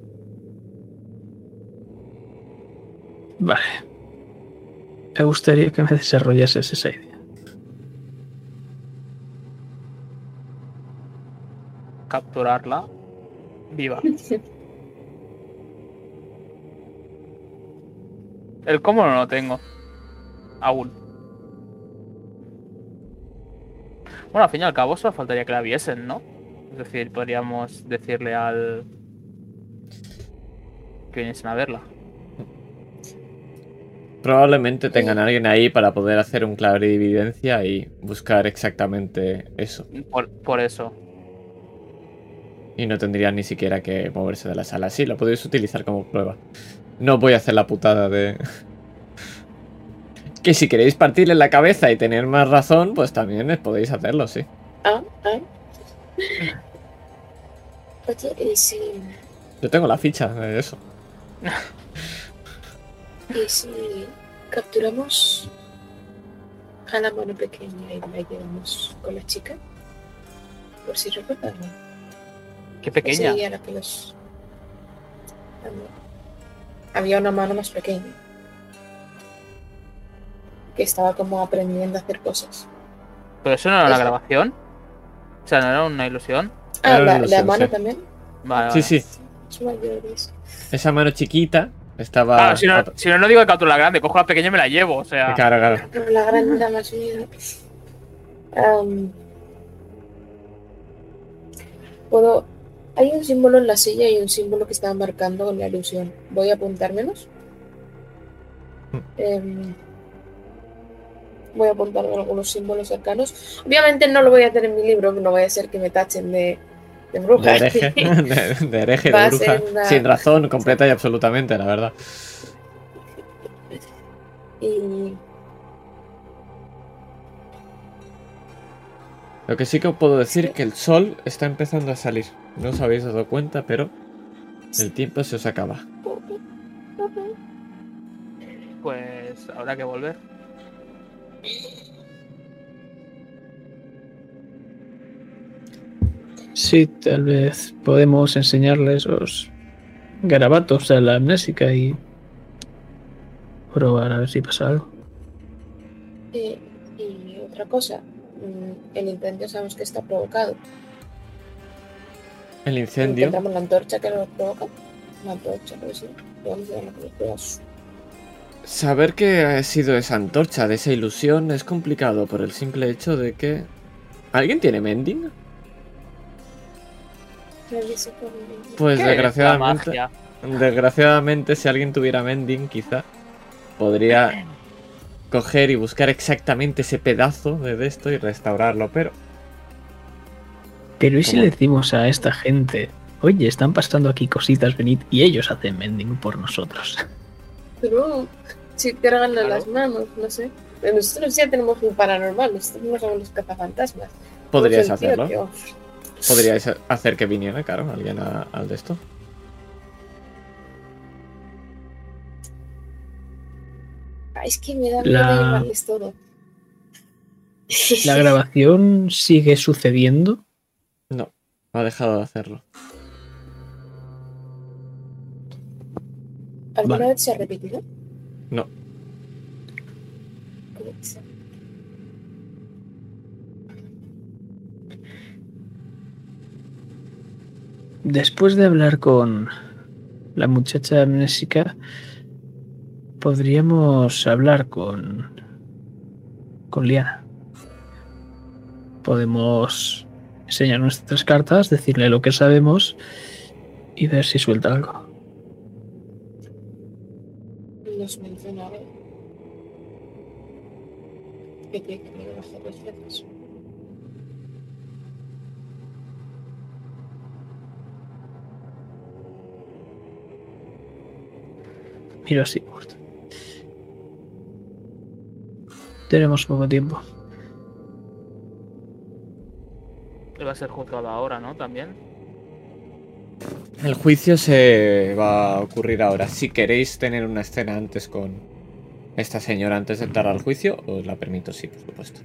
Vale. Me gustaría que me desarrollases esa idea. Capturarla. Viva. El cómo no lo tengo. Aún. Bueno, al fin y al cabo solo faltaría que la viesen, ¿no? Es decir, podríamos decirle al... que viniesen a verla. Probablemente tengan a alguien ahí para poder hacer un clarividencia y buscar exactamente eso. Por, por eso. Y no tendrían ni siquiera que moverse de la sala. Sí, lo podéis utilizar como prueba. No voy a hacer la putada de... que si queréis partirle la cabeza y tener más razón, pues también podéis hacerlo, sí. Ah, ah. Oye, ¿y si, Yo tengo la ficha de eso. y si capturamos a la mano pequeña y la llevamos con la chica? Por si recuerdan. Qué pequeña. que los... Había una mano más pequeña. Que estaba como aprendiendo a hacer cosas. Pero eso no era una grabación. O sea, no era una ilusión. Ah, la, la ilusión, mano sí. también. Vale, Sí, vale. sí. Esa mano chiquita estaba... Claro, si no, si no, no digo que capture la grande, cojo la pequeña y me la llevo. O sea, Claro, claro. Pero la grande da más Puedo. Hay un símbolo en la silla y un símbolo que está marcando con la ilusión. Voy a apuntármelos. Mm. Em, voy a apuntarme algunos símbolos cercanos. Obviamente no lo voy a hacer en mi libro, no voy a ser que me tachen de, de bruja. De hereje, de, de hereje, de bruja. una- Sin razón, completa y absolutamente, la verdad. y Lo que sí que os puedo decir es que el sol está empezando a salir. No os habéis dado cuenta, pero el tiempo se os acaba. pues habrá que volver. Sí, tal vez podemos enseñarles los garabatos a la amnésica y probar a ver si pasa algo. Eh, y otra cosa, mm, el incendio sabemos que está provocado. El incendio. Encontramos la antorcha que lo provoca. La antorcha, pero sí. Podemos los. Saber que ha sido esa antorcha de esa ilusión es complicado por el simple hecho de que. ¿Alguien tiene mending? Pues ¿Qué es la desgraciadamente. magia? Desgraciadamente, si alguien tuviera mending, quizá podría coger y buscar exactamente ese pedazo de esto y restaurarlo, pero Pero ¿y si ¿Cómo? le decimos a esta gente, oye, están pasando aquí cositas, venid, y ellos hacen mending por nosotros? Pero si te regalan Claro. las manos, no sé. Pero Nosotros ya tenemos un paranormal, nosotros no somos los cazafantasmas. el tío hacerlo. que- Podríais hacer que viniera, claro, alguien a- al de esto. Es que me da miedo La- llevarles todo. ¿La grabación sigue sucediendo? No, ha dejado de hacerlo. ¿Alguna Vale. vez se ha repetido? No. Puede ser. Después de hablar con la muchacha amnésica, podríamos hablar con con Liana. Podemos enseñar nuestras cartas, decirle lo que sabemos y ver si suelta algo. Nos menciona algo. Que tiene que venir a hacer los jefes. Miro así, muerto. Tenemos poco tiempo. Va a ser juzgado ahora, ¿no? También. El juicio se va a ocurrir ahora. Si queréis tener una escena antes con esta señora antes de entrar al juicio, os la permito, sí, por supuesto.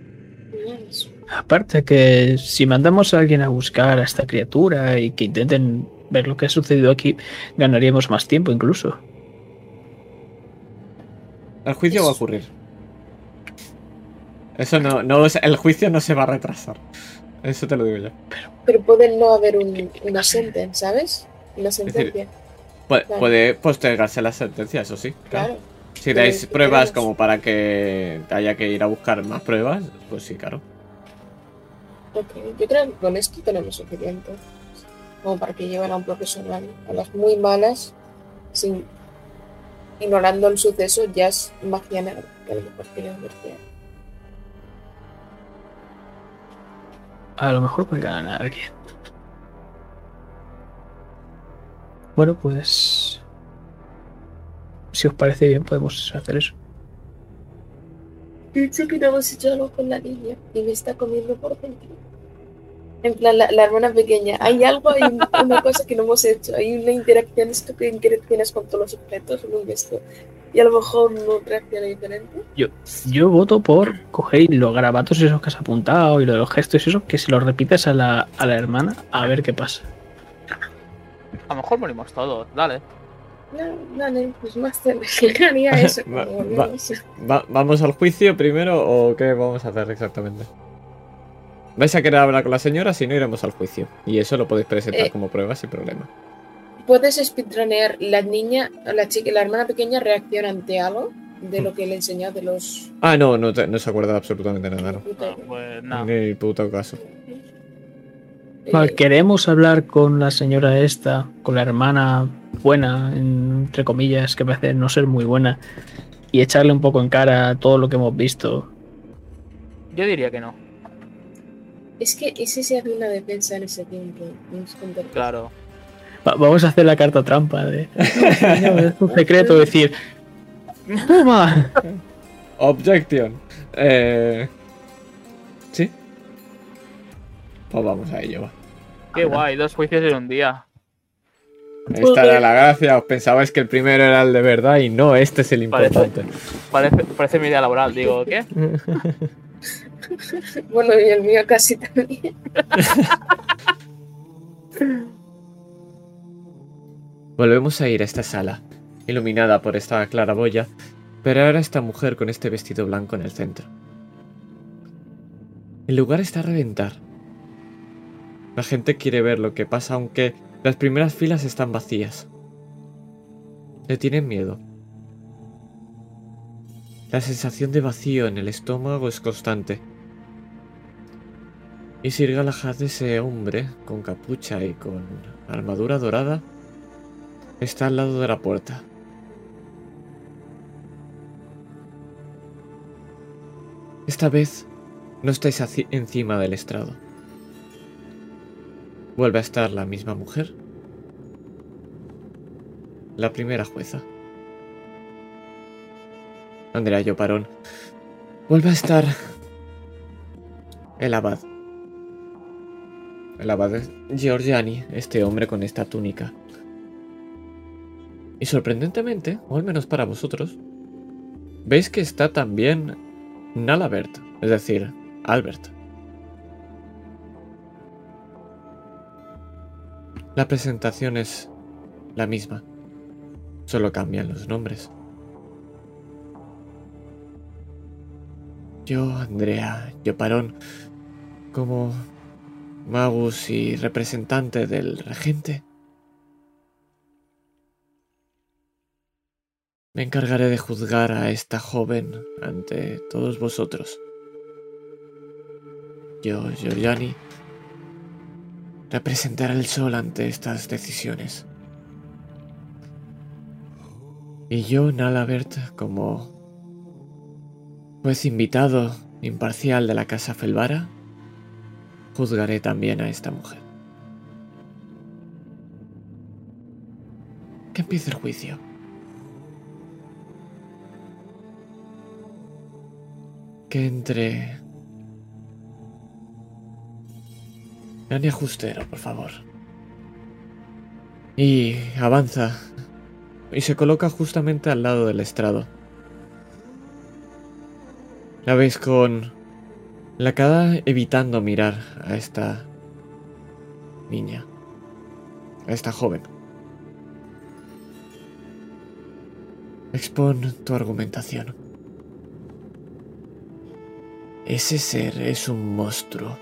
Aparte que si mandamos a alguien a buscar a esta criatura y que intenten ver lo que ha sucedido aquí, ganaríamos más tiempo incluso. El juicio va a ocurrir. Eso no, no el juicio no se va a retrasar. Eso te lo digo yo. Pero puede no haber un, una sentencia, ¿sabes? Una sentencia. Puede, Claro. puede postergarse la sentencia, eso sí. Claro. Si dais Pero- pruebas como para que haya que ir a buscar más pruebas, pues sí, claro. Yo creo que con esto tenemos suficiente. Como para que lleven a un profesional. A las muy malas, sin ignorando el suceso, ya es magia negra. Que a lo mejor advertir. A lo mejor puede ganar a alguien. Bueno, pues... Si os parece bien, podemos hacer eso. Pienso que no hemos hecho algo con la niña y me está comiendo por dentro. En plan, la, la hermana pequeña. Hay algo, hay un- una cosa que no hemos hecho. Hay una interacción, esto que interacciones con todos los objetos en un gesto. Y a lo mejor no reacciona diferente. Yo voto por coger los garabatos esos que has apuntado y lo de los gestos y eso, que se los repites a la, a la hermana a ver qué pasa. A lo mejor morimos todos, dale. No, dale, pues más haría eso. Va-. Va- ¿Vamos al juicio primero o qué vamos a hacer exactamente? ¿Vais a querer hablar con la señora? Si no, iremos al juicio. Y eso lo podéis presentar Eh. como prueba sin problema. Puedes speedrunear la niña, la chica, la hermana pequeña reacciona ante algo de lo que le enseñó de los. Ah, no, no, te- no se acuerda de absolutamente nada, no. No, pues. Ni el puto caso. Vale, Eh, queremos hablar con la señora esta, con la hermana buena, en- entre comillas, que parece no ser muy buena, y echarle un poco en cara todo lo que hemos visto. Yo diría que no. Es que ese se hace una defensa en ese tiempo. no Claro. Va- vamos a hacer la carta trampa de... "No, es un secreto, decir... ¡Toma! Objection. Eh... ¿Sí? Pues vamos a ello, va. Qué guay, dos juicios en un día. Esta era la gracia. Os pensabais que el primero era el de verdad y no, este es el Parece- importante. Parece, parece mi idea laboral. Digo, ¿qué? Bueno, y el mío casi también. Volvemos a ir a esta sala, iluminada por esta claraboya, pero ahora esta mujer con este vestido blanco en el centro. El lugar está a reventar. La gente quiere ver lo que pasa aunque las primeras filas están vacías. Le tienen miedo. La sensación de vacío en el estómago es constante. Y Sir Galahad, ese hombre con capucha y con armadura dorada, Está al lado de la puerta. Esta vez no estáis encima del estrado. Vuelve a estar la misma mujer. La primera jueza. Andrea Yoparón. Vuelve a estar el abad. El abad Giorgiani, este hombre con esta túnica. Y sorprendentemente, o al menos para vosotros, veis que está también Nalabert, es decir, Albert. La presentación es la misma, solo cambian los nombres. Yo, Andrea, yo Parón, como magus y representante del regente. Me encargaré de juzgar a esta joven ante todos vosotros. Yo, Giorgiani, representaré el sol ante estas decisiones. Y yo, Nalabert, como juez invitado imparcial de la Casa Felvara, juzgaré también a esta mujer. Que empiece el juicio. Que entre... Dani Ajustero, por favor. Y avanza. Y se coloca justamente al lado del estrado. La veis con la cara evitando mirar a esta niña, a esta joven. Expon tu argumentación. Ese ser es un monstruo.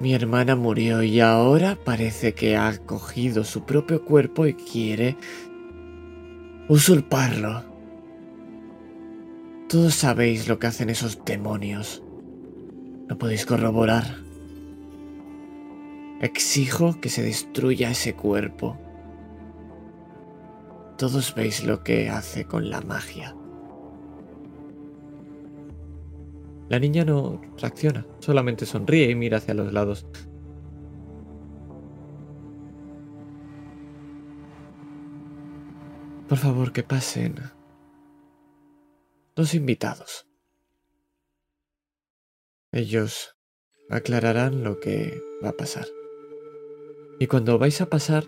Mi hermana murió y ahora parece que ha cogido su propio cuerpo y quiere usurparlo. Todos sabéis lo que hacen esos demonios. ¿Lo podéis corroborar? Exijo que se destruya ese cuerpo. Todos veis lo que hace con la magia. La niña no reacciona, solamente sonríe y mira hacia los lados. Por favor, que pasen los invitados. Ellos aclararán lo que va a pasar. Y cuando vais a pasar,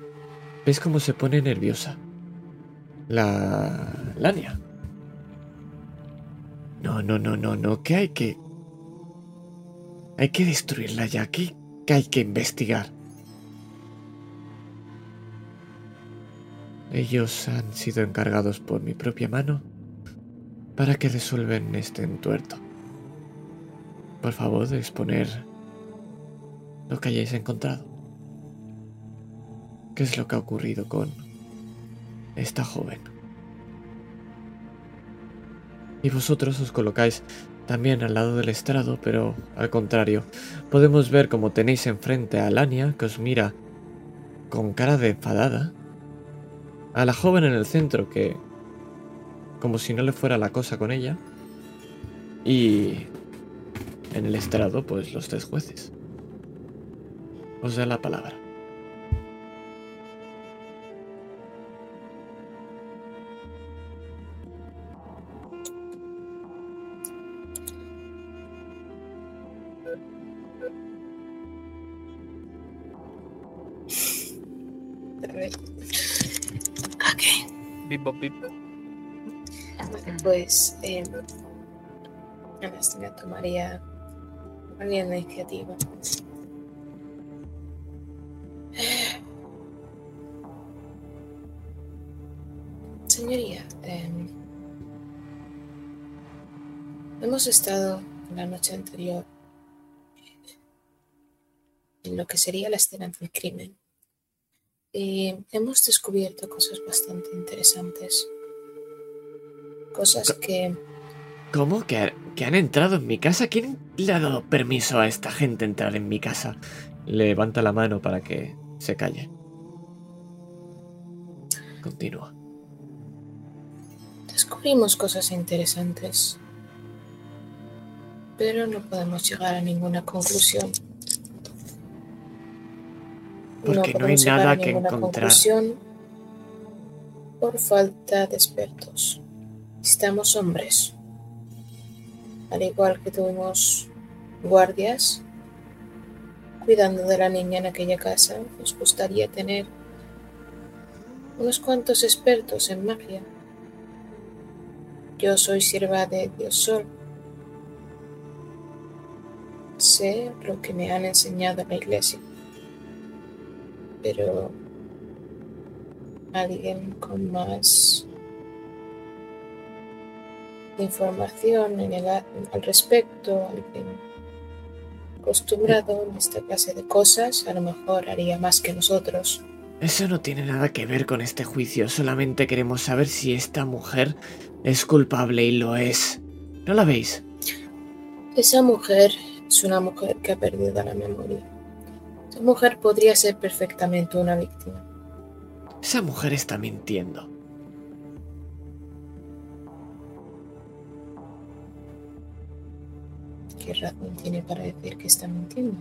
ves cómo se pone nerviosa. La Lania. No, no, no, no, no, que hay que... Hay que destruirla ya, que, que hay que investigar. Ellos han sido encargados por mi propia mano para que resuelven este entuerto. Por favor, exponer lo que hayáis encontrado. ¿Qué es lo que ha ocurrido con esta joven? Y vosotros os colocáis también al lado del estrado, pero al contrario, podemos ver como tenéis enfrente a Lania, que os mira con cara de enfadada, a la joven en el centro, que como si no le fuera la cosa con ella, y en el estrado, pues los tres jueces. Os da la palabra. Pues eh, Anastasia tomaría la iniciativa. Señoría, em, hemos estado la noche anterior en lo que sería la escena del crimen y hemos descubierto cosas bastante interesantes. Cosas que ¿Cómo? ¿Que, que han entrado en mi casa? ¿Quién le ha dado permiso a esta gente entrar en mi casa? Levanta la mano para que se calle. Continúa. descubrimos cosas interesantes, pero no podemos llegar a ninguna conclusión. Porque no hay podemos llegar nada que encontrar. conclusión por falta de expertos. Necesitamos hombres. Al igual que tuvimos guardias cuidando de la niña en aquella casa, nos gustaría tener unos cuantos expertos en magia. Yo soy sierva de Dios Sol. Sé lo que me han enseñado en la iglesia. Pero alguien con más información en el, a- al respecto, alguien acostumbrado en esta clase de cosas, a lo mejor haría más que nosotros. Eso no tiene nada que ver con este juicio, solamente queremos saber si esta mujer es culpable y lo es. ¿No la veis? Esa mujer es una mujer que ha perdido la memoria. Esa mujer podría ser perfectamente una víctima. Esa mujer está mintiendo. ¿Qué razón tiene para decir que está mintiendo?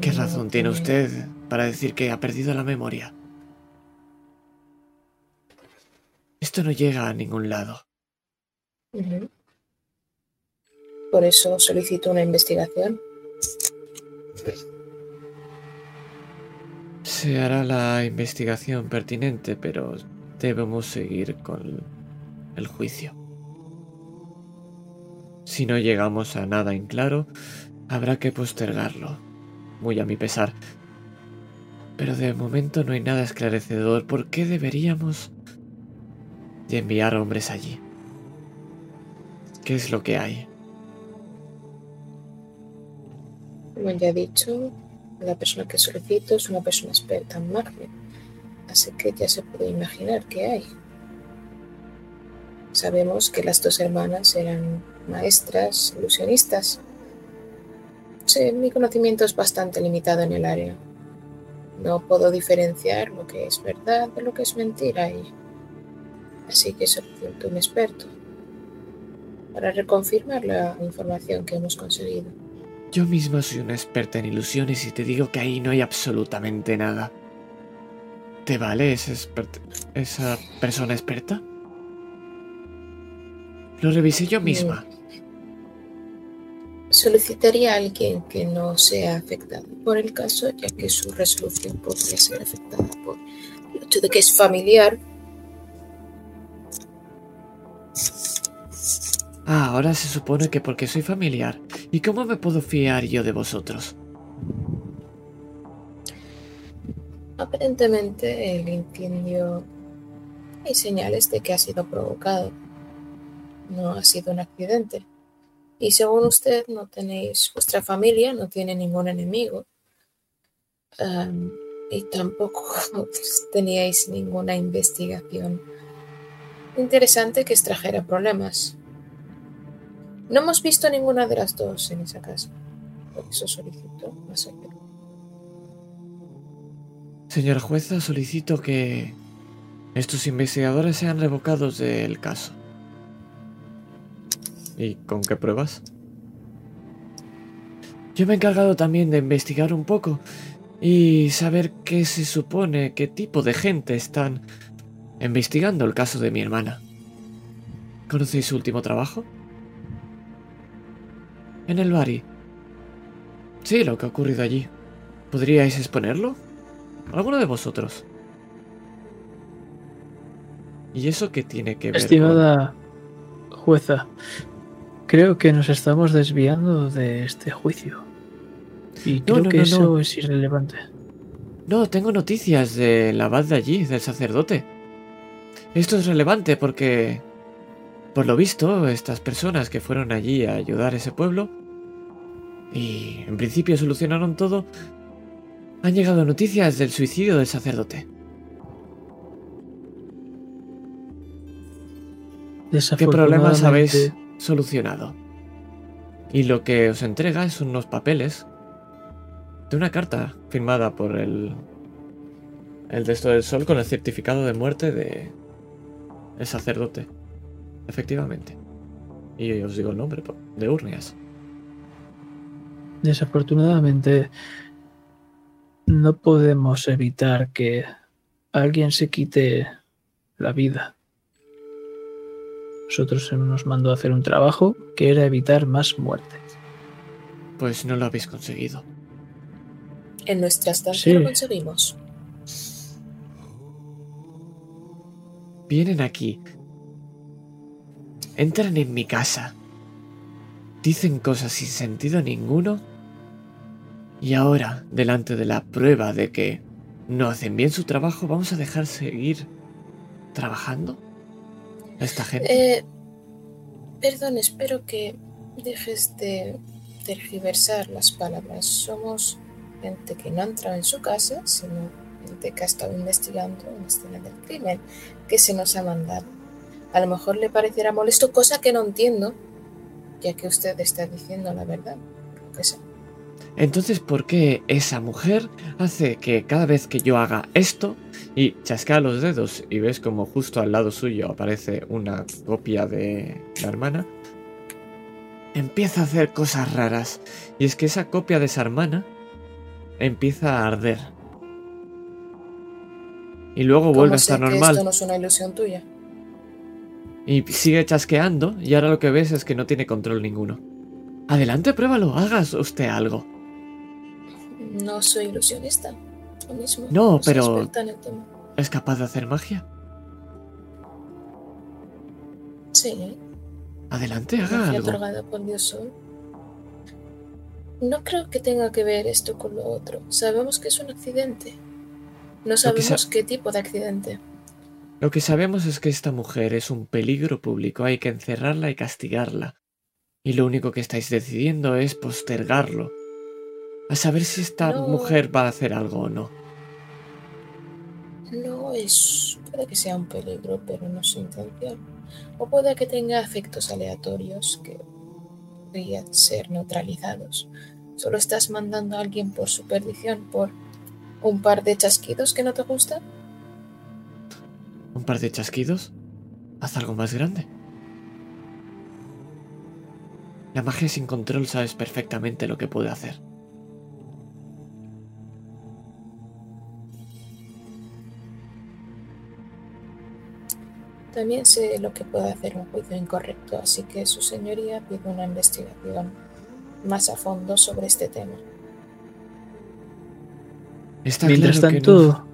¿Qué No razón tiene usted para decir que ha perdido la memoria? Esto no llega a ningún lado. Por eso solicito una investigación. Se hará la investigación pertinente, pero debemos seguir con el juicio. Si no llegamos a nada en claro, habrá que postergarlo, muy a mi pesar. Pero de momento no hay nada esclarecedor. ¿Por qué deberíamos de enviar hombres allí? ¿Qué es lo que hay? Como ya he dicho, la persona que solicito es una persona experta en magia. Así que ya se puede imaginar qué hay. Sabemos que las dos hermanas eran maestras, ilusionistas. Sí, mi conocimiento es bastante limitado en el área. No puedo diferenciar lo que es verdad de lo que es mentira y así que solicito un experto para reconfirmar la información que hemos conseguido. Yo misma soy una experta en ilusiones y te digo que ahí no hay absolutamente nada. ¿Te vale expert- esa persona experta? Lo revisé yo misma. Solicitaría a alguien que no sea afectado por el caso, ya que su resolución podría ser afectada por el hecho de que es familiar. Ah, ahora se supone que porque soy familiar. ¿Y cómo me puedo fiar yo de vosotros? Aparentemente el incendio hay señales de que ha sido provocado. No ha sido un accidente. Y según usted no tenéis, vuestra familia no tiene ningún enemigo. Y tampoco teníais ninguna investigación interesante que extrajera problemas. No hemos visto ninguna de las dos en esa casa. Por eso solicito más ayuda. Señora jueza, solicito que estos investigadores sean revocados del caso. ¿Y con qué pruebas? Yo me he encargado también de investigar un poco y saber qué se supone, qué tipo de gente están investigando el caso de mi hermana. ¿Conocéis su último trabajo? En el Bari. Sí, lo que ha ocurrido allí. ¿Podríais exponerlo? ¿Alguno de vosotros? ¿Y eso qué tiene que ver Estimada jueza, creo que nos estamos desviando de este juicio. Y creo no, que no, eso no. es irrelevante. No, tengo noticias del abad de allí, del sacerdote. Esto es relevante porque, por lo visto, estas personas que fueron allí a ayudar a ese pueblo y en principio solucionaron todo, han llegado noticias del suicidio del sacerdote. ¿Qué problemas habéis solucionado? Y lo que os entrega son unos papeles de una carta firmada por el el Desto del Sol con el certificado de muerte de el sacerdote. Efectivamente. Y os digo el nombre, de Urnias. Desafortunadamente, no podemos evitar que alguien se quite la vida. Nosotros se nos mandó a hacer un trabajo que era evitar más muertes. Pues no lo habéis conseguido. En nuestra estancia Sí. lo conseguimos. Vienen aquí. Entran en mi casa. Dicen cosas sin sentido ninguno. Y ahora, delante de la prueba de que no hacen bien su trabajo, vamos a dejar seguir trabajando esta gente. Eh, perdón, espero que dejes de tergiversar las palabras. Somos gente que no ha entrado en su casa, sino de que ha estado investigando una escena del crimen que se nos ha mandado. A lo mejor le parecerá molesto, cosa que no entiendo, ya que usted está diciendo la verdad. Creo que sí. Entonces, ¿por qué esa mujer hace que cada vez que yo haga esto y chasquea los dedos y ves como justo al lado suyo aparece una copia de la hermana, empieza a hacer cosas raras? Y es que esa copia de esa hermana empieza a arder. Y luego vuelve a ¿Cómo sé estar normal. esto no es una ilusión tuya? Y sigue chasqueando y ahora lo que ves es que no tiene control ninguno. Adelante, pruébalo, hagas usted algo. No soy ilusionista. Mismo. No, pero-. ¿Es capaz de hacer magia? Sí, Adelante, haga algo. otorgada por Dios Sol. No creo que tenga que ver esto con lo otro. Sabemos que es un accidente. No sa- sabemos qué tipo de accidente. Lo que sabemos es que esta mujer es un peligro público, hay que encerrarla y castigarla. Y lo único que estáis decidiendo es postergarlo. A saber si esta No. mujer va a hacer algo o no. No es. Puede que sea un peligro, pero no es su intención. O puede que tenga efectos aleatorios que podrían ser neutralizados. Solo estás mandando a alguien por su perdición, por un par de chasquidos que no te gustan. ¿Un par de chasquidos? Haz algo más grande. La magia sin control sabes perfectamente lo que puede hacer. También sé lo que puede hacer un juicio incorrecto, así que su señoría pide una investigación más a fondo sobre este tema. Está Mientras claro tanto, no.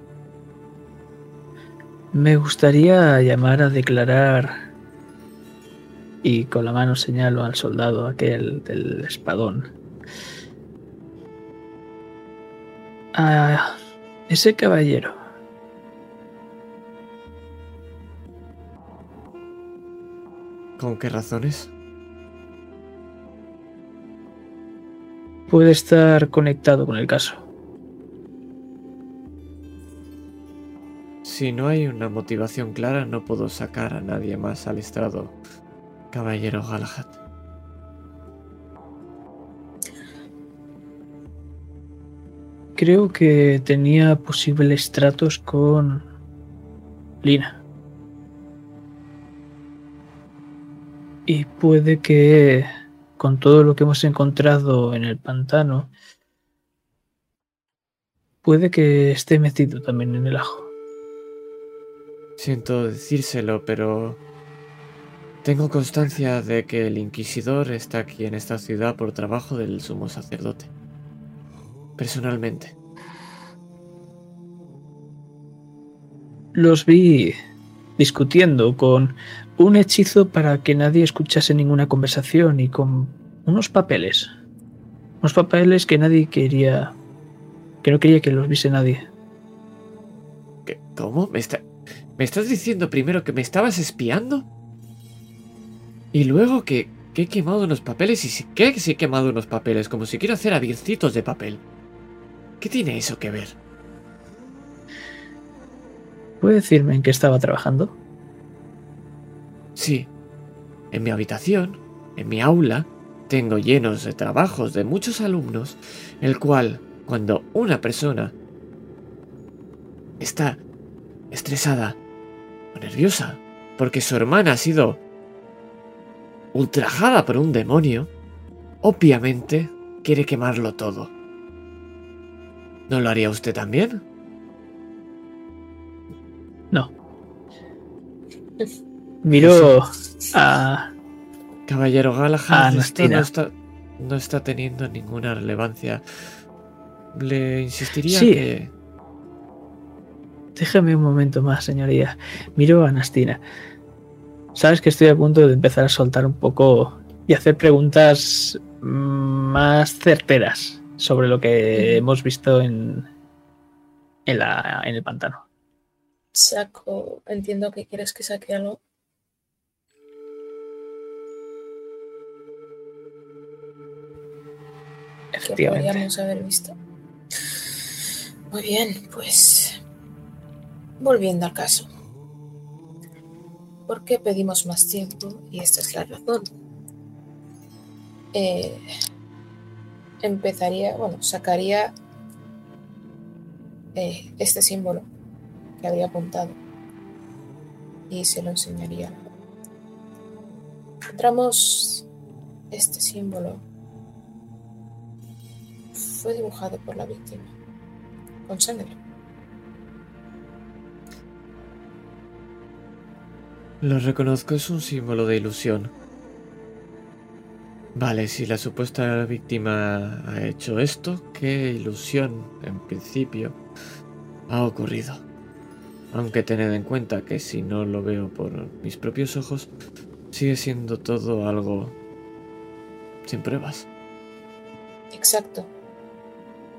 me gustaría llamar a declarar y con la mano señalo al soldado aquel del espadón. A ese caballero. ¿Con qué razones? Puede estar conectado con el caso. Si no hay una motivación clara, no puedo sacar a nadie más al estrado, caballero Galahad. Creo que tenía posibles tratos con Lina. Y puede que con todo lo que hemos encontrado en el pantano, puede que esté metido también en el ajo. Siento decírselo, pero tengo constancia de que el inquisidor está aquí en esta ciudad por trabajo del sumo sacerdote. Personalmente. Los vi discutiendo con un hechizo para que nadie escuchase ninguna conversación y con unos papeles. Unos papeles que nadie quería. que no quería que los viese nadie. ¿Qué? ¿Cómo? ¿Me, está- ¿Me estás diciendo primero que me estabas espiando? Y luego que, que he quemado unos papeles y si que si he quemado unos papeles, como si quiero hacer avioncitos de papel. ¿Qué tiene eso que ver? ¿Puede decirme en qué estaba trabajando? Sí, en mi habitación, en mi aula, tengo llenos de trabajos de muchos alumnos, el cual, cuando una persona está estresada o nerviosa porque su hermana ha sido ultrajada por un demonio, obviamente quiere quemarlo todo. ¿No lo haría usted también? No. Miró a. Caballero Galahad, Ah, esto no está, no está teniendo ninguna relevancia. Le insistiría Sí. que... Déjame un momento más, señoría. Miró a Anastina. Sabes que estoy a punto de empezar a soltar un poco y hacer preguntas más certeras sobre lo que hemos visto en, en, la, en el pantano. Saco. Entiendo que quieres que saque algo. Efectivamente. haber visto. Muy bien, pues Volviendo al caso. ¿Por qué pedimos más tiempo? Y esta es la razón. Eh, empezaría, bueno, sacaría eh, este símbolo que habría apuntado y se lo enseñaría. Encontramos este símbolo. Fue dibujado por la víctima con sangre. Lo reconozco, es un símbolo de ilusión. Vale, si la supuesta víctima ha hecho esto, ¿qué ilusión, en principio, ha ocurrido? Aunque tened en cuenta que si no lo veo por mis propios ojos, sigue siendo todo algo sin pruebas. Exacto.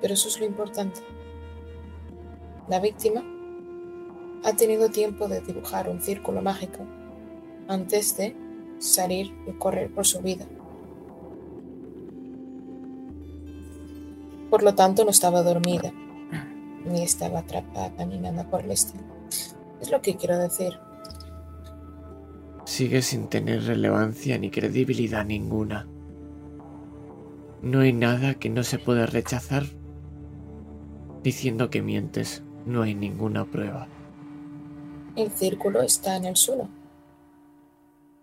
Pero eso es lo importante. La víctima ha tenido tiempo de dibujar un círculo mágico antes de salir y correr por su vida. Por lo tanto, no estaba dormida, ni estaba atrapada, ni nada por el estilo. Es lo que quiero decir. Sigue sin tener relevancia ni credibilidad ninguna. No hay nada que no se pueda rechazar diciendo que mientes. No hay ninguna prueba. El círculo está en el suelo.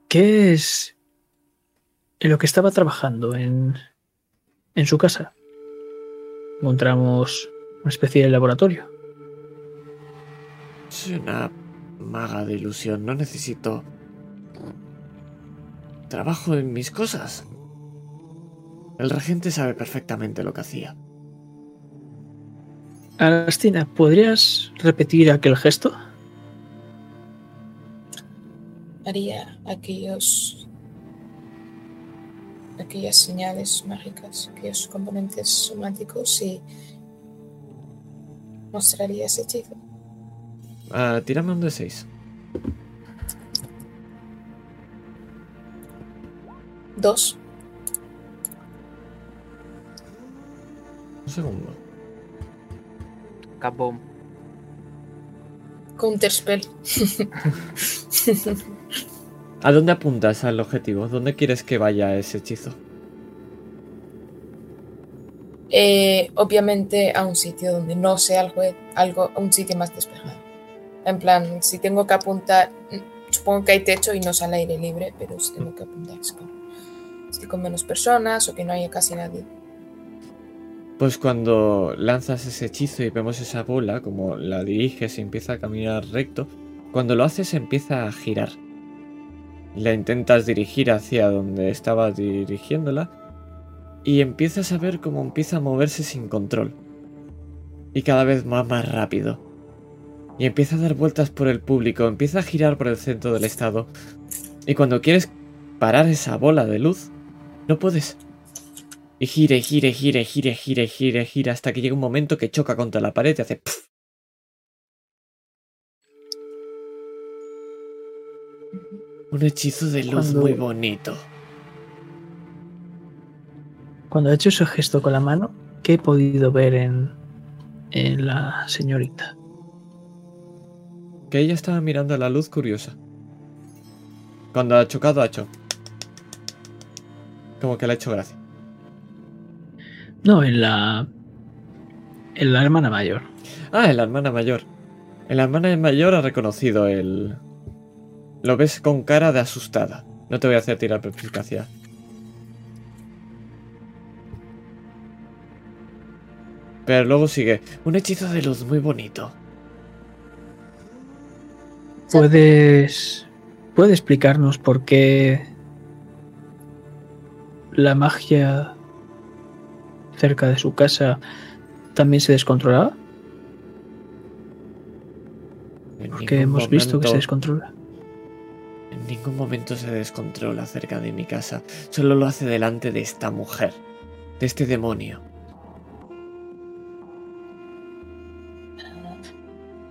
¿Qué es en lo que estaba trabajando en, en su casa? Encontramos una especie de laboratorio. Soy una maga de ilusión. No necesito... Trabajo en mis cosas. El regente sabe perfectamente lo que hacía. Alastina, ¿podrías repetir aquel gesto? Haría aquellos aquellas señales mágicas, aquellos componentes somáticos y mostraría ese hechizo. Ah, tírame un D6. Dos. Un segundo. Kaboom. Counterspell. ¿A dónde apuntas al objetivo? ¿Dónde quieres que vaya ese hechizo? Eh, obviamente a un sitio donde no sea algo, algo, un sitio más despejado. En plan, si tengo que apuntar, supongo que hay techo y no es al aire libre, pero si tengo que apuntar es con, estoy con menos personas o que no haya casi nadie. Pues cuando lanzas ese hechizo y vemos esa bola, como la diriges y empieza a caminar recto, cuando lo haces empieza a girar. La intentas dirigir hacia donde estabas dirigiéndola y empiezas a ver cómo empieza a moverse sin control. Y cada vez más más rápido. Y empieza a dar vueltas por el público, empieza a girar por el centro del estado. Y cuando quieres parar esa bola de luz, no puedes. Y gira, y gira, y gira, y gira, hasta que llega un momento que choca contra la pared y hace. Un hechizo de luz Cuando- muy bonito. Cuando ha hecho ese gesto con la mano, ¿qué he podido ver en, en la señorita? Que ella estaba mirando a la luz curiosa. Cuando ha chocado, ha hecho. Como que le ha hecho gracia. No, en la. En la hermana mayor. Ah, en la hermana mayor. En la hermana mayor ha reconocido el. Lo ves con cara de asustada. No te voy a hacer tirar perspicacia. Pero luego sigue. Un hechizo de luz muy bonito. ¿Puedes. ¿Puede explicarnos por qué la magia cerca de su casa también se descontrolaba? Porque hemos visto que se descontrola. En ningún momento se descontrola cerca de mi casa. Solo lo hace delante de esta mujer. De este demonio.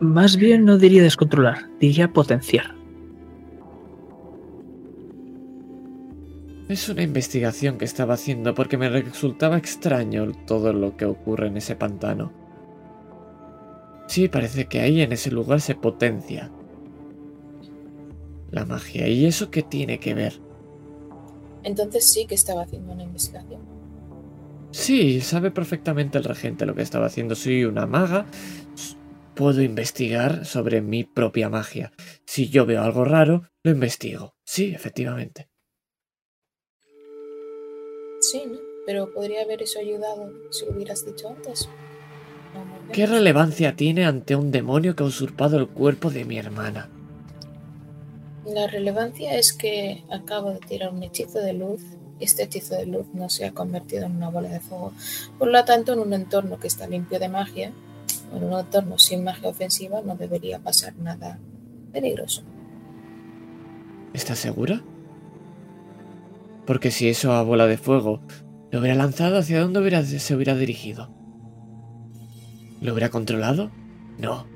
Más bien no diría descontrolar, diría potenciar. Es una investigación que estaba haciendo porque me resultaba extraño todo lo que ocurre en ese pantano. Sí, parece que ahí en ese lugar se potencia la magia. ¿Y eso qué tiene que ver? Entonces sí que estaba haciendo una investigación. Sí, sabe perfectamente el regente lo que estaba haciendo. Soy una maga. Puedo investigar sobre mi propia magia. Si yo veo algo raro, lo investigo. Sí, efectivamente. Sí, ¿no? Pero podría haber eso ayudado si lo hubieras dicho antes. No, ¿Qué relevancia tiene ante un demonio que ha usurpado el cuerpo de mi hermana? La relevancia es que acabo de tirar un hechizo de luz y este hechizo de luz no se ha convertido en una bola de fuego. Por lo tanto, en un entorno que está limpio de magia, en un entorno sin magia ofensiva, no debería pasar nada peligroso. ¿Estás segura? Porque si eso a bola de fuego lo hubiera lanzado, ¿hacia dónde hubiera- se hubiera dirigido? ¿Lo hubiera controlado? No.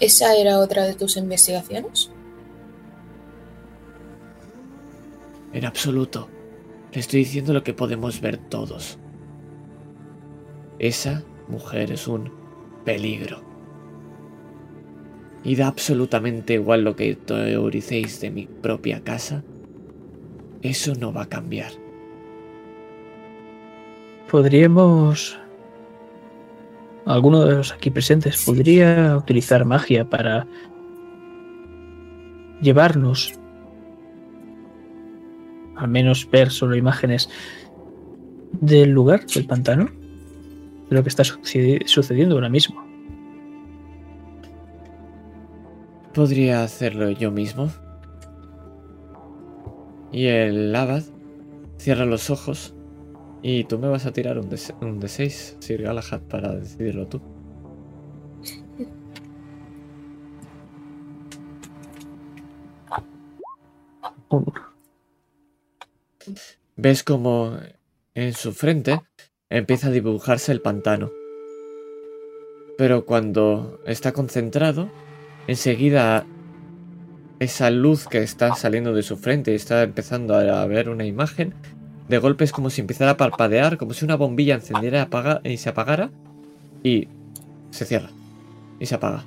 ¿Esa era otra de tus investigaciones? En absoluto. Le estoy diciendo lo que podemos ver todos. Esa mujer es un peligro. Y da absolutamente igual lo que teoricéis de mi propia casa. Eso no va a cambiar. Podríamos... Alguno de los aquí presentes podría utilizar magia para llevarnos, al menos ver solo imágenes del lugar, del pantano, de lo que está sucedi- sucediendo ahora mismo. Podría hacerlo yo mismo. Y el abad cierra los ojos y tú me vas a tirar un D, un D6, Sir Galahad, para decidirlo tú. Ves como en su frente empieza a dibujarse el pantano. Pero cuando está concentrado, enseguida esa luz que está saliendo de su frente está empezando a ver una imagen, de golpe es como si empezara a parpadear, como si una bombilla encendiera y, y se apagara y se cierra y se apaga.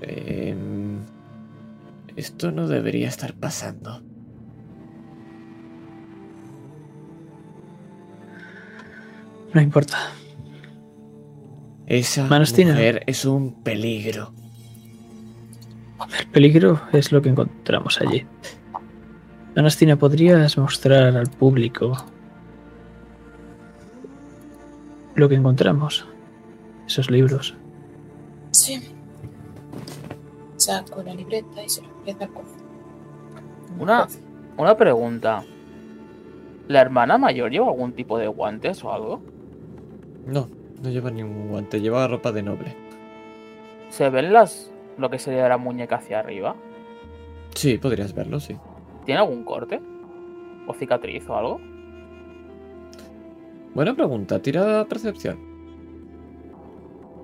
Em, esto no debería estar pasando. No importa. Esa Manastina. mujer es un peligro. El peligro es lo que encontramos allí. Anastina, ¿podrías mostrar al público lo que encontramos? Esos libros. Sí. Saco la libreta y se lo empieza a coger. Una, una pregunta. ¿La hermana mayor lleva algún tipo de guantes o algo? No, no lleva ningún guante, lleva ropa de noble. ¿Se ven las lo que sería la muñeca hacia arriba? Sí, podrías verlo, sí. ¿Tiene algún corte? ¿O cicatriz o algo? Buena pregunta, tira percepción.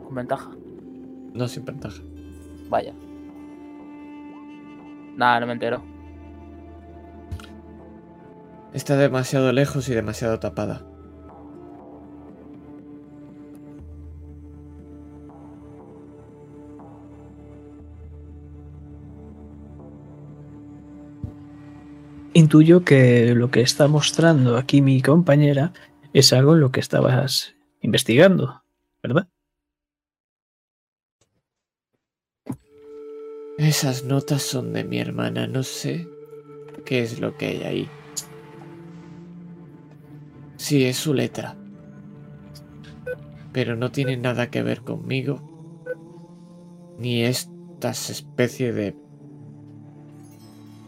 Con ventaja. No, sin ventaja. Vaya. Nada, no me entero. Está demasiado lejos y demasiado tapada. Intuyo que lo que está mostrando aquí mi compañera es algo en lo que estabas investigando, ¿verdad? Esas notas son de mi hermana, no sé qué es lo que hay ahí. Sí, es su letra. Pero no tiene nada que ver conmigo. Ni estas especie de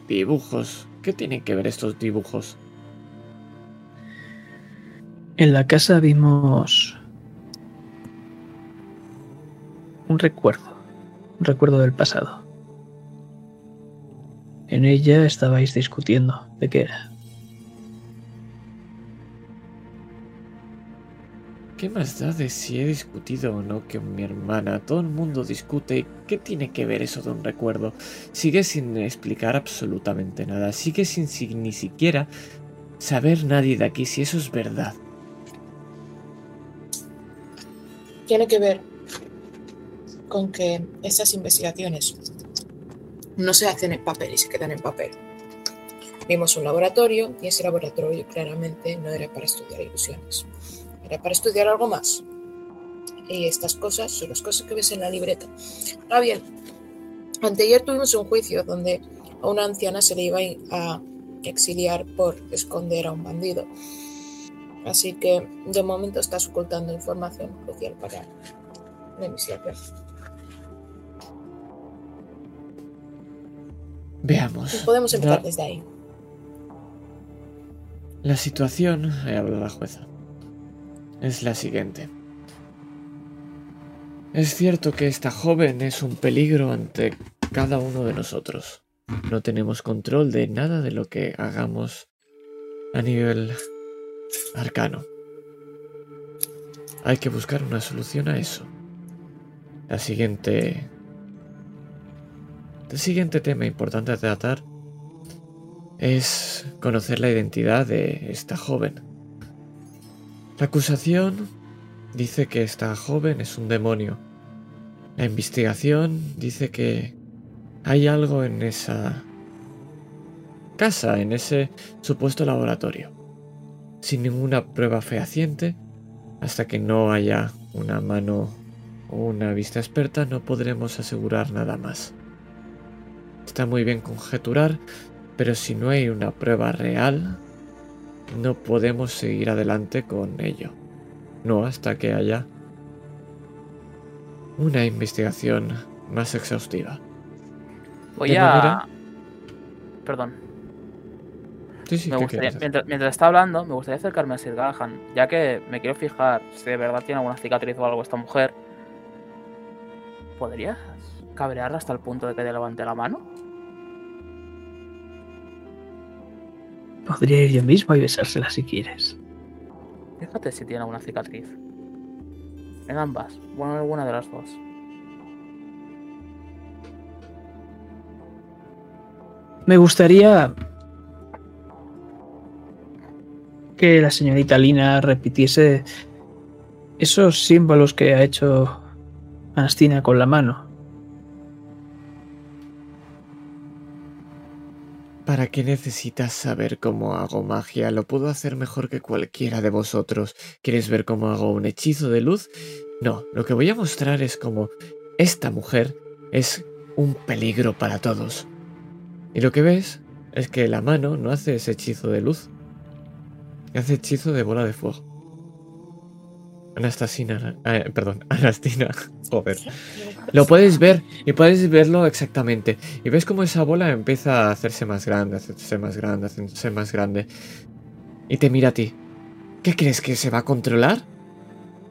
dibujos. ¿Qué tienen que ver estos dibujos? En la casa vimos un recuerdo, un recuerdo del pasado. En ella estabais discutiendo de qué era. ¿Qué más da de si he discutido o no con mi hermana? Todo el mundo discute. ¿Qué tiene que ver eso de un recuerdo? Sigue sin explicar absolutamente nada. Sigue sin, si- ni siquiera saber nadie de aquí si eso es verdad. tiene que ver con que esas investigaciones no se hacen en papel y se quedan en papel. Vimos un laboratorio y ese laboratorio claramente no era para estudiar ilusiones, era para estudiar algo más. Y estas cosas son las cosas que ves en la libreta. Ahora bien, anteayer tuvimos un juicio donde a una anciana se le iba a exiliar por esconder a un bandido. Así que de momento estás ocultando información crucial para la investigación. Veamos. Podemos empezar La- desde ahí. La situación, he hablado la jueza, es la siguiente. Es cierto que esta joven es un peligro ante cada uno de nosotros. No tenemos control de nada de lo que hagamos a nivel arcano. Hay que buscar una solución a eso. La siguiente... El siguiente tema importante a tratar es conocer la identidad de esta joven. La acusación dice que esta joven es un demonio. La investigación dice que hay algo en esa casa, en ese supuesto laboratorio. Sin ninguna prueba fehaciente, hasta que no haya una mano o una vista experta, no podremos asegurar nada más. Está muy bien conjeturar, pero si no hay una prueba real, no podemos seguir adelante con ello. No hasta que haya una investigación más exhaustiva. Voy De a. manera- Perdón. Sí, sí, Me mientras, mientras está hablando, me gustaría acercarme a Sir Gallahan, ya que me quiero fijar si de verdad tiene alguna cicatriz o algo esta mujer. ¿Podrías cabrearla hasta el punto de que te levante la mano? Podría ir yo mismo y besársela si quieres. Fíjate si tiene alguna cicatriz. En ambas, bueno, en alguna de las dos. Me gustaría que la señorita Lina repitiese esos símbolos que ha hecho Anastina con la mano. ¿Para qué necesitas saber cómo hago magia? Lo puedo hacer mejor que cualquiera de vosotros. ¿Quieres ver cómo hago un hechizo de luz? No, lo que voy a mostrar es cómo esta mujer es un peligro para todos. Y lo que ves es que la mano no hace ese hechizo de luz. Hace hechizo de bola de fuego. Anastasina, eh, perdón, Anastina, joder. Lo puedes ver y puedes verlo exactamente. Y ves cómo esa bola empieza a hacerse más grande, a hacerse más grande, a hacerse más grande. Y te mira a ti. ¿Qué crees que se va a controlar?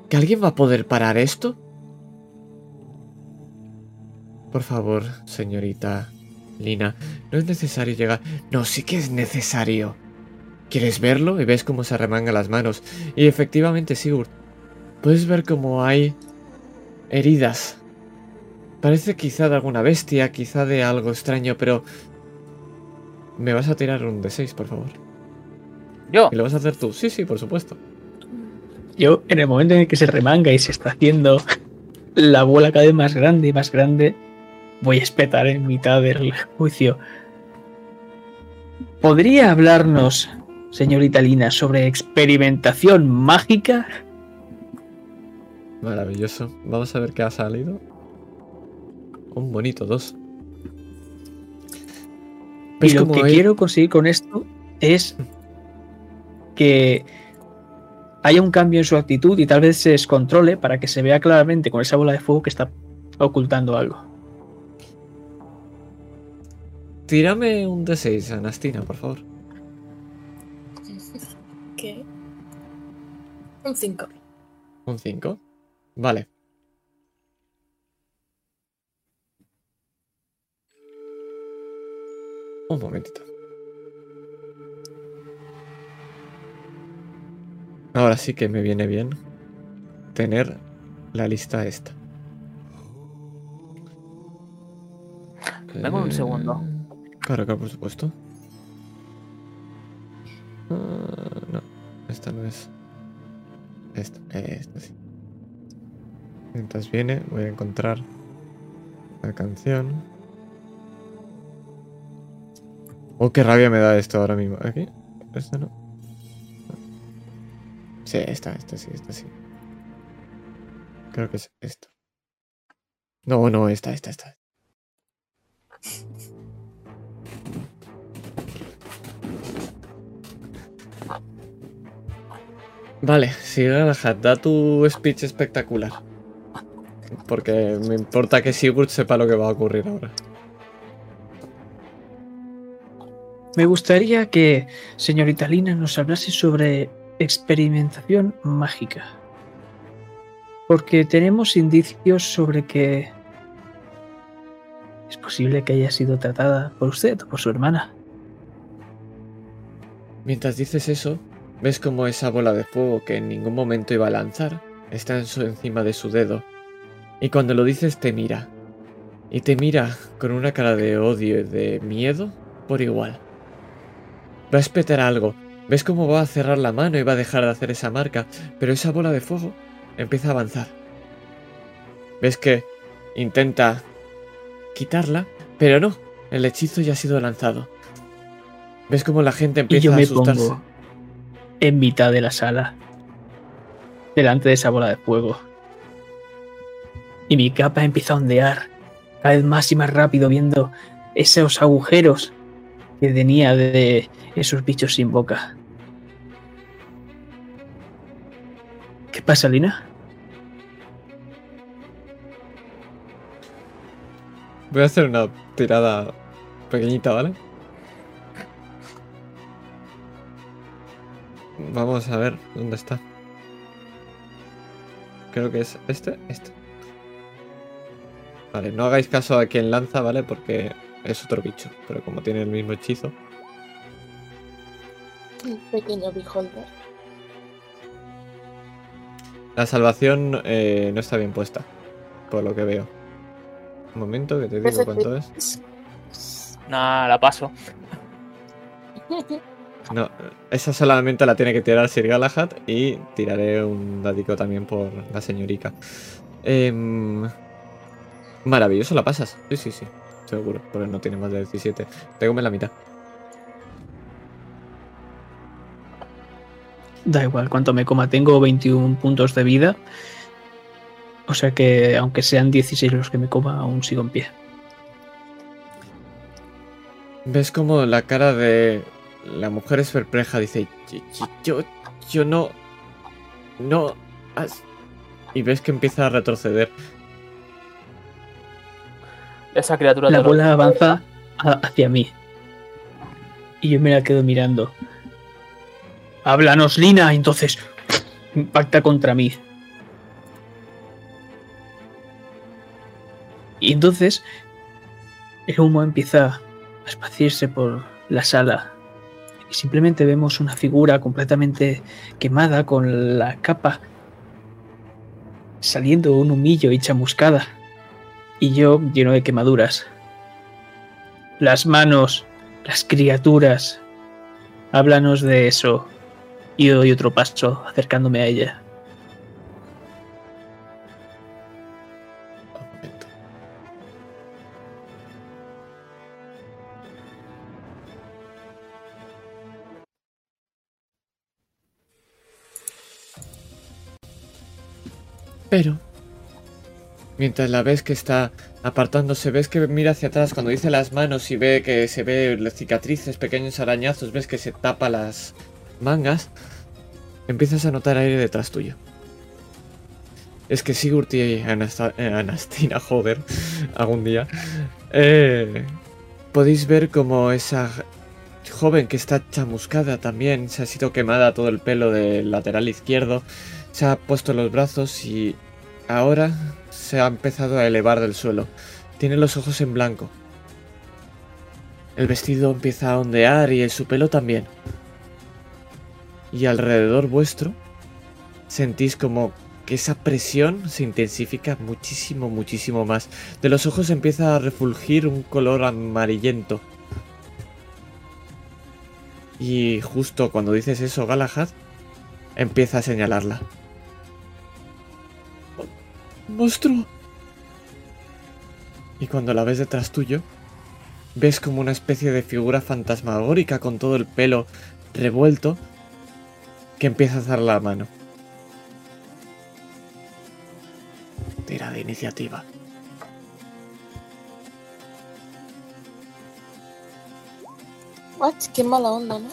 ¿Que alguien va a poder parar esto? Por favor, señorita Lina, no es necesario llegar. No, sí que es necesario. ¿Quieres verlo? Y ves cómo se arremanga las manos. Y efectivamente, Sigurd, puedes ver cómo hay heridas Parece quizá de alguna bestia, quizá de algo extraño, pero... ¿Me vas a tirar un D6, por favor? Yo, ¿Y lo vas a hacer tú? Sí, sí, por supuesto. Yo, en el momento en el que se remanga y se está haciendo la bola cada vez más grande y más grande, voy a espetar en mitad del juicio. ¿Podría hablarnos, señorita Lina, sobre experimentación mágica? Maravilloso. Vamos a ver qué ha salido. Un bonito 2. Y ¿Ves lo que hay- quiero conseguir con esto es que haya un cambio en su actitud y tal vez se descontrole para que se vea claramente con esa bola de fuego que está ocultando algo. Tírame un D6, Anastina, por favor. ¿Qué? Un 5. Un 5. Vale. Un momentito. Ahora sí que me viene bien tener la lista esta. Vengo un segundo. Claro, claro, por supuesto. Ah, no, esta no es. Esta, esta sí. Mientras viene, voy a encontrar la canción. Oh, qué rabia me da esto ahora mismo. ¿Aquí? ¿Esta no? Sí, esta, esta sí, esta sí. Creo que es esta. No, no, esta, esta, esta. Vale, sí, Galahad, da tu speech espectacular. Porque me importa que Sigurd sepa lo que va a ocurrir ahora. Me gustaría que señorita Lina nos hablase sobre experimentación mágica. Porque tenemos indicios sobre que es posible que haya sido tratada por usted o por su hermana. Mientras dices eso, ves como esa bola de fuego que en ningún momento iba a lanzar está en su, encima de su dedo. Y cuando lo dices te mira. Y te mira con una cara de odio y de miedo por igual. Va a espetar algo. Ves cómo va a cerrar la mano y va a dejar de hacer esa marca, pero esa bola de fuego empieza a avanzar. Ves que intenta quitarla, pero no, el hechizo ya ha sido lanzado. Ves cómo la gente Y empieza yo a me asustarse. pongo en mitad de la sala, delante de esa bola de fuego. Y mi capa empieza a ondear cada vez más y más rápido, viendo esos agujeros que tenía de esos bichos sin boca. ¿Qué pasa, Lina? Voy a hacer una tirada pequeñita, ¿vale? Vamos a ver dónde está. Creo que es este, este. Vale, no hagáis caso a quien lanza, ¿vale? Porque es otro bicho, pero como tiene el mismo hechizo. Un pequeño beholder. La salvación eh, no está bien puesta, por lo que veo. Un momento, que te digo cuánto es. Nada, la paso. No, esa solamente la tiene que tirar Sir Galahad y tiraré un dadico también por la señorica. Em, maravilloso, la pasas. Sí, sí, sí, seguro, porque no tiene más de 17. Te la mitad. Da igual cuánto me coma, tengo 21 puntos de vida. O sea que aunque sean 16 los que me coma, aún sigo en pie. Ves como la cara de la mujer es perpleja, dice, "Yo- yo, yo no, no, has-". y ves que empieza a retroceder. Esa criatura La bola avanza hacia mí. Y yo me la quedo mirando. Háblanos, Lina. Entonces impacta contra mí. Y entonces el humo empieza a esparcirse por la sala. Y simplemente vemos una figura completamente quemada con la capa saliendo un humillo y chamuscada y yo lleno de quemaduras. Las manos, las criaturas. Háblanos de eso. Y doy otro paso acercándome a ella. Pero, mientras la ves que está apartándose, ves que mira hacia atrás cuando dice las manos y ve que se ve las cicatrices, pequeños arañazos, ves que se tapa las mangas, empiezas a notar aire detrás tuyo. Es que Sigurd y eh, Anastina, joder, algún día, eh, podéis ver como esa joven que está chamuscada también, se ha sido quemada todo el pelo del lateral izquierdo, se ha puesto los brazos y ahora se ha empezado a elevar del suelo. Tiene los ojos en blanco. El vestido empieza a ondear y su pelo también. Y alrededor vuestro sentís como que esa presión se intensifica muchísimo, muchísimo más. De los ojos empieza a refulgir un color amarillento. Y justo cuando dices eso, Galahad empieza a señalarla. Monstruo. Y cuando la ves detrás tuyo, ves como una especie de figura fantasmagórica con todo el pelo revuelto que empieza a alzar la mano. Tira de iniciativa. What? Qué mala onda, ¿no?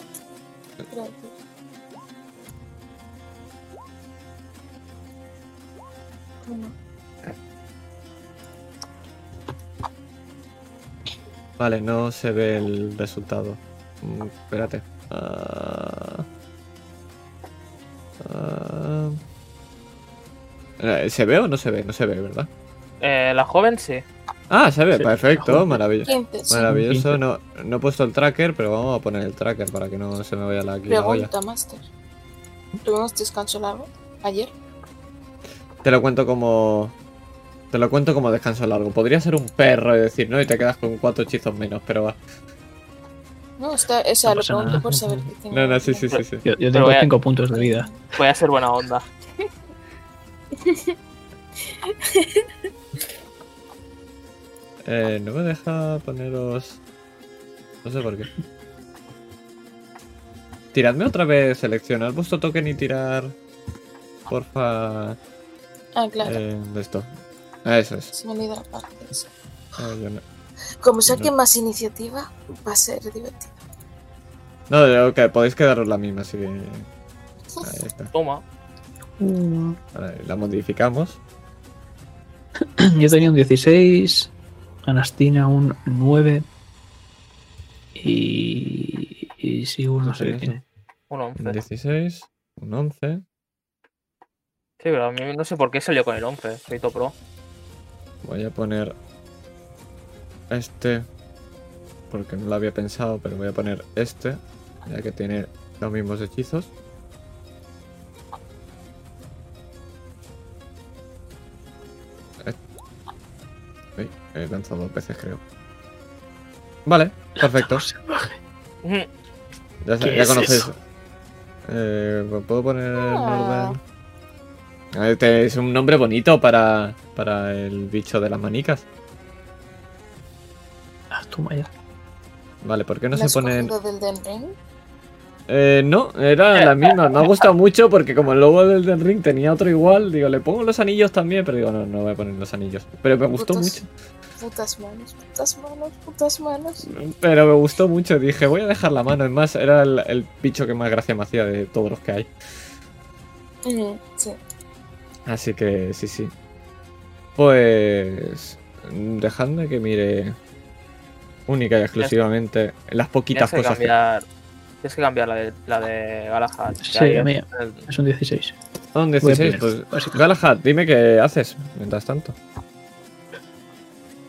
Vale, no se ve el resultado. Mm, espérate. Ah. Ah. Eh, ¿Se ve o no se ve? No se ve, ¿verdad? Eh, la joven sí. Ah, se ve, Sí, perfecto, maravilloso. 15, sí. Maravilloso, 15. no, no he puesto el tracker, pero vamos a poner el tracker para que no se me vaya la, aquí la olla. Pregunta, Master. ¿Tuvimos descanso largo ayer? Te lo cuento como. Te lo cuento como descanso largo. Podría ser un perro y decir, no, y te quedas con cuatro hechizos menos, pero va. No, está, o sea, No lo pregunto nada. por saber qué tengo. No, no, sí, sí, sí. sí. Yo, tengo a- 5 puntos de vida. Voy a ser buena onda. Eh, no me deja poneros. No sé por qué. Tiradme otra vez, seleccionar vuestro token y tirar. Porfa. Ah, claro. eh, de esto. Ah, Eso es. Se me olvida la parte de eso. Yo no. Como saque No. más iniciativa, va a ser divertido. No, yo- que podéis quedaros la misma, así que. Ahí está. Toma. Vale, la modificamos. Yo tenía un 16, Anastina un 9 y, y Sigur no sé qué tiene. Un 11. Un 16, un 11. Sí, pero a mí no sé por qué salió con el 11. Soy pro. Voy a poner este porque no lo había pensado, pero voy a poner este ya que tiene los mismos hechizos. Eh. Uy, he lanzado dos veces creo. Vale, perfecto. Ya, sé- ¿Qué ya es conocéis. Eh, ¿me ¿Puedo poner en Ah. orden? Este es un nombre bonito para, para el bicho de las manicas. Ah, toma ya. Vale, ¿por qué no ¿Me se ponen...? cogido del Den Ring? Eh, no, era la misma. Me ha gustado mucho porque como el logo del Den Ring tenía otro igual, digo, le pongo los anillos también, pero digo, no, no voy a poner los anillos. Pero me gustó Putas- mucho. Putas manos, putas manos, putas manos. Pero me gustó mucho. Dije, voy a dejar la mano. Es más, era el, el bicho que más gracia me hacía de todos los que hay. Sí. Así que sí, sí. Pues... Dejadme que mire única y exclusivamente las poquitas que cosas que... cambiar. Tienes que cambiar la de, la de Galahad. que Sí, hay a mí- en el- Es un 16. Son Voy 16, primero, pues... Galahad, dime qué haces mientras tanto.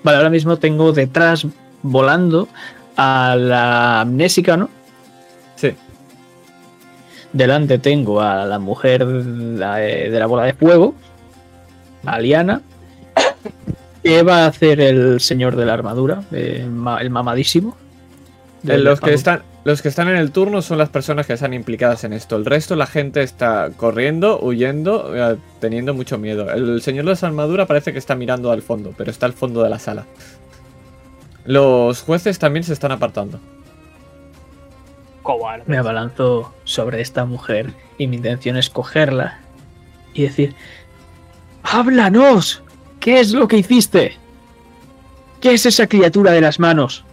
Vale, ahora mismo tengo detrás volando a la amnésica, ¿no? Sí. Delante tengo a la mujer la de, la bola de fuego, a Liana. ¿Qué va a hacer el señor de la armadura? El, ma- el mamadísimo. Eh, los, que están, los que están en el turno son las personas que están implicadas en esto. El resto, la gente está corriendo, huyendo, eh, teniendo mucho miedo. El señor de esa armadura parece que está mirando al fondo, pero está al fondo de la sala. Los jueces también se están apartando. Cobarde. Me abalanzo sobre esta mujer y mi intención es cogerla y decir: ¡Háblanos! ¿Qué es lo que hiciste? ¿Qué es esa criatura de las manos?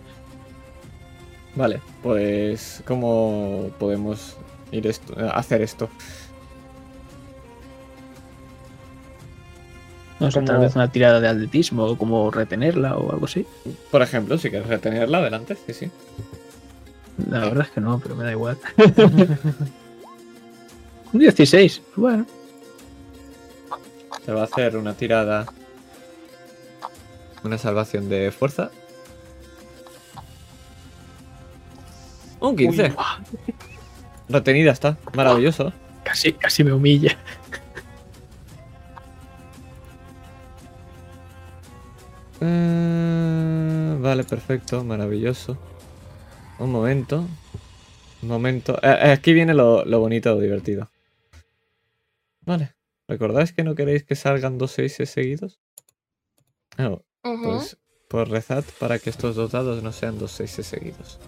Vale, pues ¿cómo podemos ir esto, eh, hacer esto? No sé, tal vez una tirada de atletismo o como retenerla o algo así. Por ejemplo, si quieres retenerla, adelante, sí, sí. La verdad es que no, pero me da igual. Un 16, bueno. Se va a hacer una tirada. Una salvación de fuerza. Un 15. Uy, buah, Retenida está. Maravilloso. casi, casi me humilla. Eh, vale, perfecto. Maravilloso. Un momento. Un momento. Eh, eh, aquí viene lo, lo bonito, lo divertido. Vale, ¿Recordáis que no queréis que salgan dos seises seguidos? Ah, Ujú. pues, pues rezad para que estos dos dados no sean dos seises seguidos.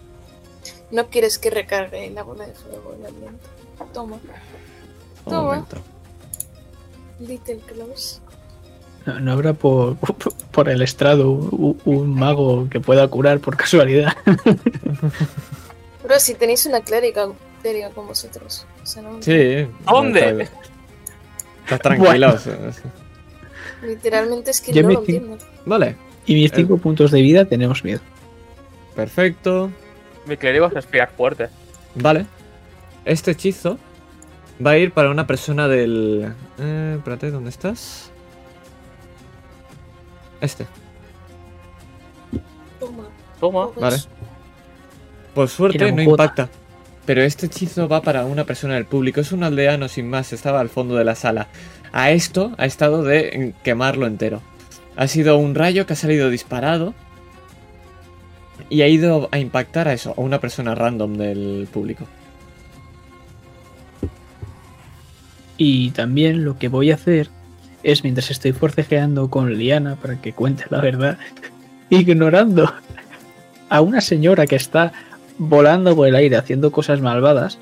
No quieres que recargue la bola de fuego el viento. Toma, Un Toma. momento. Little Claus. No, no habrá por, por el estrado un, un mago que pueda curar por casualidad. Pero si tenéis una clériga, clériga con vosotros. O sea, no- Sí. ¿Dónde? Estás tranquilos. Literalmente es que Yo no lo ti- entiendo. Vale, Y mis cinco puntos de vida tenemos miedo. perfecto. Mi clérigo es respirar fuerte. Vale. Este hechizo va a ir para una persona del... Eh, espérate, ¿dónde estás? Este. Toma. Toma. pues, Vale. Por suerte no impacta. Pero este hechizo va para una persona del público. Es un aldeano sin más. Estaba al fondo de la sala. A esto ha estado de quemarlo entero. Ha sido un rayo que ha salido disparado. Y ha ido a impactar a eso, a una persona random del público. Y también lo que voy a hacer es, mientras estoy forcejeando con Liana para que cuente la verdad, ignorando a una señora que está volando por el aire haciendo cosas malvadas,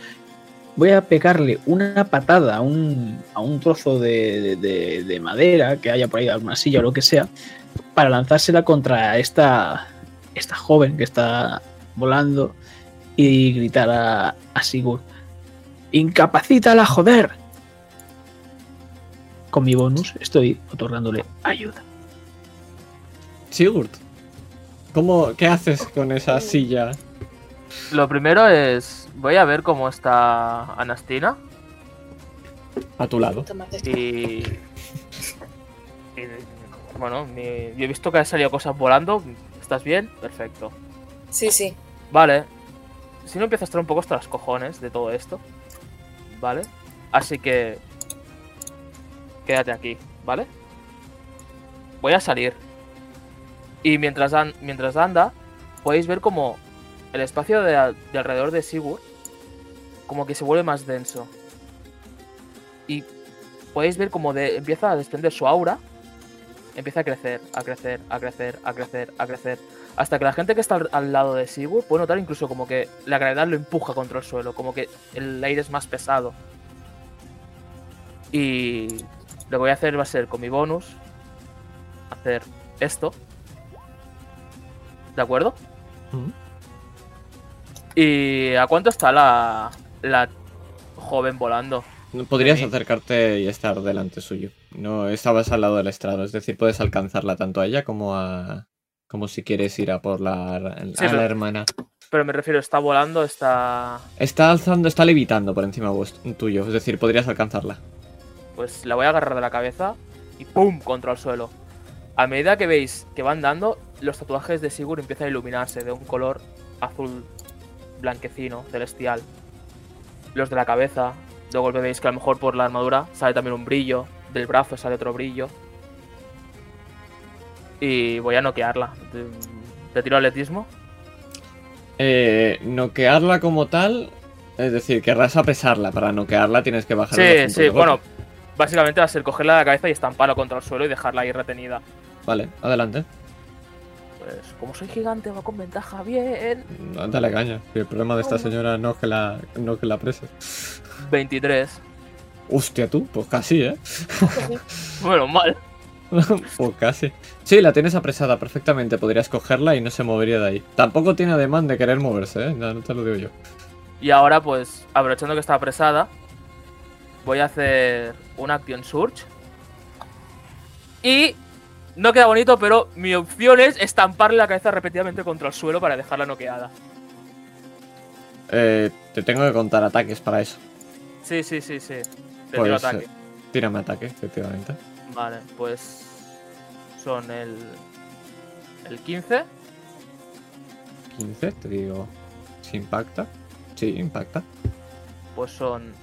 voy a pegarle una patada a un, a un trozo de, de- de madera que haya por ahí, alguna silla o lo que sea, para lanzársela contra esta, esta joven que está volando y gritar a, a Sigurd. ¡Incapacítala, joder! Con mi bonus estoy otorgándole ayuda. Sigurd. ¿Cómo, ¿Qué haces con esa silla? Lo primero es. Voy a ver cómo está Anastina. A tu lado. Y. y, bueno, mi- yo he visto que han salido cosas volando. ¿Estás bien? Perfecto. Sí, sí. Vale. Si no empieza a estar un poco hasta los cojones de todo esto. ¿Vale? Así que. Quédate aquí, ¿vale? Voy a salir. Y mientras, mientras anda, podéis ver como el espacio de, al- de alrededor de Sigurd como que se vuelve más denso. Y podéis ver como empieza a desprender su aura. Empieza a crecer, a crecer, a crecer, a crecer, a crecer. Hasta que la gente que está al, al lado de Sigurd puede notar incluso como que la gravedad lo empuja contra el suelo, como que el aire es más pesado. Y lo que voy a hacer va a ser con mi bonus hacer esto. ¿De acuerdo? ¿Y a cuánto está la, la joven volando? Podrías acercarte y estar delante suyo. No estabas al lado del estrado, es decir, puedes alcanzarla tanto a ella como a. como si quieres ir a por la, a la hermana. Pero me refiero, está volando, está... Está alzando, está levitando por encima tuyo, es decir, podrías alcanzarla. Pues la voy a agarrar de la cabeza y ¡pum! contra el suelo. A medida que veis que van dando, los tatuajes de Sigurd empiezan a iluminarse de un color azul blanquecino, celestial. Los de la cabeza, luego veis que a lo mejor por la armadura sale también un brillo, del brazo sale otro brillo. Y voy a noquearla. ¿Te, te tiro atletismo? Eh, noquearla como tal, es decir, querrás apresarla. Para noquearla tienes que bajar Sí, sí, bueno. Básicamente va a ser cogerla de la cabeza y estamparla contra el suelo y dejarla ahí retenida. Vale, adelante. Pues como soy gigante va con ventaja, bien. No, Dale caña. El problema de esta señora no es que la, no es que la apreses. 23. Hostia, tú, pues casi, ¿eh? Bueno, mal. pues casi. Sí, la tienes apresada perfectamente. Podrías cogerla y no se movería de ahí. Tampoco tiene ademán de querer moverse, ¿eh? Ya no te lo digo yo. Y ahora, pues, aprovechando que está apresada, voy a hacer una Action Surge. Y no queda bonito, pero mi opción es estamparle la cabeza repetidamente contra el suelo para dejarla noqueada. Eh, te tengo que contar ataques para eso. Sí, sí, sí, sí. Te Pues, tiro ataque. eh, Tírame ataque, efectivamente. Vale, pues son el el 15, 15, te digo. Si impacta. Sí, impacta. pues son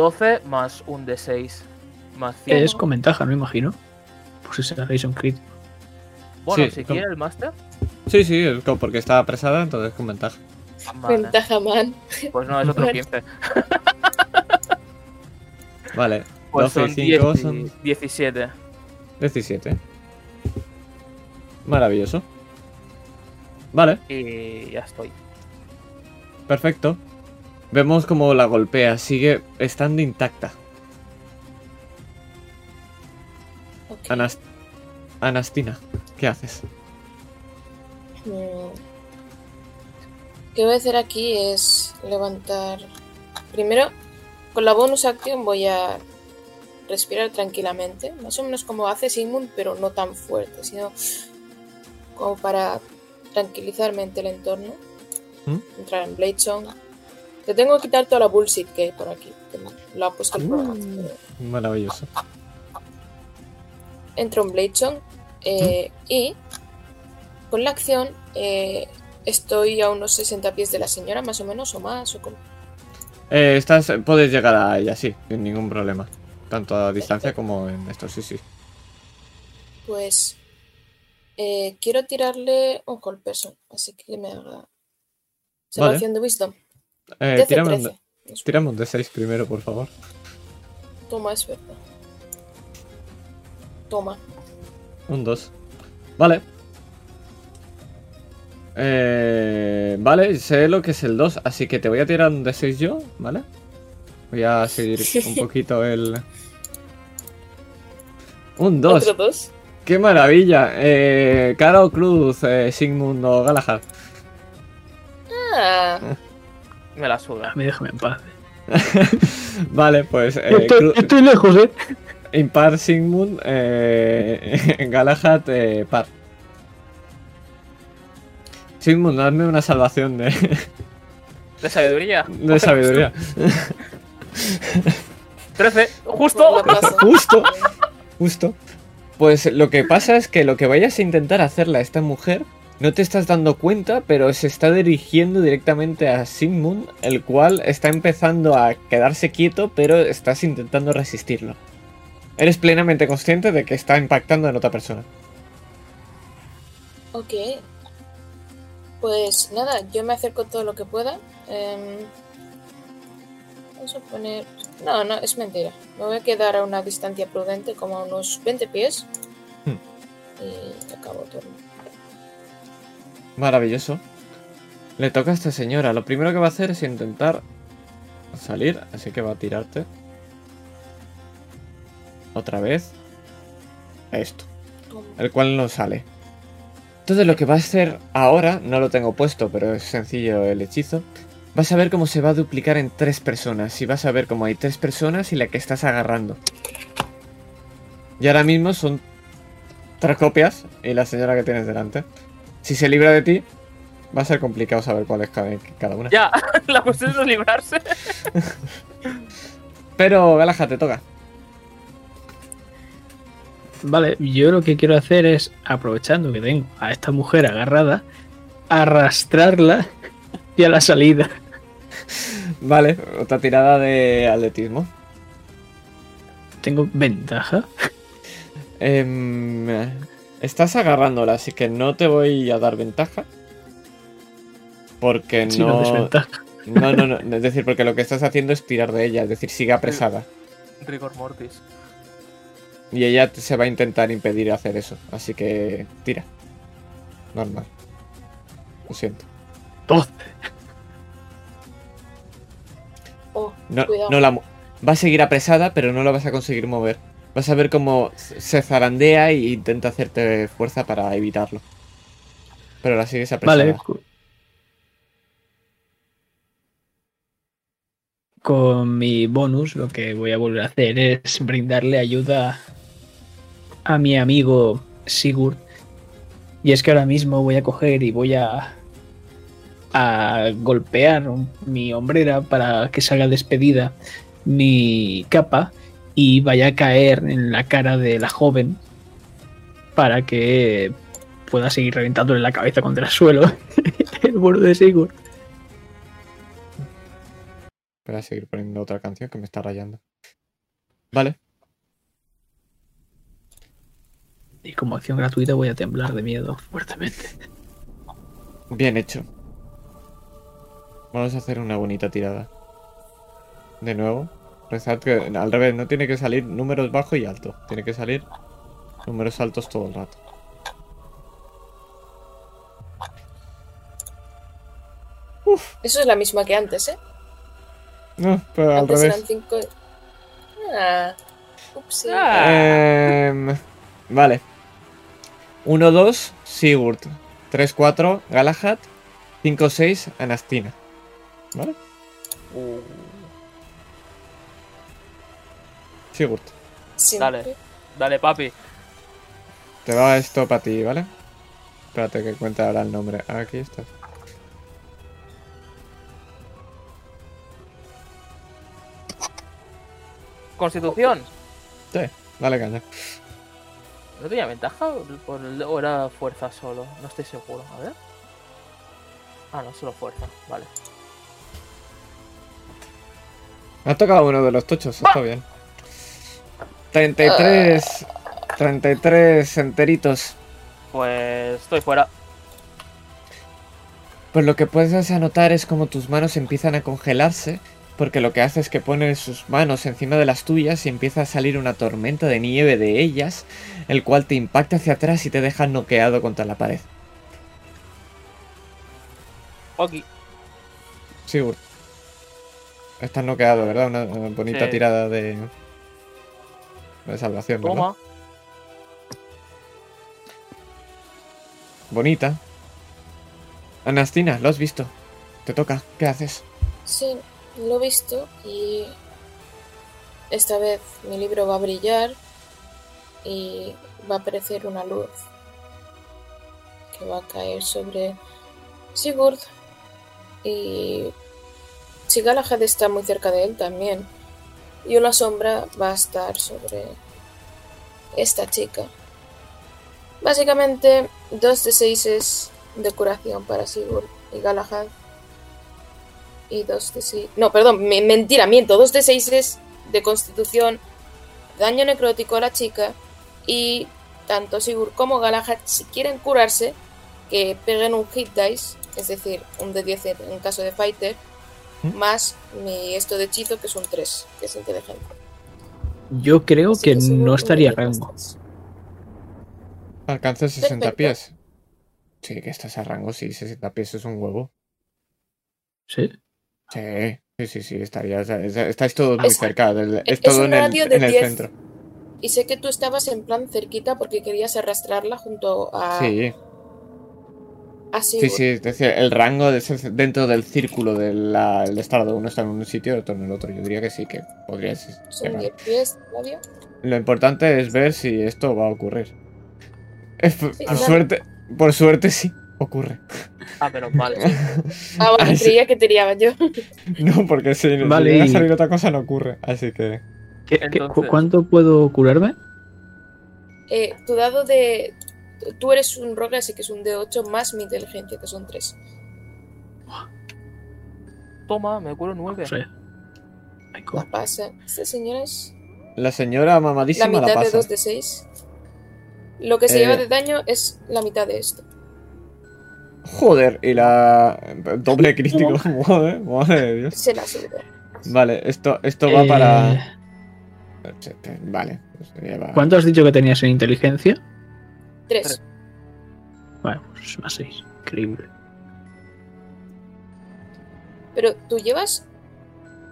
12 más un de 6 más 5. Es con ventaja, no imagino. Pues ese es un crit. Bueno, sí, si quiere el máster. Sí, sí, porque está apresada, entonces con ventaja. Vale. Ventaja, man. Pues no, es otro Bueno. 15. Vale. Pues 12 y son 5 10 son 17. 17. Maravilloso. Vale, Y ya estoy. perfecto. Vemos como la golpea, sigue estando intacta. Anas- Anastina, ¿qué haces? Mm. ¿Qué voy a hacer aquí es levantar. Primero, con la bonus acción voy a respirar tranquilamente, más o menos como hace Sigmund, pero no tan fuerte, sino como para tranquilizarme ante el entorno. ¿Mm? Entrar en Blade Song. Te tengo que quitar toda la bullshit que hay por aquí, lo ha puesto el programa. Mm. pero- Maravilloso. entro en Blade Song eh, y con la acción eh, estoy a unos 60 pies de la señora, más o menos, o más, o como. Eh, estás, puedes llegar a ella, sí, sin ningún problema. Tanto a distancia como en esto, sí, sí. Pues eh, quiero tirarle un eso, así que me haga salvación de wisdom. Eh, un, 13. Es- tírame un D6 primero, por favor. Toma, es verdad. Toma. Un 2. Vale. Eh, vale, sé lo que es el 2, así que te voy a tirar un D6 yo, ¿vale? Voy a seguir un poquito el... Un 2. Otro dos. ¡Qué maravilla! Eh, cara o cruz, eh, Sigmund o Galahad. Ah, Me la A suda. mí déjame en paz. Vale, pues eh, estoy, lejos, ¿eh? impar Sigmund, eh, Galahad eh, par. Sigmund, dame una salvación de, ¿De sabiduría? de sabiduría. 13. no ¡Justo! Justo. Justo. Pues lo que pasa es que lo que vayas a intentar hacerle a esta mujer, no te estás dando cuenta, pero se está dirigiendo directamente a Sigmund, el cual está empezando a quedarse quieto, pero estás intentando resistirlo. Eres plenamente consciente de que está impactando en otra persona. Ok. Pues nada, yo me acerco todo lo que pueda. Em, vamos a poner. No, no, es mentira. Me voy a quedar a una distancia prudente, como a unos 20 pies. Hmm. Y acabo turno. Maravilloso. Le toca a esta señora. Lo primero que va a hacer es intentar salir, así que va a tirarte. Otra vez. Esto. El cual no sale. Entonces lo que va a hacer ahora, no lo tengo puesto, pero es sencillo el hechizo. Vas a ver cómo se va a duplicar en tres personas. Y vas a ver cómo hay tres personas y la que estás agarrando. Y ahora mismo son tres copias y la señora que tienes delante. Si se libra de ti, va a ser complicado saber cuál es cada, cada una. Ya, la cuestión es librarse. Pero Galaja, te toca. Vale, yo lo que quiero hacer es, aprovechando que tengo a esta mujer agarrada, arrastrarla hacia la salida. Vale, otra tirada de atletismo. Tengo ventaja. Em, estás agarrándola, así que no te voy a dar ventaja. Porque no, no. desventaja. No, no, no. Es decir, porque lo que estás haciendo es tirar de ella, es decir, sigue apresada. Rigor mortis. Y ella se va a intentar impedir hacer eso. Así que tira. Normal. Lo siento. 12. Oh, No, la va a seguir apresada, pero no la vas a conseguir mover. Vas a ver cómo se zarandea e intenta hacerte fuerza para evitarlo. Pero la sigues apresada. Vale. Con mi bonus lo que voy a volver a hacer es brindarle ayuda a mi amigo Sigurd. Y es que ahora mismo voy a coger y voy a, a golpear mi hombrera para que salga despedida mi capa y vaya a caer en la cara de la joven para que pueda seguir reventándole la cabeza contra el suelo el bueno de Sigurd. Voy a seguir poniendo otra canción que me está rayando. Vale. Y como acción gratuita voy a temblar de miedo fuertemente. Bien hecho. Vamos a hacer una bonita tirada. De nuevo. Pensad que al revés, no tiene que salir números bajo y alto. Tiene que salir números altos todo el rato. Eso es la misma que antes, ¿eh? No, pero al antes revés. eran cinco. Ah. Ah. Em, vale. 1-2, Sigurd. 3-4, Galahad. 5-6, Anastina. ¿Vale? Uh, Sigurd. Siempre. dale. Dale, papi. Te va esto para ti, ¿vale? Espérate que cuente ahora el nombre. Aquí estás. Constitución. Sí, dale caña. ¿No tenía ventaja o, era fuerza solo? No estoy seguro. A ver. Ah, no, solo fuerza. Vale. Me ha tocado uno de los tochos, está bien. 33. 33 enteritos. Pues estoy fuera. Pues lo que puedes anotar es como tus manos empiezan a congelarse, porque lo que hace es que pone sus manos encima de las tuyas y empieza a salir una tormenta de nieve de ellas, el cual te impacta hacia atrás y te deja noqueado contra la pared. Ok. Sigurd. Estás noqueado, ¿verdad? Una, una bonita Sí. tirada de. De salvación, ¿verdad? Toma. Bonita. Anastina, lo has visto. Te toca. ¿Qué haces? Sí, lo he visto y esta vez mi libro va a brillar y va a aparecer una luz que va a caer sobre Sigurd y si Galahad está muy cerca de él también y una sombra va a estar sobre esta chica. Básicamente, dos de seis es de curación para Sigurd y Galahad y 2 de 6. No, perdón, me- mentira, miento. 2 de 6 es de constitución, daño necrótico a la chica. Y tanto Sigurd como Galahad, si quieren curarse, que peguen un hit dice, es decir, un de 10 en caso de fighter, ¿Mm? más mi esto de hechizo, que es un 3, que es inteligente. Yo creo Así que no estaría rango. tres. Alcanza 60 Perfecto. pies. Sí, que estás a rango, sí, 60 pies es un huevo. Sí. Sí, sí, sí, sí, estarías, estáis todos muy Es- cerca, del- es es todo en el, en el 10. centro. Y sé que tú estabas en plan cerquita porque querías arrastrarla junto a, Sí, a sí, sí, es decir, el rango dentro del círculo del el estado. Uno está en un sitio y otro en el otro. Yo diría que sí, que podrías Son llegar. 10 pies, Flavio. Lo importante es ver si esto va a ocurrir. Eh, por, Sí, por claro. suerte, por suerte sí, ocurre. Ah, menos mal. Ah, bueno, Ay, sí. creía que te liaba yo. No, porque si, si Vale, llega a salir otra cosa no ocurre. Así que... ¿Qué- qué- Entonces- cu- ¿Cuánto puedo curarme? Eh, tu dado de. Tú eres un rogue, así que es un D8 más mi inteligencia, que son 3. Toma, me curo 9. Sí. Ay, co- La pasa. Esta señora es La señora la mamadísima la, mitad de pasa. 2 de 6. Lo que se Eh. lleva de daño es la mitad de esto. Joder, y la... Doble crítico. Joder, madre de Dios. Se la sube. Vale, esto, esto va Eh, para... Vale. pues lleva- ¿Cuánto has dicho que tenías en inteligencia? 3. Bueno, pues más 6. Increíble. Pero tú llevas.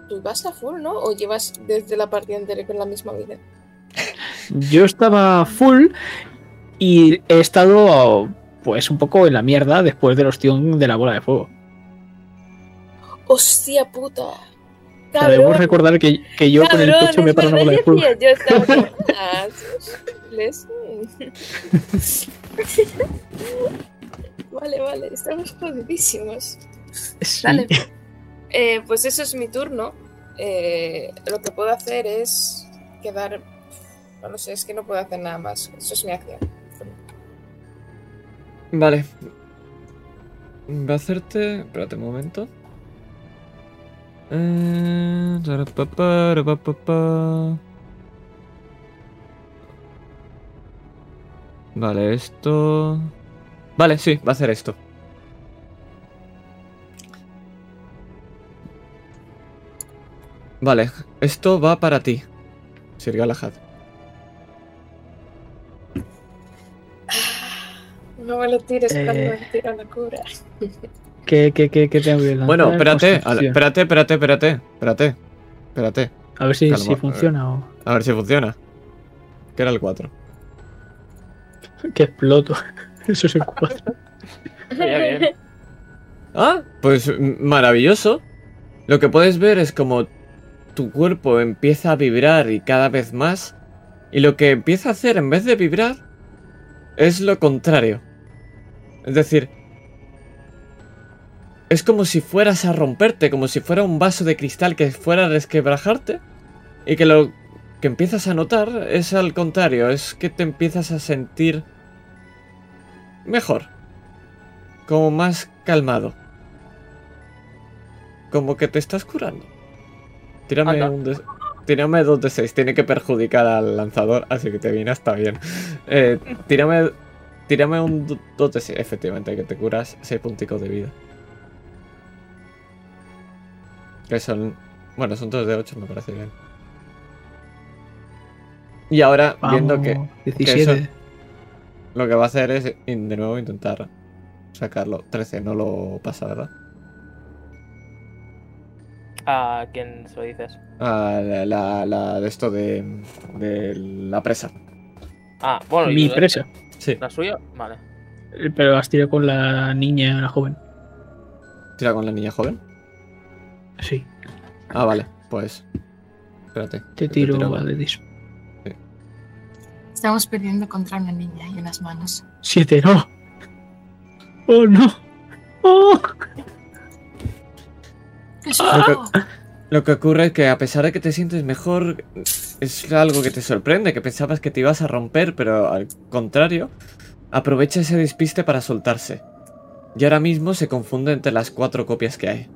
Tú vas a full, ¿no? ¿O llevas desde la partida anterior con la misma vida? Yo estaba full y he estado pues un poco en la mierda después del ostión de la bola de fuego. ¡Hostia puta! Debemos ¡Cabrón! recordar que, que yo con el Cabrón, pecho me paro una bola de yo estaba Vale, vale, estamos jodidísimos. Sí. Dale. Eh, pues eso es mi turno. Eh, lo que puedo hacer es quedar. No sé, es que no puedo hacer nada más. Eso es mi acción. Vale. Va a hacerte... Espérate un momento. Eh. Vale, esto... Vale, sí, va a hacer esto. Vale, esto va para ti, Sir Galahad. No me lo tires Eh. cuando me tira la cura. ¿Qué, qué, qué, qué tengo que lanzar? Bueno, espérate, espérate, espérate, espérate, espérate, espérate. A ver si, Calma, si funciona o A ver si funciona. Que era el 4. que exploto. Eso es el 4. Ya bien. Ah, pues maravilloso. Lo que puedes ver es como tu cuerpo empieza a vibrar y cada vez más. Y lo que empieza a hacer en vez de vibrar es lo contrario. Es decir, es como si fueras a romperte, como si fuera un vaso de cristal que fuera a resquebrajarte. Y que lo que empiezas a notar es al contrario, es que te empiezas a sentir mejor. Como más calmado. Como que te estás curando. Tírame Anda. un de... Tírame dos de 6. Tiene que perjudicar al lanzador, así que te viene hasta bien. Eh, tírame. Tírame un 2 de 6. Efectivamente, que te curas 6 punticos de vida. Que son. Bueno, son 2 de 8, me parece bien. Y ahora, viendo que Vamos, 17. eso- lo que va a hacer es de nuevo intentar sacarlo. 13, no lo pasa, ¿verdad? ¿A quién se lo dices? Ah, la, la, la de esto de, de la presa. Ah, bueno. Mi presa. Sí. ¿La suya? Vale. Eh, Pero has tirado con la niña, la joven. Tira con la niña joven. Sí. Ah, vale, pues. Espérate. Te tiro tiro con- atletismo. Estamos perdiendo contra una niña y unas manos. Siete, no. Oh, no. Oh. ¿Qué es Lo que-? Lo que ocurre es que a pesar de que te sientes mejor, es algo que te sorprende, que pensabas que te ibas a romper, pero al contrario, aprovecha ese despiste para soltarse. Y ahora mismo se confunde entre las cuatro copias que hay.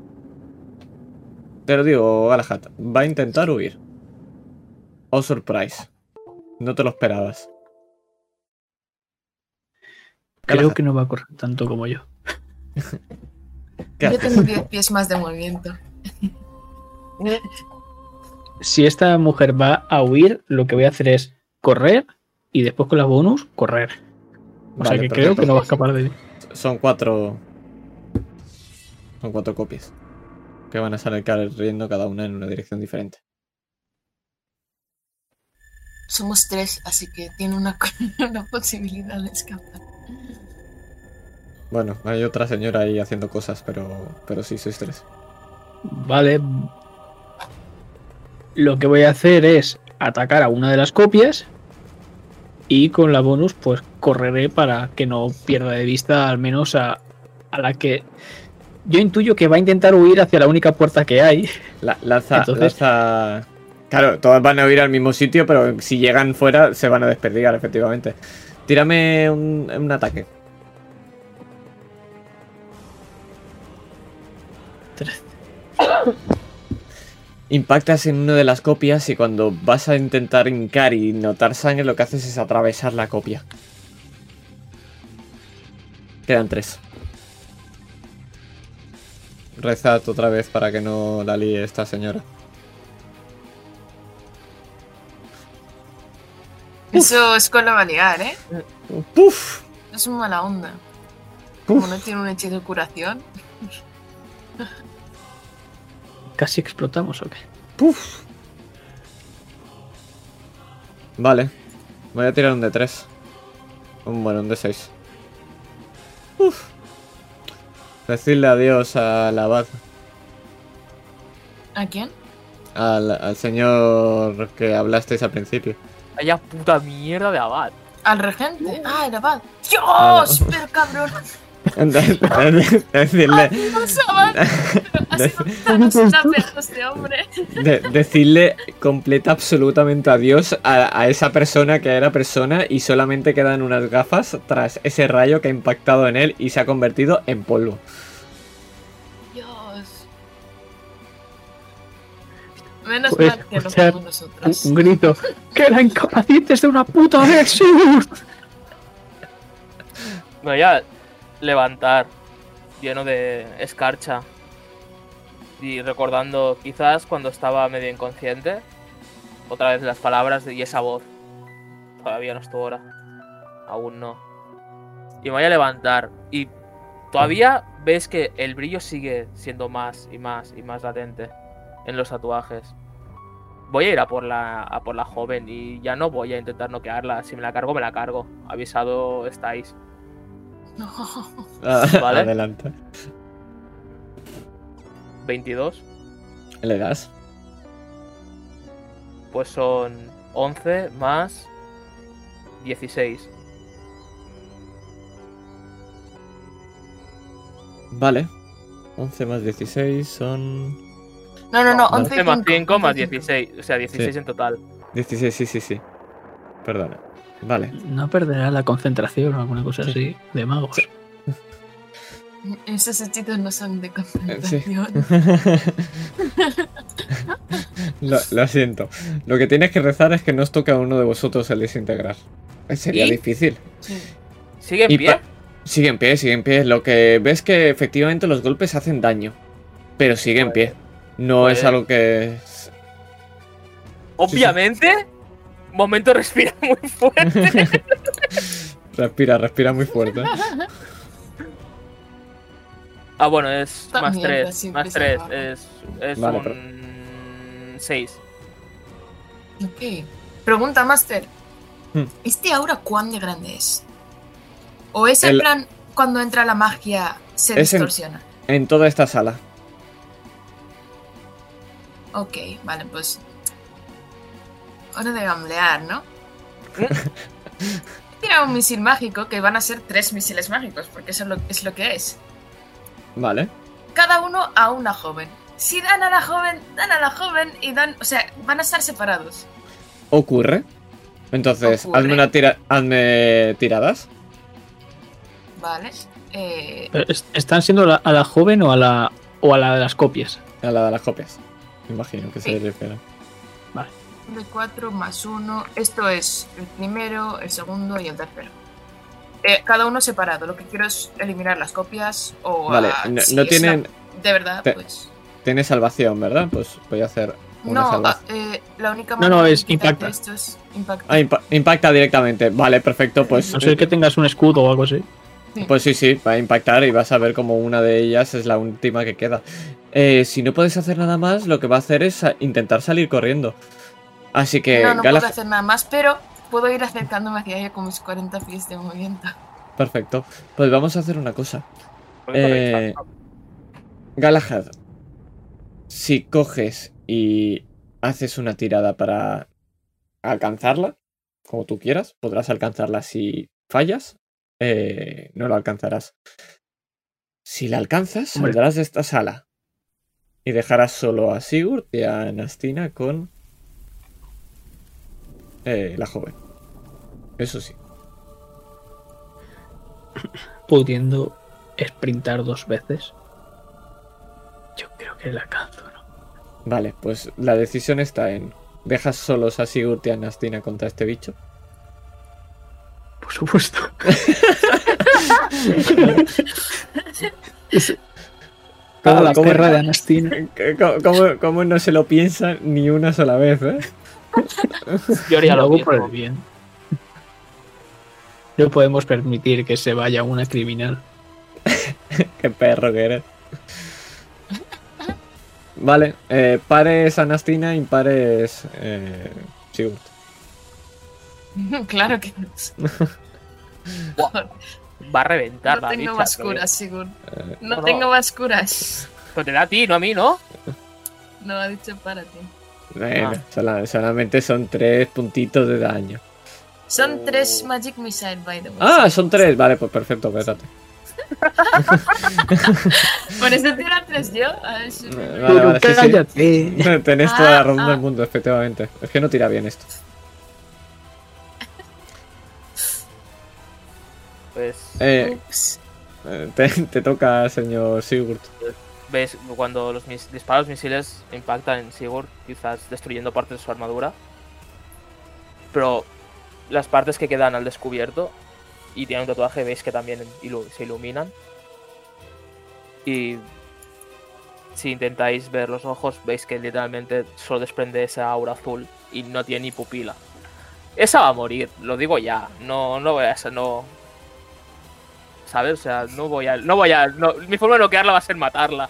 Te lo digo, Galahad, va a intentar huir. Oh, surprise. No te lo esperabas. Creo Galahad, que no va a correr tanto como yo. ¿qué Yo tengo 10 pies más de movimiento. Si esta mujer va a huir, lo que voy a hacer es correr y después con las bonus, correr. O sea que creo que no va a escapar de mí. Son cuatro. Son cuatro copias. Que van a salir riendo cada una en una dirección diferente. Somos tres, así que tiene una, una posibilidad de escapar. Bueno, hay otra señora ahí haciendo cosas, pero, pero sí, sois tres. Vale. Lo que voy a hacer es atacar a una de las copias y con la bonus pues correré para que no pierda de vista al menos a, a la que yo intuyo que va a intentar huir hacia la única puerta que hay. La- lanza, Entonces- lanza. Claro, todas van a ir al mismo sitio, pero si llegan fuera se van a desperdigar, efectivamente. Tírame un, un ataque. Impactas en una de las copias y cuando vas a intentar hincar y notar sangre, lo que haces es atravesar la copia. Quedan tres. Rezad otra vez para que no la líe esta señora. Eso es con la balear, ¿eh? ¡Puf! Es una mala onda. Uf. Como no tiene un hechizo de curación. Casi explotamos o qué. ¡Puf! Vale. Voy a tirar un de 3. Un, bueno, un de 6. Uf. Decirle adiós al abad. ¿A quién? Al, al señor que hablasteis al principio. Vaya puta mierda de abad. Al regente. Ah, el abad. Ah, ¡Dios! Pero cabrón. Decirle, No no decirle completa absolutamente adiós a, a esa persona que era persona y solamente quedan unas gafas tras ese rayo que ha impactado en él y se ha convertido en polvo. Dios. Menos Pues, mal que no somos Un, nosotros. un grito. ¡Que la incapacites de una puta vez! Sigur! Me voy a levantar lleno de escarcha Y recordando quizás cuando estaba medio inconsciente, otra vez las palabras y esa voz. Todavía no es tu hora. Aún no. Y me voy a levantar. Y todavía ves que el brillo sigue siendo más y más y más latente en los tatuajes. Voy a ir a por la, a por la joven y ya no voy a intentar noquearla. Si me la cargo, me la cargo. Avisado estáis. No. Ah, Vale. Adelante. 22. Le das. Pues son 11 más 16. Vale. 11 más 16 son. No, no, no, Vale. 11 11 más 5 más 11 16. O sea, 16 Sí. en total. 16, sí, sí, sí. Perdona. Vale. No perderá la concentración o alguna cosa así de magos. Esos hechizos no son de sí. concentración. lo, lo siento. Lo que tienes que rezar es que no os toque a uno de vosotros el desintegrar. Eh, Sería ¿Y? difícil. Sí. ¿Sigue en Y pie? Sigue en pie, sigue en pie. Lo que ves que efectivamente los golpes hacen daño. Pero sigue en pie. No es algo que. Obviamente. Momento respira muy fuerte. Respira, respira muy fuerte. ah, bueno, es Esta más mierda 3. siempre Más se 3. agarra. Es, es Vale, un 6. Ok. Pregunta, Master. Hmm. ¿Este aura cuán de grande es? ¿O es en El- plan cuando entra la magia se Es en- distorsiona? En toda esta sala. Ok, vale, pues. Hora de gamblear, ¿no? Tira un misil mágico que van a ser tres misiles mágicos, porque eso es lo, es lo que es. Vale. Cada uno a una joven. Si dan a la joven, dan a la joven y dan. O sea, van a estar separados. Ocurre. Entonces, Ocurre. hazme una tira. Hazme tiradas. Vale. Eh, Pero, ¿est- ¿Están siendo la- a la joven o a la o a la de las copias? A la de las copias. Imagino que se Sí. refieren. De 4 más 1. Esto es el primero, el segundo y el tercero. Eh, cada uno separado. Lo que quiero es eliminar las copias o. Vale, a- no, si no es tienen. la- de verdad, te- pues. Tiene salvación, ¿verdad? Pues voy a hacer una No, ah, salvación. eh, la única No, no, manera de es impacta. Esto es impacta. Ah, impa- impacta directamente. Vale, perfecto. Pues, No ser que tengas un escudo o algo así. pues sí, sí, va a impactar y vas a ver como una de ellas es la última que queda. Eh, si no puedes hacer nada más, lo que va a hacer es intentar salir corriendo. Así que, no, no Galahad- puedo hacer nada más, pero puedo ir acercándome hacia ella con mis 40 pies de movimiento. Perfecto. Pues vamos a hacer una cosa. Eh, Galahad, si coges y haces una tirada para alcanzarla, como tú quieras, podrás alcanzarla si fallas, eh, no lo alcanzarás. Si la alcanzas, saldrás de esta sala y dejarás solo a Sigurd y a Nastina con eh, la joven. Eso sí. Pudiendo sprintar dos veces. Yo creo que la alcanzo, ¿no? Vale, pues la decisión está en. ¿Dejas solos a Sigurd y a Nastina contra este bicho? Por supuesto. ¿Cómo- Ah, la cómo- perra de Anastina. ¿Cómo, cómo- cómo no se lo piensa ni una sola vez, eh? Yo haría Lo lo hago por el mismo. bien. No podemos permitir que se vaya una criminal. Qué perro que eres. Vale, eh, pares a Nastina, impares eh, Sigurd. claro que no. Va a reventar No la tengo bicha, más curas, Sigurd. Eh, No, No, no. tengo más curas. Pero te da a ti, no a mí, ¿no? No ha dicho para ti. Bueno, Ah. sola- solamente son tres puntitos de daño. Son tres Magic Missile, by the way. Ah, son tres. Vale, pues perfecto, espérate. Por eso tira tres yo. A ver si- Vale, vale, sí, sí. Tenés toda la Ah, razón ah. del mundo, efectivamente. Es que no tira bien esto. Pues Eh, eh, te, te toca, señor Sigurd. Ves cuando los disparos misiles impactan en Sigurd, quizás destruyendo partes de su armadura. Pero las partes que quedan al descubierto y tienen un tatuaje, veis que también ilu- se iluminan. Y si intentáis ver los ojos, veis que literalmente solo desprende esa aura azul y no tiene ni pupila. Esa va a morir, lo digo ya. No, no voy a no. ¿Sabes? O sea, no voy a. No voy a. mi forma de bloquearla va a ser matarla.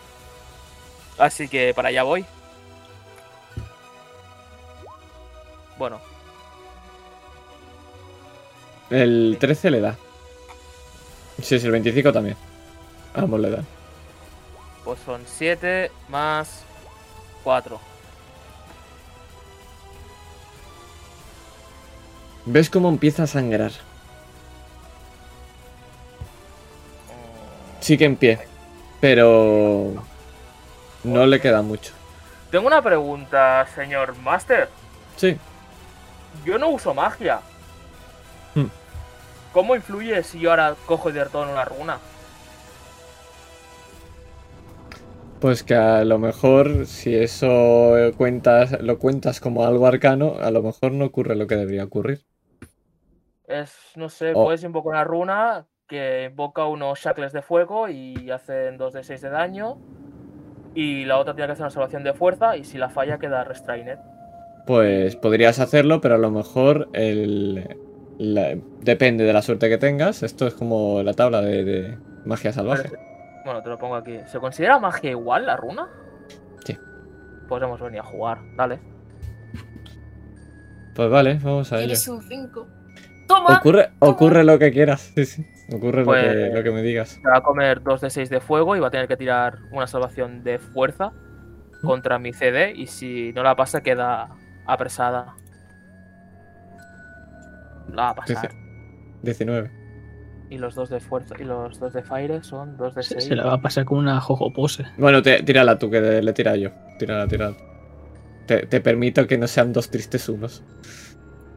Así que para allá voy. Bueno, El 13 le da. Sí, sí, el 25 también. Ambos le dan. pues son 7 más 4. ¿Ves cómo empieza a sangrar? Sigue en pie. Pero... No le queda mucho. Tengo una pregunta, señor Master. Sí. Yo no uso magia. Hmm. ¿Cómo influye si yo ahora cojo y derroto una runa? Pues que a lo mejor si eso cuentas, lo cuentas como algo arcano, a lo mejor no ocurre lo que debería ocurrir. Es, no sé, Oh. puedes invocar una runa que invoca unos shackles de fuego y hacen 2 de 6 de daño. Y la otra tiene que hacer una salvación de fuerza y si la falla queda restrained. Pues podrías hacerlo, pero a lo mejor el, la- depende de la suerte que tengas. Esto es como la tabla de, de magia salvaje. Bueno, te lo pongo aquí. ¿Se considera magia igual la runa? Sí. Pues hemos venido a jugar, dale. Pues vale, vamos a ello. Tienes un 5. ¡Toma! Ocurre, ocurre lo que quieras. Sí, sí. Ocurre Pues- lo, que, lo que me digas. Se va a comer 2 de 6 de fuego y va a tener que tirar una salvación de fuerza contra mi CD. Y si no la pasa, queda apresada. La va a pasar. Dice- 19. Y los dos de fuerza y los dos de fire son 2 de Se, 6. se la va a pasar con una jojo pose. Bueno, te- tírala tú, que le, le tira yo. Tírala, tírala. Te, te permito que no sean dos tristes unos.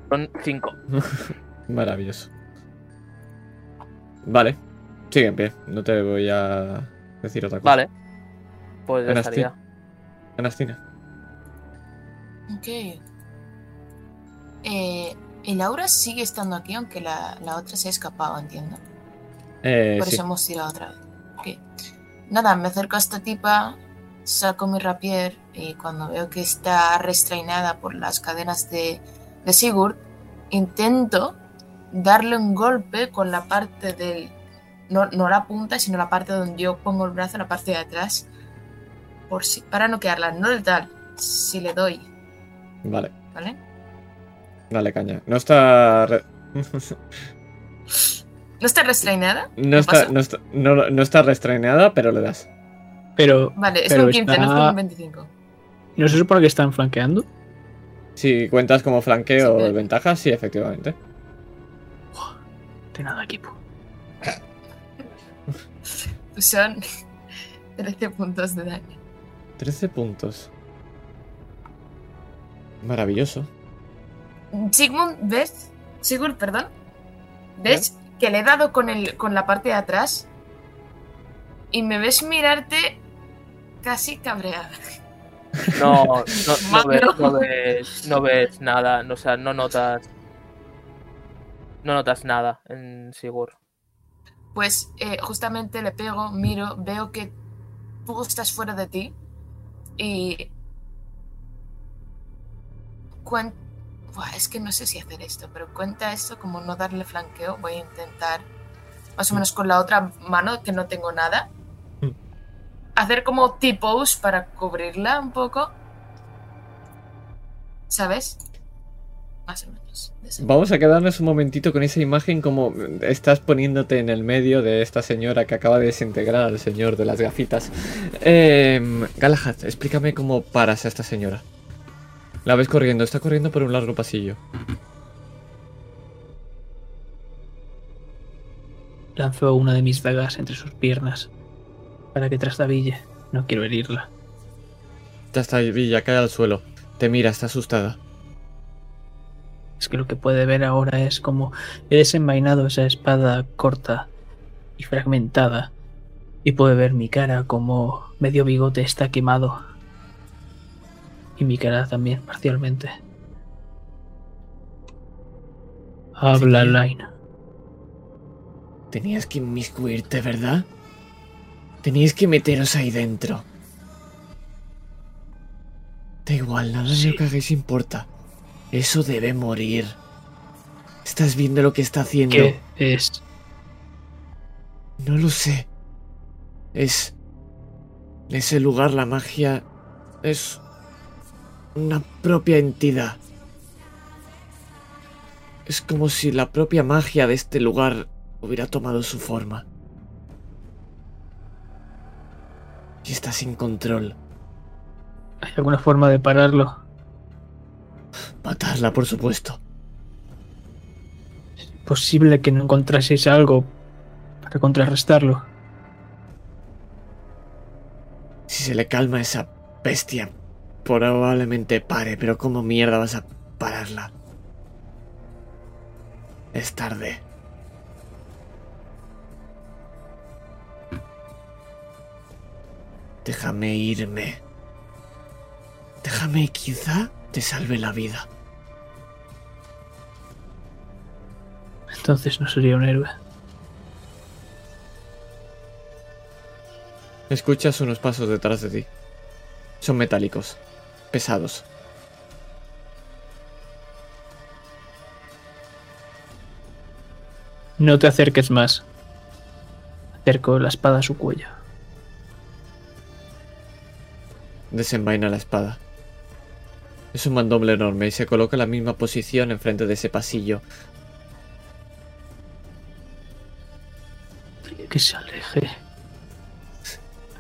Son 5. Maravilloso. Vale. Sigue en pie. No te voy a decir otra cosa. Vale. Pues ya estaría. Anastina. Ok. Eh, el aura sigue estando aquí, aunque la, la otra se ha escapado, entiendo. Eh, Por sí. eso hemos tirado otra vez. Ok. Nada, me acerco a esta tipa, saco mi rapier y cuando veo que está restrainada por las cadenas de, de Sigurd, intento darle un golpe con la parte del... No, no la punta, sino la parte donde yo pongo el brazo, la parte de atrás, por si, para no del tal, si le doy, Vale. ¿vale? Dale caña. No está. re- ¿No está restrainada? no, está, no, está, no, no está restreñada, pero le das. Pero Vale, es Pero un 15, no es un 25. ¿no se supone que están flanqueando? Si cuentas como flanqueo Sí, o pero- ventaja, sí, efectivamente. De nada, equipo. Son 13 puntos de daño. 13 puntos. Maravilloso. Sigmund, ¿ves? Sigurd, perdón. ¿Ves que le he dado con, el, con la parte de atrás? Y me ves mirarte casi cabreada. No, no, no, ves, no ves- no ves nada. no, O sea, no notas. No notas nada en Sigurd. Pues eh, justamente le pego, miro, veo que tú estás fuera de ti. Y. Buah, es que no sé si hacer esto, pero cuenta esto como no darle flanqueo. Voy a intentar, más o menos con la otra mano, que no tengo nada, Mm. hacer como T-pose para cubrirla un poco. ¿Sabes? Más o menos. de esa Vamos a quedarnos un momentito con esa imagen como estás poniéndote en el medio de esta señora que acaba de desintegrar al señor de las gafitas. Eh, Galahad, explícame cómo paras a esta señora. La ves corriendo, está corriendo por un largo pasillo. Lanzó una de mis dagas entre sus piernas para que trastabille. No quiero herirla. Ya está, Villa, cae al suelo. Te mira, está asustada. Es que lo que puede ver ahora es como he desenvainado esa espada corta y fragmentada. Y puede ver mi cara como medio bigote está quemado. Y mi cara también, parcialmente. Habla. Line. Tenías que inmiscuirte, ¿verdad? Teníais que meteros ahí dentro. Da igual, nada de Sí. lo que hagáis importa. Eso debe morir. ¿Estás viendo lo que está haciendo? ¿Qué es? No lo sé. Es... Ese lugar la magia es una propia entidad. Es como si la propia magia de este lugar hubiera tomado su forma. Y está sin control. ¿Hay alguna forma de pararlo? Matarla, por supuesto. ¿Posible que no encontraseis algo para contrarrestarlo? Si se le calma a esa bestia, probablemente pare, pero ¿cómo mierda vas a pararla? Es tarde. Déjame irme. Déjame, quizá te salve la vida. Entonces no sería un héroe. Escuchas unos pasos detrás de ti. Son metálicos, pesados. No te acerques más. Acerco la espada a su cuello. Desenvaina la espada. Es un mandoble enorme y se coloca en la misma posición enfrente de ese pasillo. Que se aleje.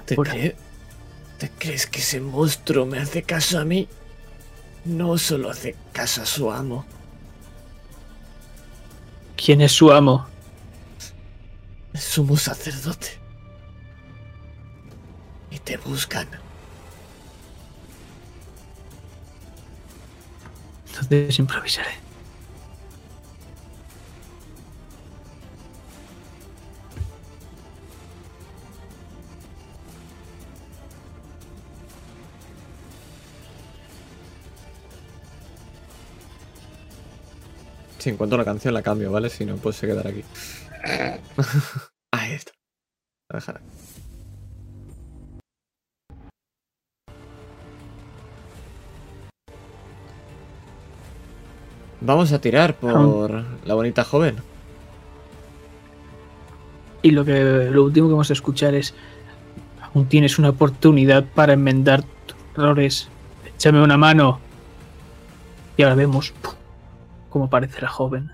¿Te, cree- ¿Te crees que ese monstruo me hace caso a mí? No solo hace caso a su amo. ¿Quién es su amo? El sumo sacerdote. Y te buscan. Entonces improvisaré. Si encuentro la canción la cambio, ¿vale? Si no, pues se quedará aquí. Ahí está. La dejaré. Vamos a tirar por la bonita joven. Y lo que lo último que vamos a escuchar es aún tienes una oportunidad para enmendar tus errores. Échame una mano. Y ahora vemos ¡pum! cómo aparece la joven.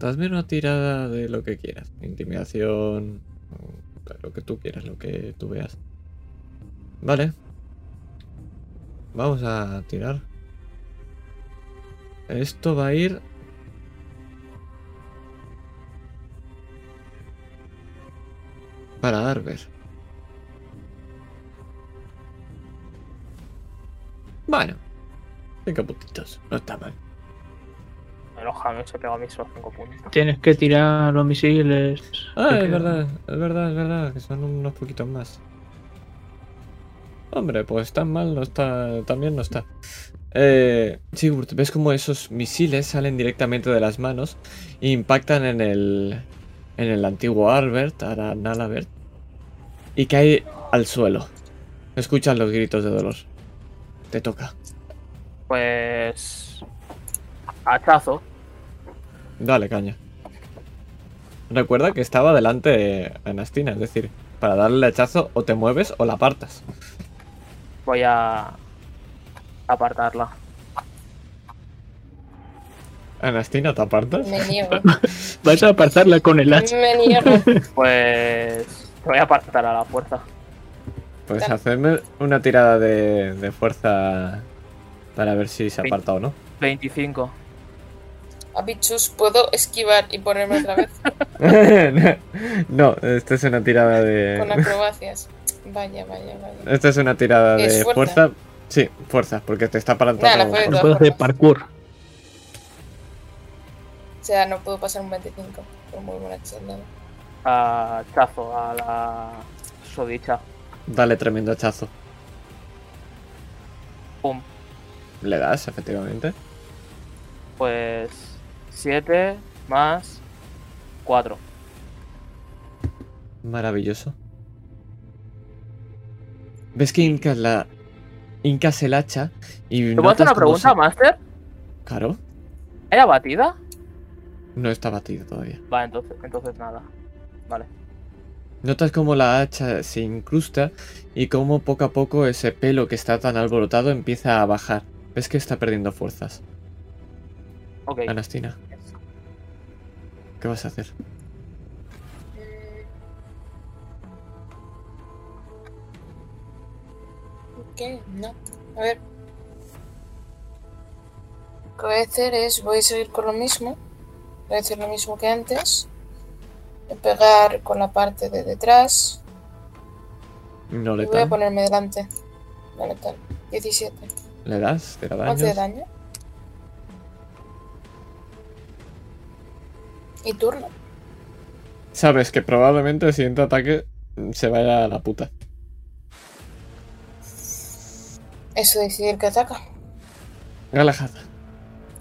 Hazme una tirada de lo que quieras. Intimidación. Lo que tú quieras, lo que tú veas. Vale. Vamos a tirar. Esto va a ir. Para Arber. Bueno. Cinco puntitos. No está mal. Enojame, se pega a mí esos 5 puntos. Tienes que tirar los misiles. Ah, es verdad, es verdad, es verdad, que son unos poquitos más. Hombre, pues tan mal no está, también no está. Eh, Sigurd, ves como esos misiles salen directamente de las manos e impactan en el, en el antiguo Albert, ahora Nalabert, y cae al suelo. Escuchas los gritos de dolor. Te toca. Pues. Hachazo. Dale, caña. Recuerda que estaba delante de Anastina, es decir, para darle el hachazo o te mueves o la apartas. Voy a. apartarla. Anastina, ¿te apartas? Me niego. Vas a apartarla con el hacha. Me niego. Pues. Voy a apartar a la fuerza. Pues Dale. hacedme una tirada de, de fuerza para ver si se aparta o no. 25. A bichus, ¿puedo esquivar y ponerme otra vez no, esta es una tirada de. con acrobacias? Vaya, vaya, vaya. Esta es una tirada ¿Es de fuerza? fuerza. Sí, fuerza, porque te está parando. Puedes- No puedo hacer parkour. O sea, no puedo pasar un 25. Por muy buena dado. Hachazo a la. Sodicha. Dale tremendo hachazo. Pum. Le das, efectivamente. Pues. 7 más. 4. Maravilloso. Ves que hincas la. Hincas el hacha y. ¿Te puedo hacer una pregunta, se- Master? Claro, ¿Era batida? no está batido todavía. Vale, entonces, entonces nada. Vale. Notas cómo la hacha se incrusta y cómo poco a poco ese pelo que está tan alborotado empieza a bajar. Ves que está perdiendo fuerzas. Ok. Anastina, ¿qué vas a hacer? ¿Qué? No. A ver. Lo que voy a hacer es, voy a seguir con lo mismo. Voy a hacer lo mismo que antes. Voy a pegar con la parte de detrás. No Y le voy a ponerme delante. No letal. 17. ¿Le das? ¿Te da 11 de daño? daño. Y turno. Sabes que probablemente el siguiente ataque se vaya a la puta. Eso decidir que ataca. Galahad,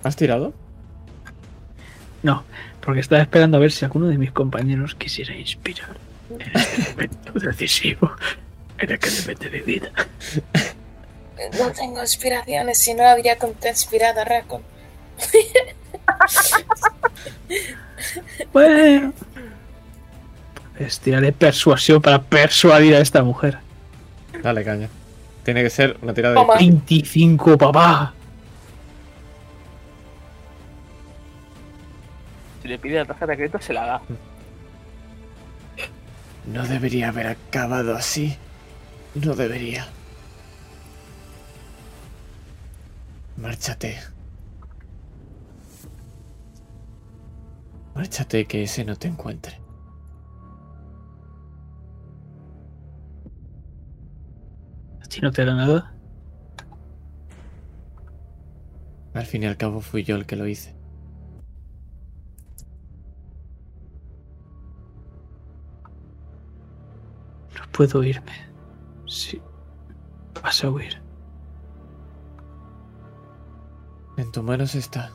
¿has tirado? No, porque estaba esperando a ver si alguno de mis compañeros quisiera inspirar en este momento decisivo en el que depende mi vida. No tengo inspiraciones, si no habría con inspirada Racon. Bueno. Pues tiraré persuasión para persuadir a esta mujer. Dale, caña. Tiene que ser una tirada de... 25, papá. Si le pide la tarjeta de crédito, se la da. No debería haber acabado así. No debería. Márchate. Márchate que ese no te encuentre. Ti no te da nada? Al fin y al cabo fui yo el que lo hice. No puedo irme. Sí. Vas a huir. En tus manos está.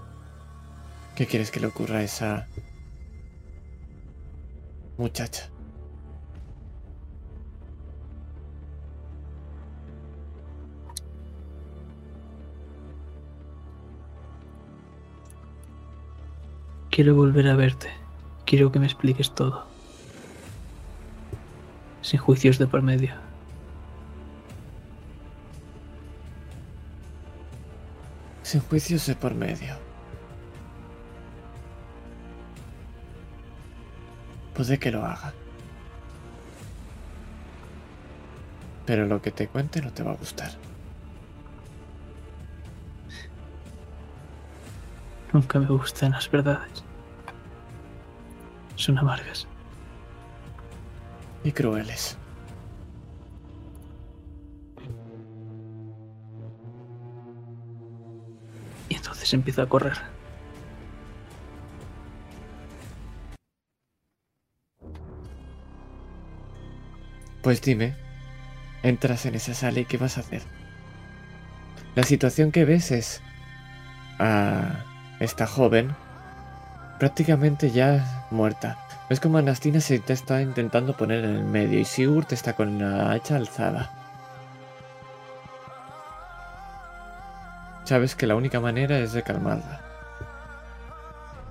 ¿Qué quieres que le ocurra a esa muchacha? Quiero volver a verte. Quiero que me expliques todo. Sin juicios de por medio. Sin juicios de por medio. Puede que lo haga. Pero lo que te cuente no te va a gustar. Nunca me gustan las verdades. Son amargas. Y crueles. Y entonces empiezo a correr. Pues dime, entras en esa sala y ¿qué vas a hacer? La situación que ves es a esta joven prácticamente ya muerta. Ves como Anastina se te está intentando poner en el medio y Sigurd está con la hacha alzada. Sabes que la única manera es de calmarla.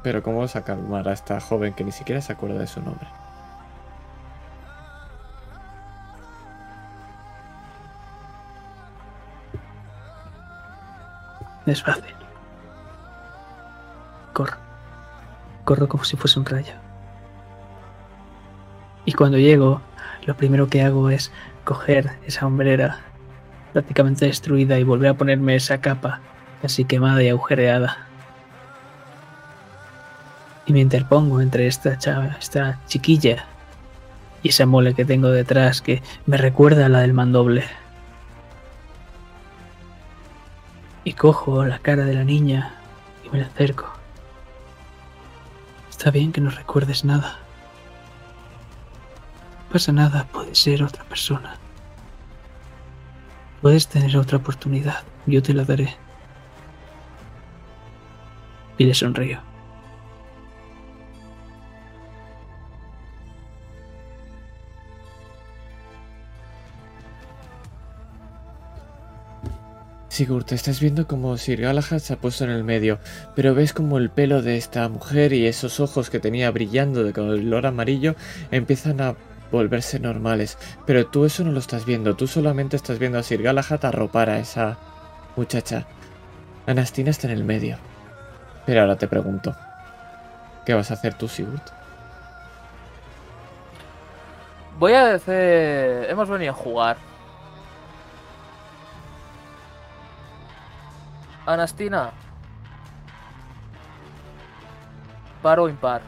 Pero ¿cómo vas a calmar a esta joven que ni siquiera se acuerda de su nombre? Es fácil. Corro. Corro como si fuese un rayo. Y cuando llego, lo primero que hago es coger esa hombrera prácticamente destruida y volver a ponerme esa capa casi quemada y agujereada. Y me interpongo entre esta chava, esta chiquilla y esa mole que tengo detrás que me recuerda a la del mandoble. Y cojo la cara de la niña y me la acerco. Está bien que no recuerdes nada. No pasa nada, puede ser otra persona. Puedes tener otra oportunidad, yo te la daré. Y le sonrío. Sigurd, estás viendo como Sir Galahad se ha puesto en el medio, pero ves como el pelo de esta mujer y esos ojos que tenía brillando de color amarillo empiezan a volverse normales. Pero tú eso no lo estás viendo, tú solamente estás viendo a Sir Galahad arropar a esa muchacha. Anastina está en el medio. Pero ahora te pregunto, ¿qué vas a hacer tú, Sigurd? Voy a decir. Hemos venido a jugar. Anastina. Par o impar.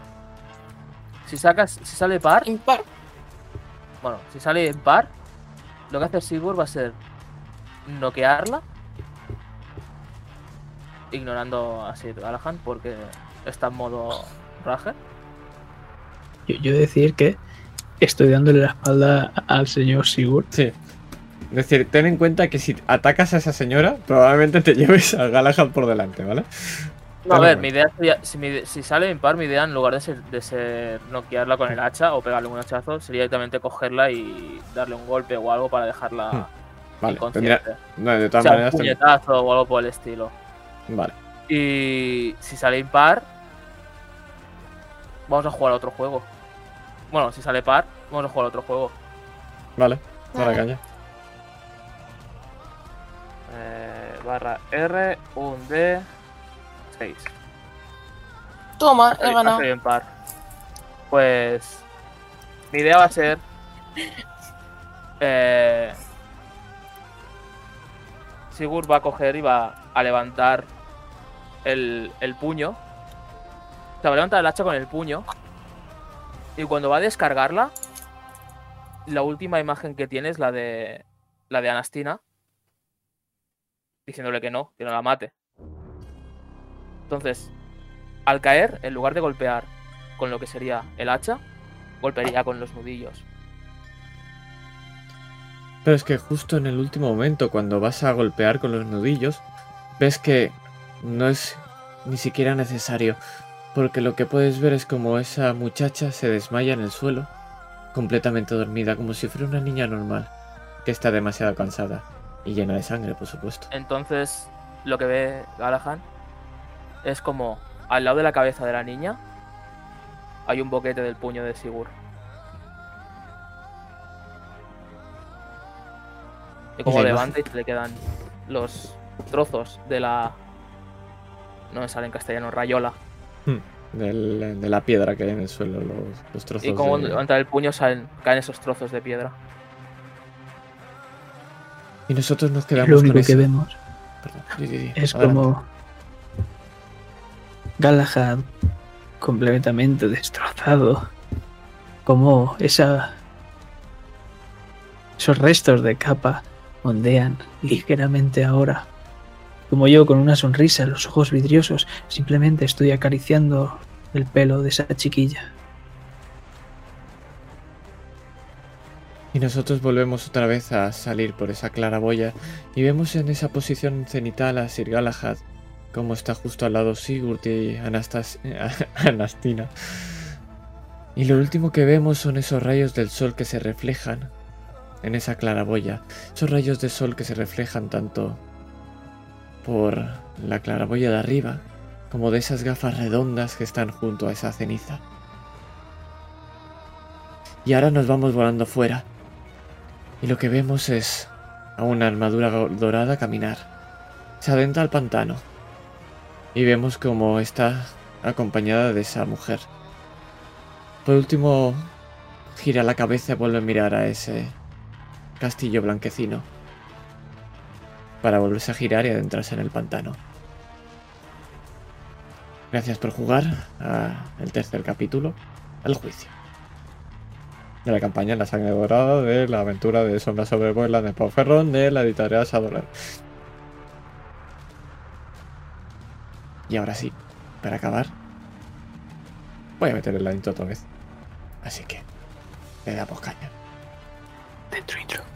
Si sacas. Si sale par. Impar. Bueno, si sale impar. Lo que hace Sigurd va a ser. Noquearla. Ignorando a Sir Galahad porque está en modo rage. Yo, yo decir que estoy dándole la espalda al señor Sigurd. Sí. Es decir, ten en cuenta que si atacas a esa señora, probablemente te lleves a Galahad por delante, ¿vale? No, a ver, mi idea sería, si, mi- si sale impar, mi idea en lugar de ser, de ser noquearla con el hacha o pegarle un hachazo, sería directamente cogerla y darle un golpe o algo para dejarla Hmm, Vale, inconsciente. tendría... No, de O todas un maneras... ten- puñetazo o algo por el estilo. Vale. Y si sale impar, vamos a jugar a otro juego. Bueno, si sale par, vamos a jugar a otro juego. Vale, dale Vale. caña. Eh, barra R, un D, 6. Toma, he ganado. en par. Pues. Mi idea va a ser. Eh, Sigurd va a coger y va a levantar el, el puño. O sea, va a levantar el hacha con el puño. Y cuando va a descargarla, la última imagen que tiene es la de. La de Anastina. Diciéndole que no, que no la mate. Entonces, al caer, en lugar de golpear con lo que sería el hacha, golpearía con los nudillos. Pero es que justo en el último momento, cuando vas a golpear con los nudillos, ves que no es ni siquiera necesario. Porque lo que puedes ver es como esa muchacha se desmaya en el suelo, completamente dormida, como si fuera una niña normal, que está demasiado cansada y llena de sangre, por supuesto. Entonces, lo que ve Galahad es como al lado de la cabeza de la niña hay un boquete del puño de Sigurd. Y como levanta y se le quedan los trozos de la. No me sale en castellano, rayola. Del- de la piedra que hay en el suelo, los, los trozos Y como de- levanta el puño salen, caen esos trozos de piedra. Y nosotros nos quedamos lo con único que eso. vemos Perdón, es adelante. como Galahad completamente destrozado. Como esa esos restos de capa ondean ligeramente ahora. Como yo con una sonrisa, los ojos vidriosos, simplemente estoy acariciando el pelo de esa chiquilla. Y nosotros volvemos otra vez a salir por esa claraboya y vemos en esa posición cenital a Sir Galahad, como está justo al lado Sigurd y Anastina. Y lo último que vemos son esos rayos del sol que se reflejan en esa claraboya. Esos rayos de sol que se reflejan tanto por la claraboya de arriba como de esas gafas redondas que están junto a esa ceniza. Y ahora nos vamos volando fuera. Y lo que vemos es a una armadura dorada caminar. Se adentra al pantano. Y vemos como está acompañada de esa mujer. Por último, gira la cabeza y vuelve a mirar a ese castillo blanquecino. Para volverse a girar y adentrarse en el pantano. Gracias por jugar al tercer capítulo, El juicio de la campaña La sangre dorada de la aventura de Sombra sobre Vuela de Pau Ferrón de la editorial Shadowrun. Y ahora sí, para acabar, voy a meterle la intro otra vez. Así que, le damos caña. Dentro intro.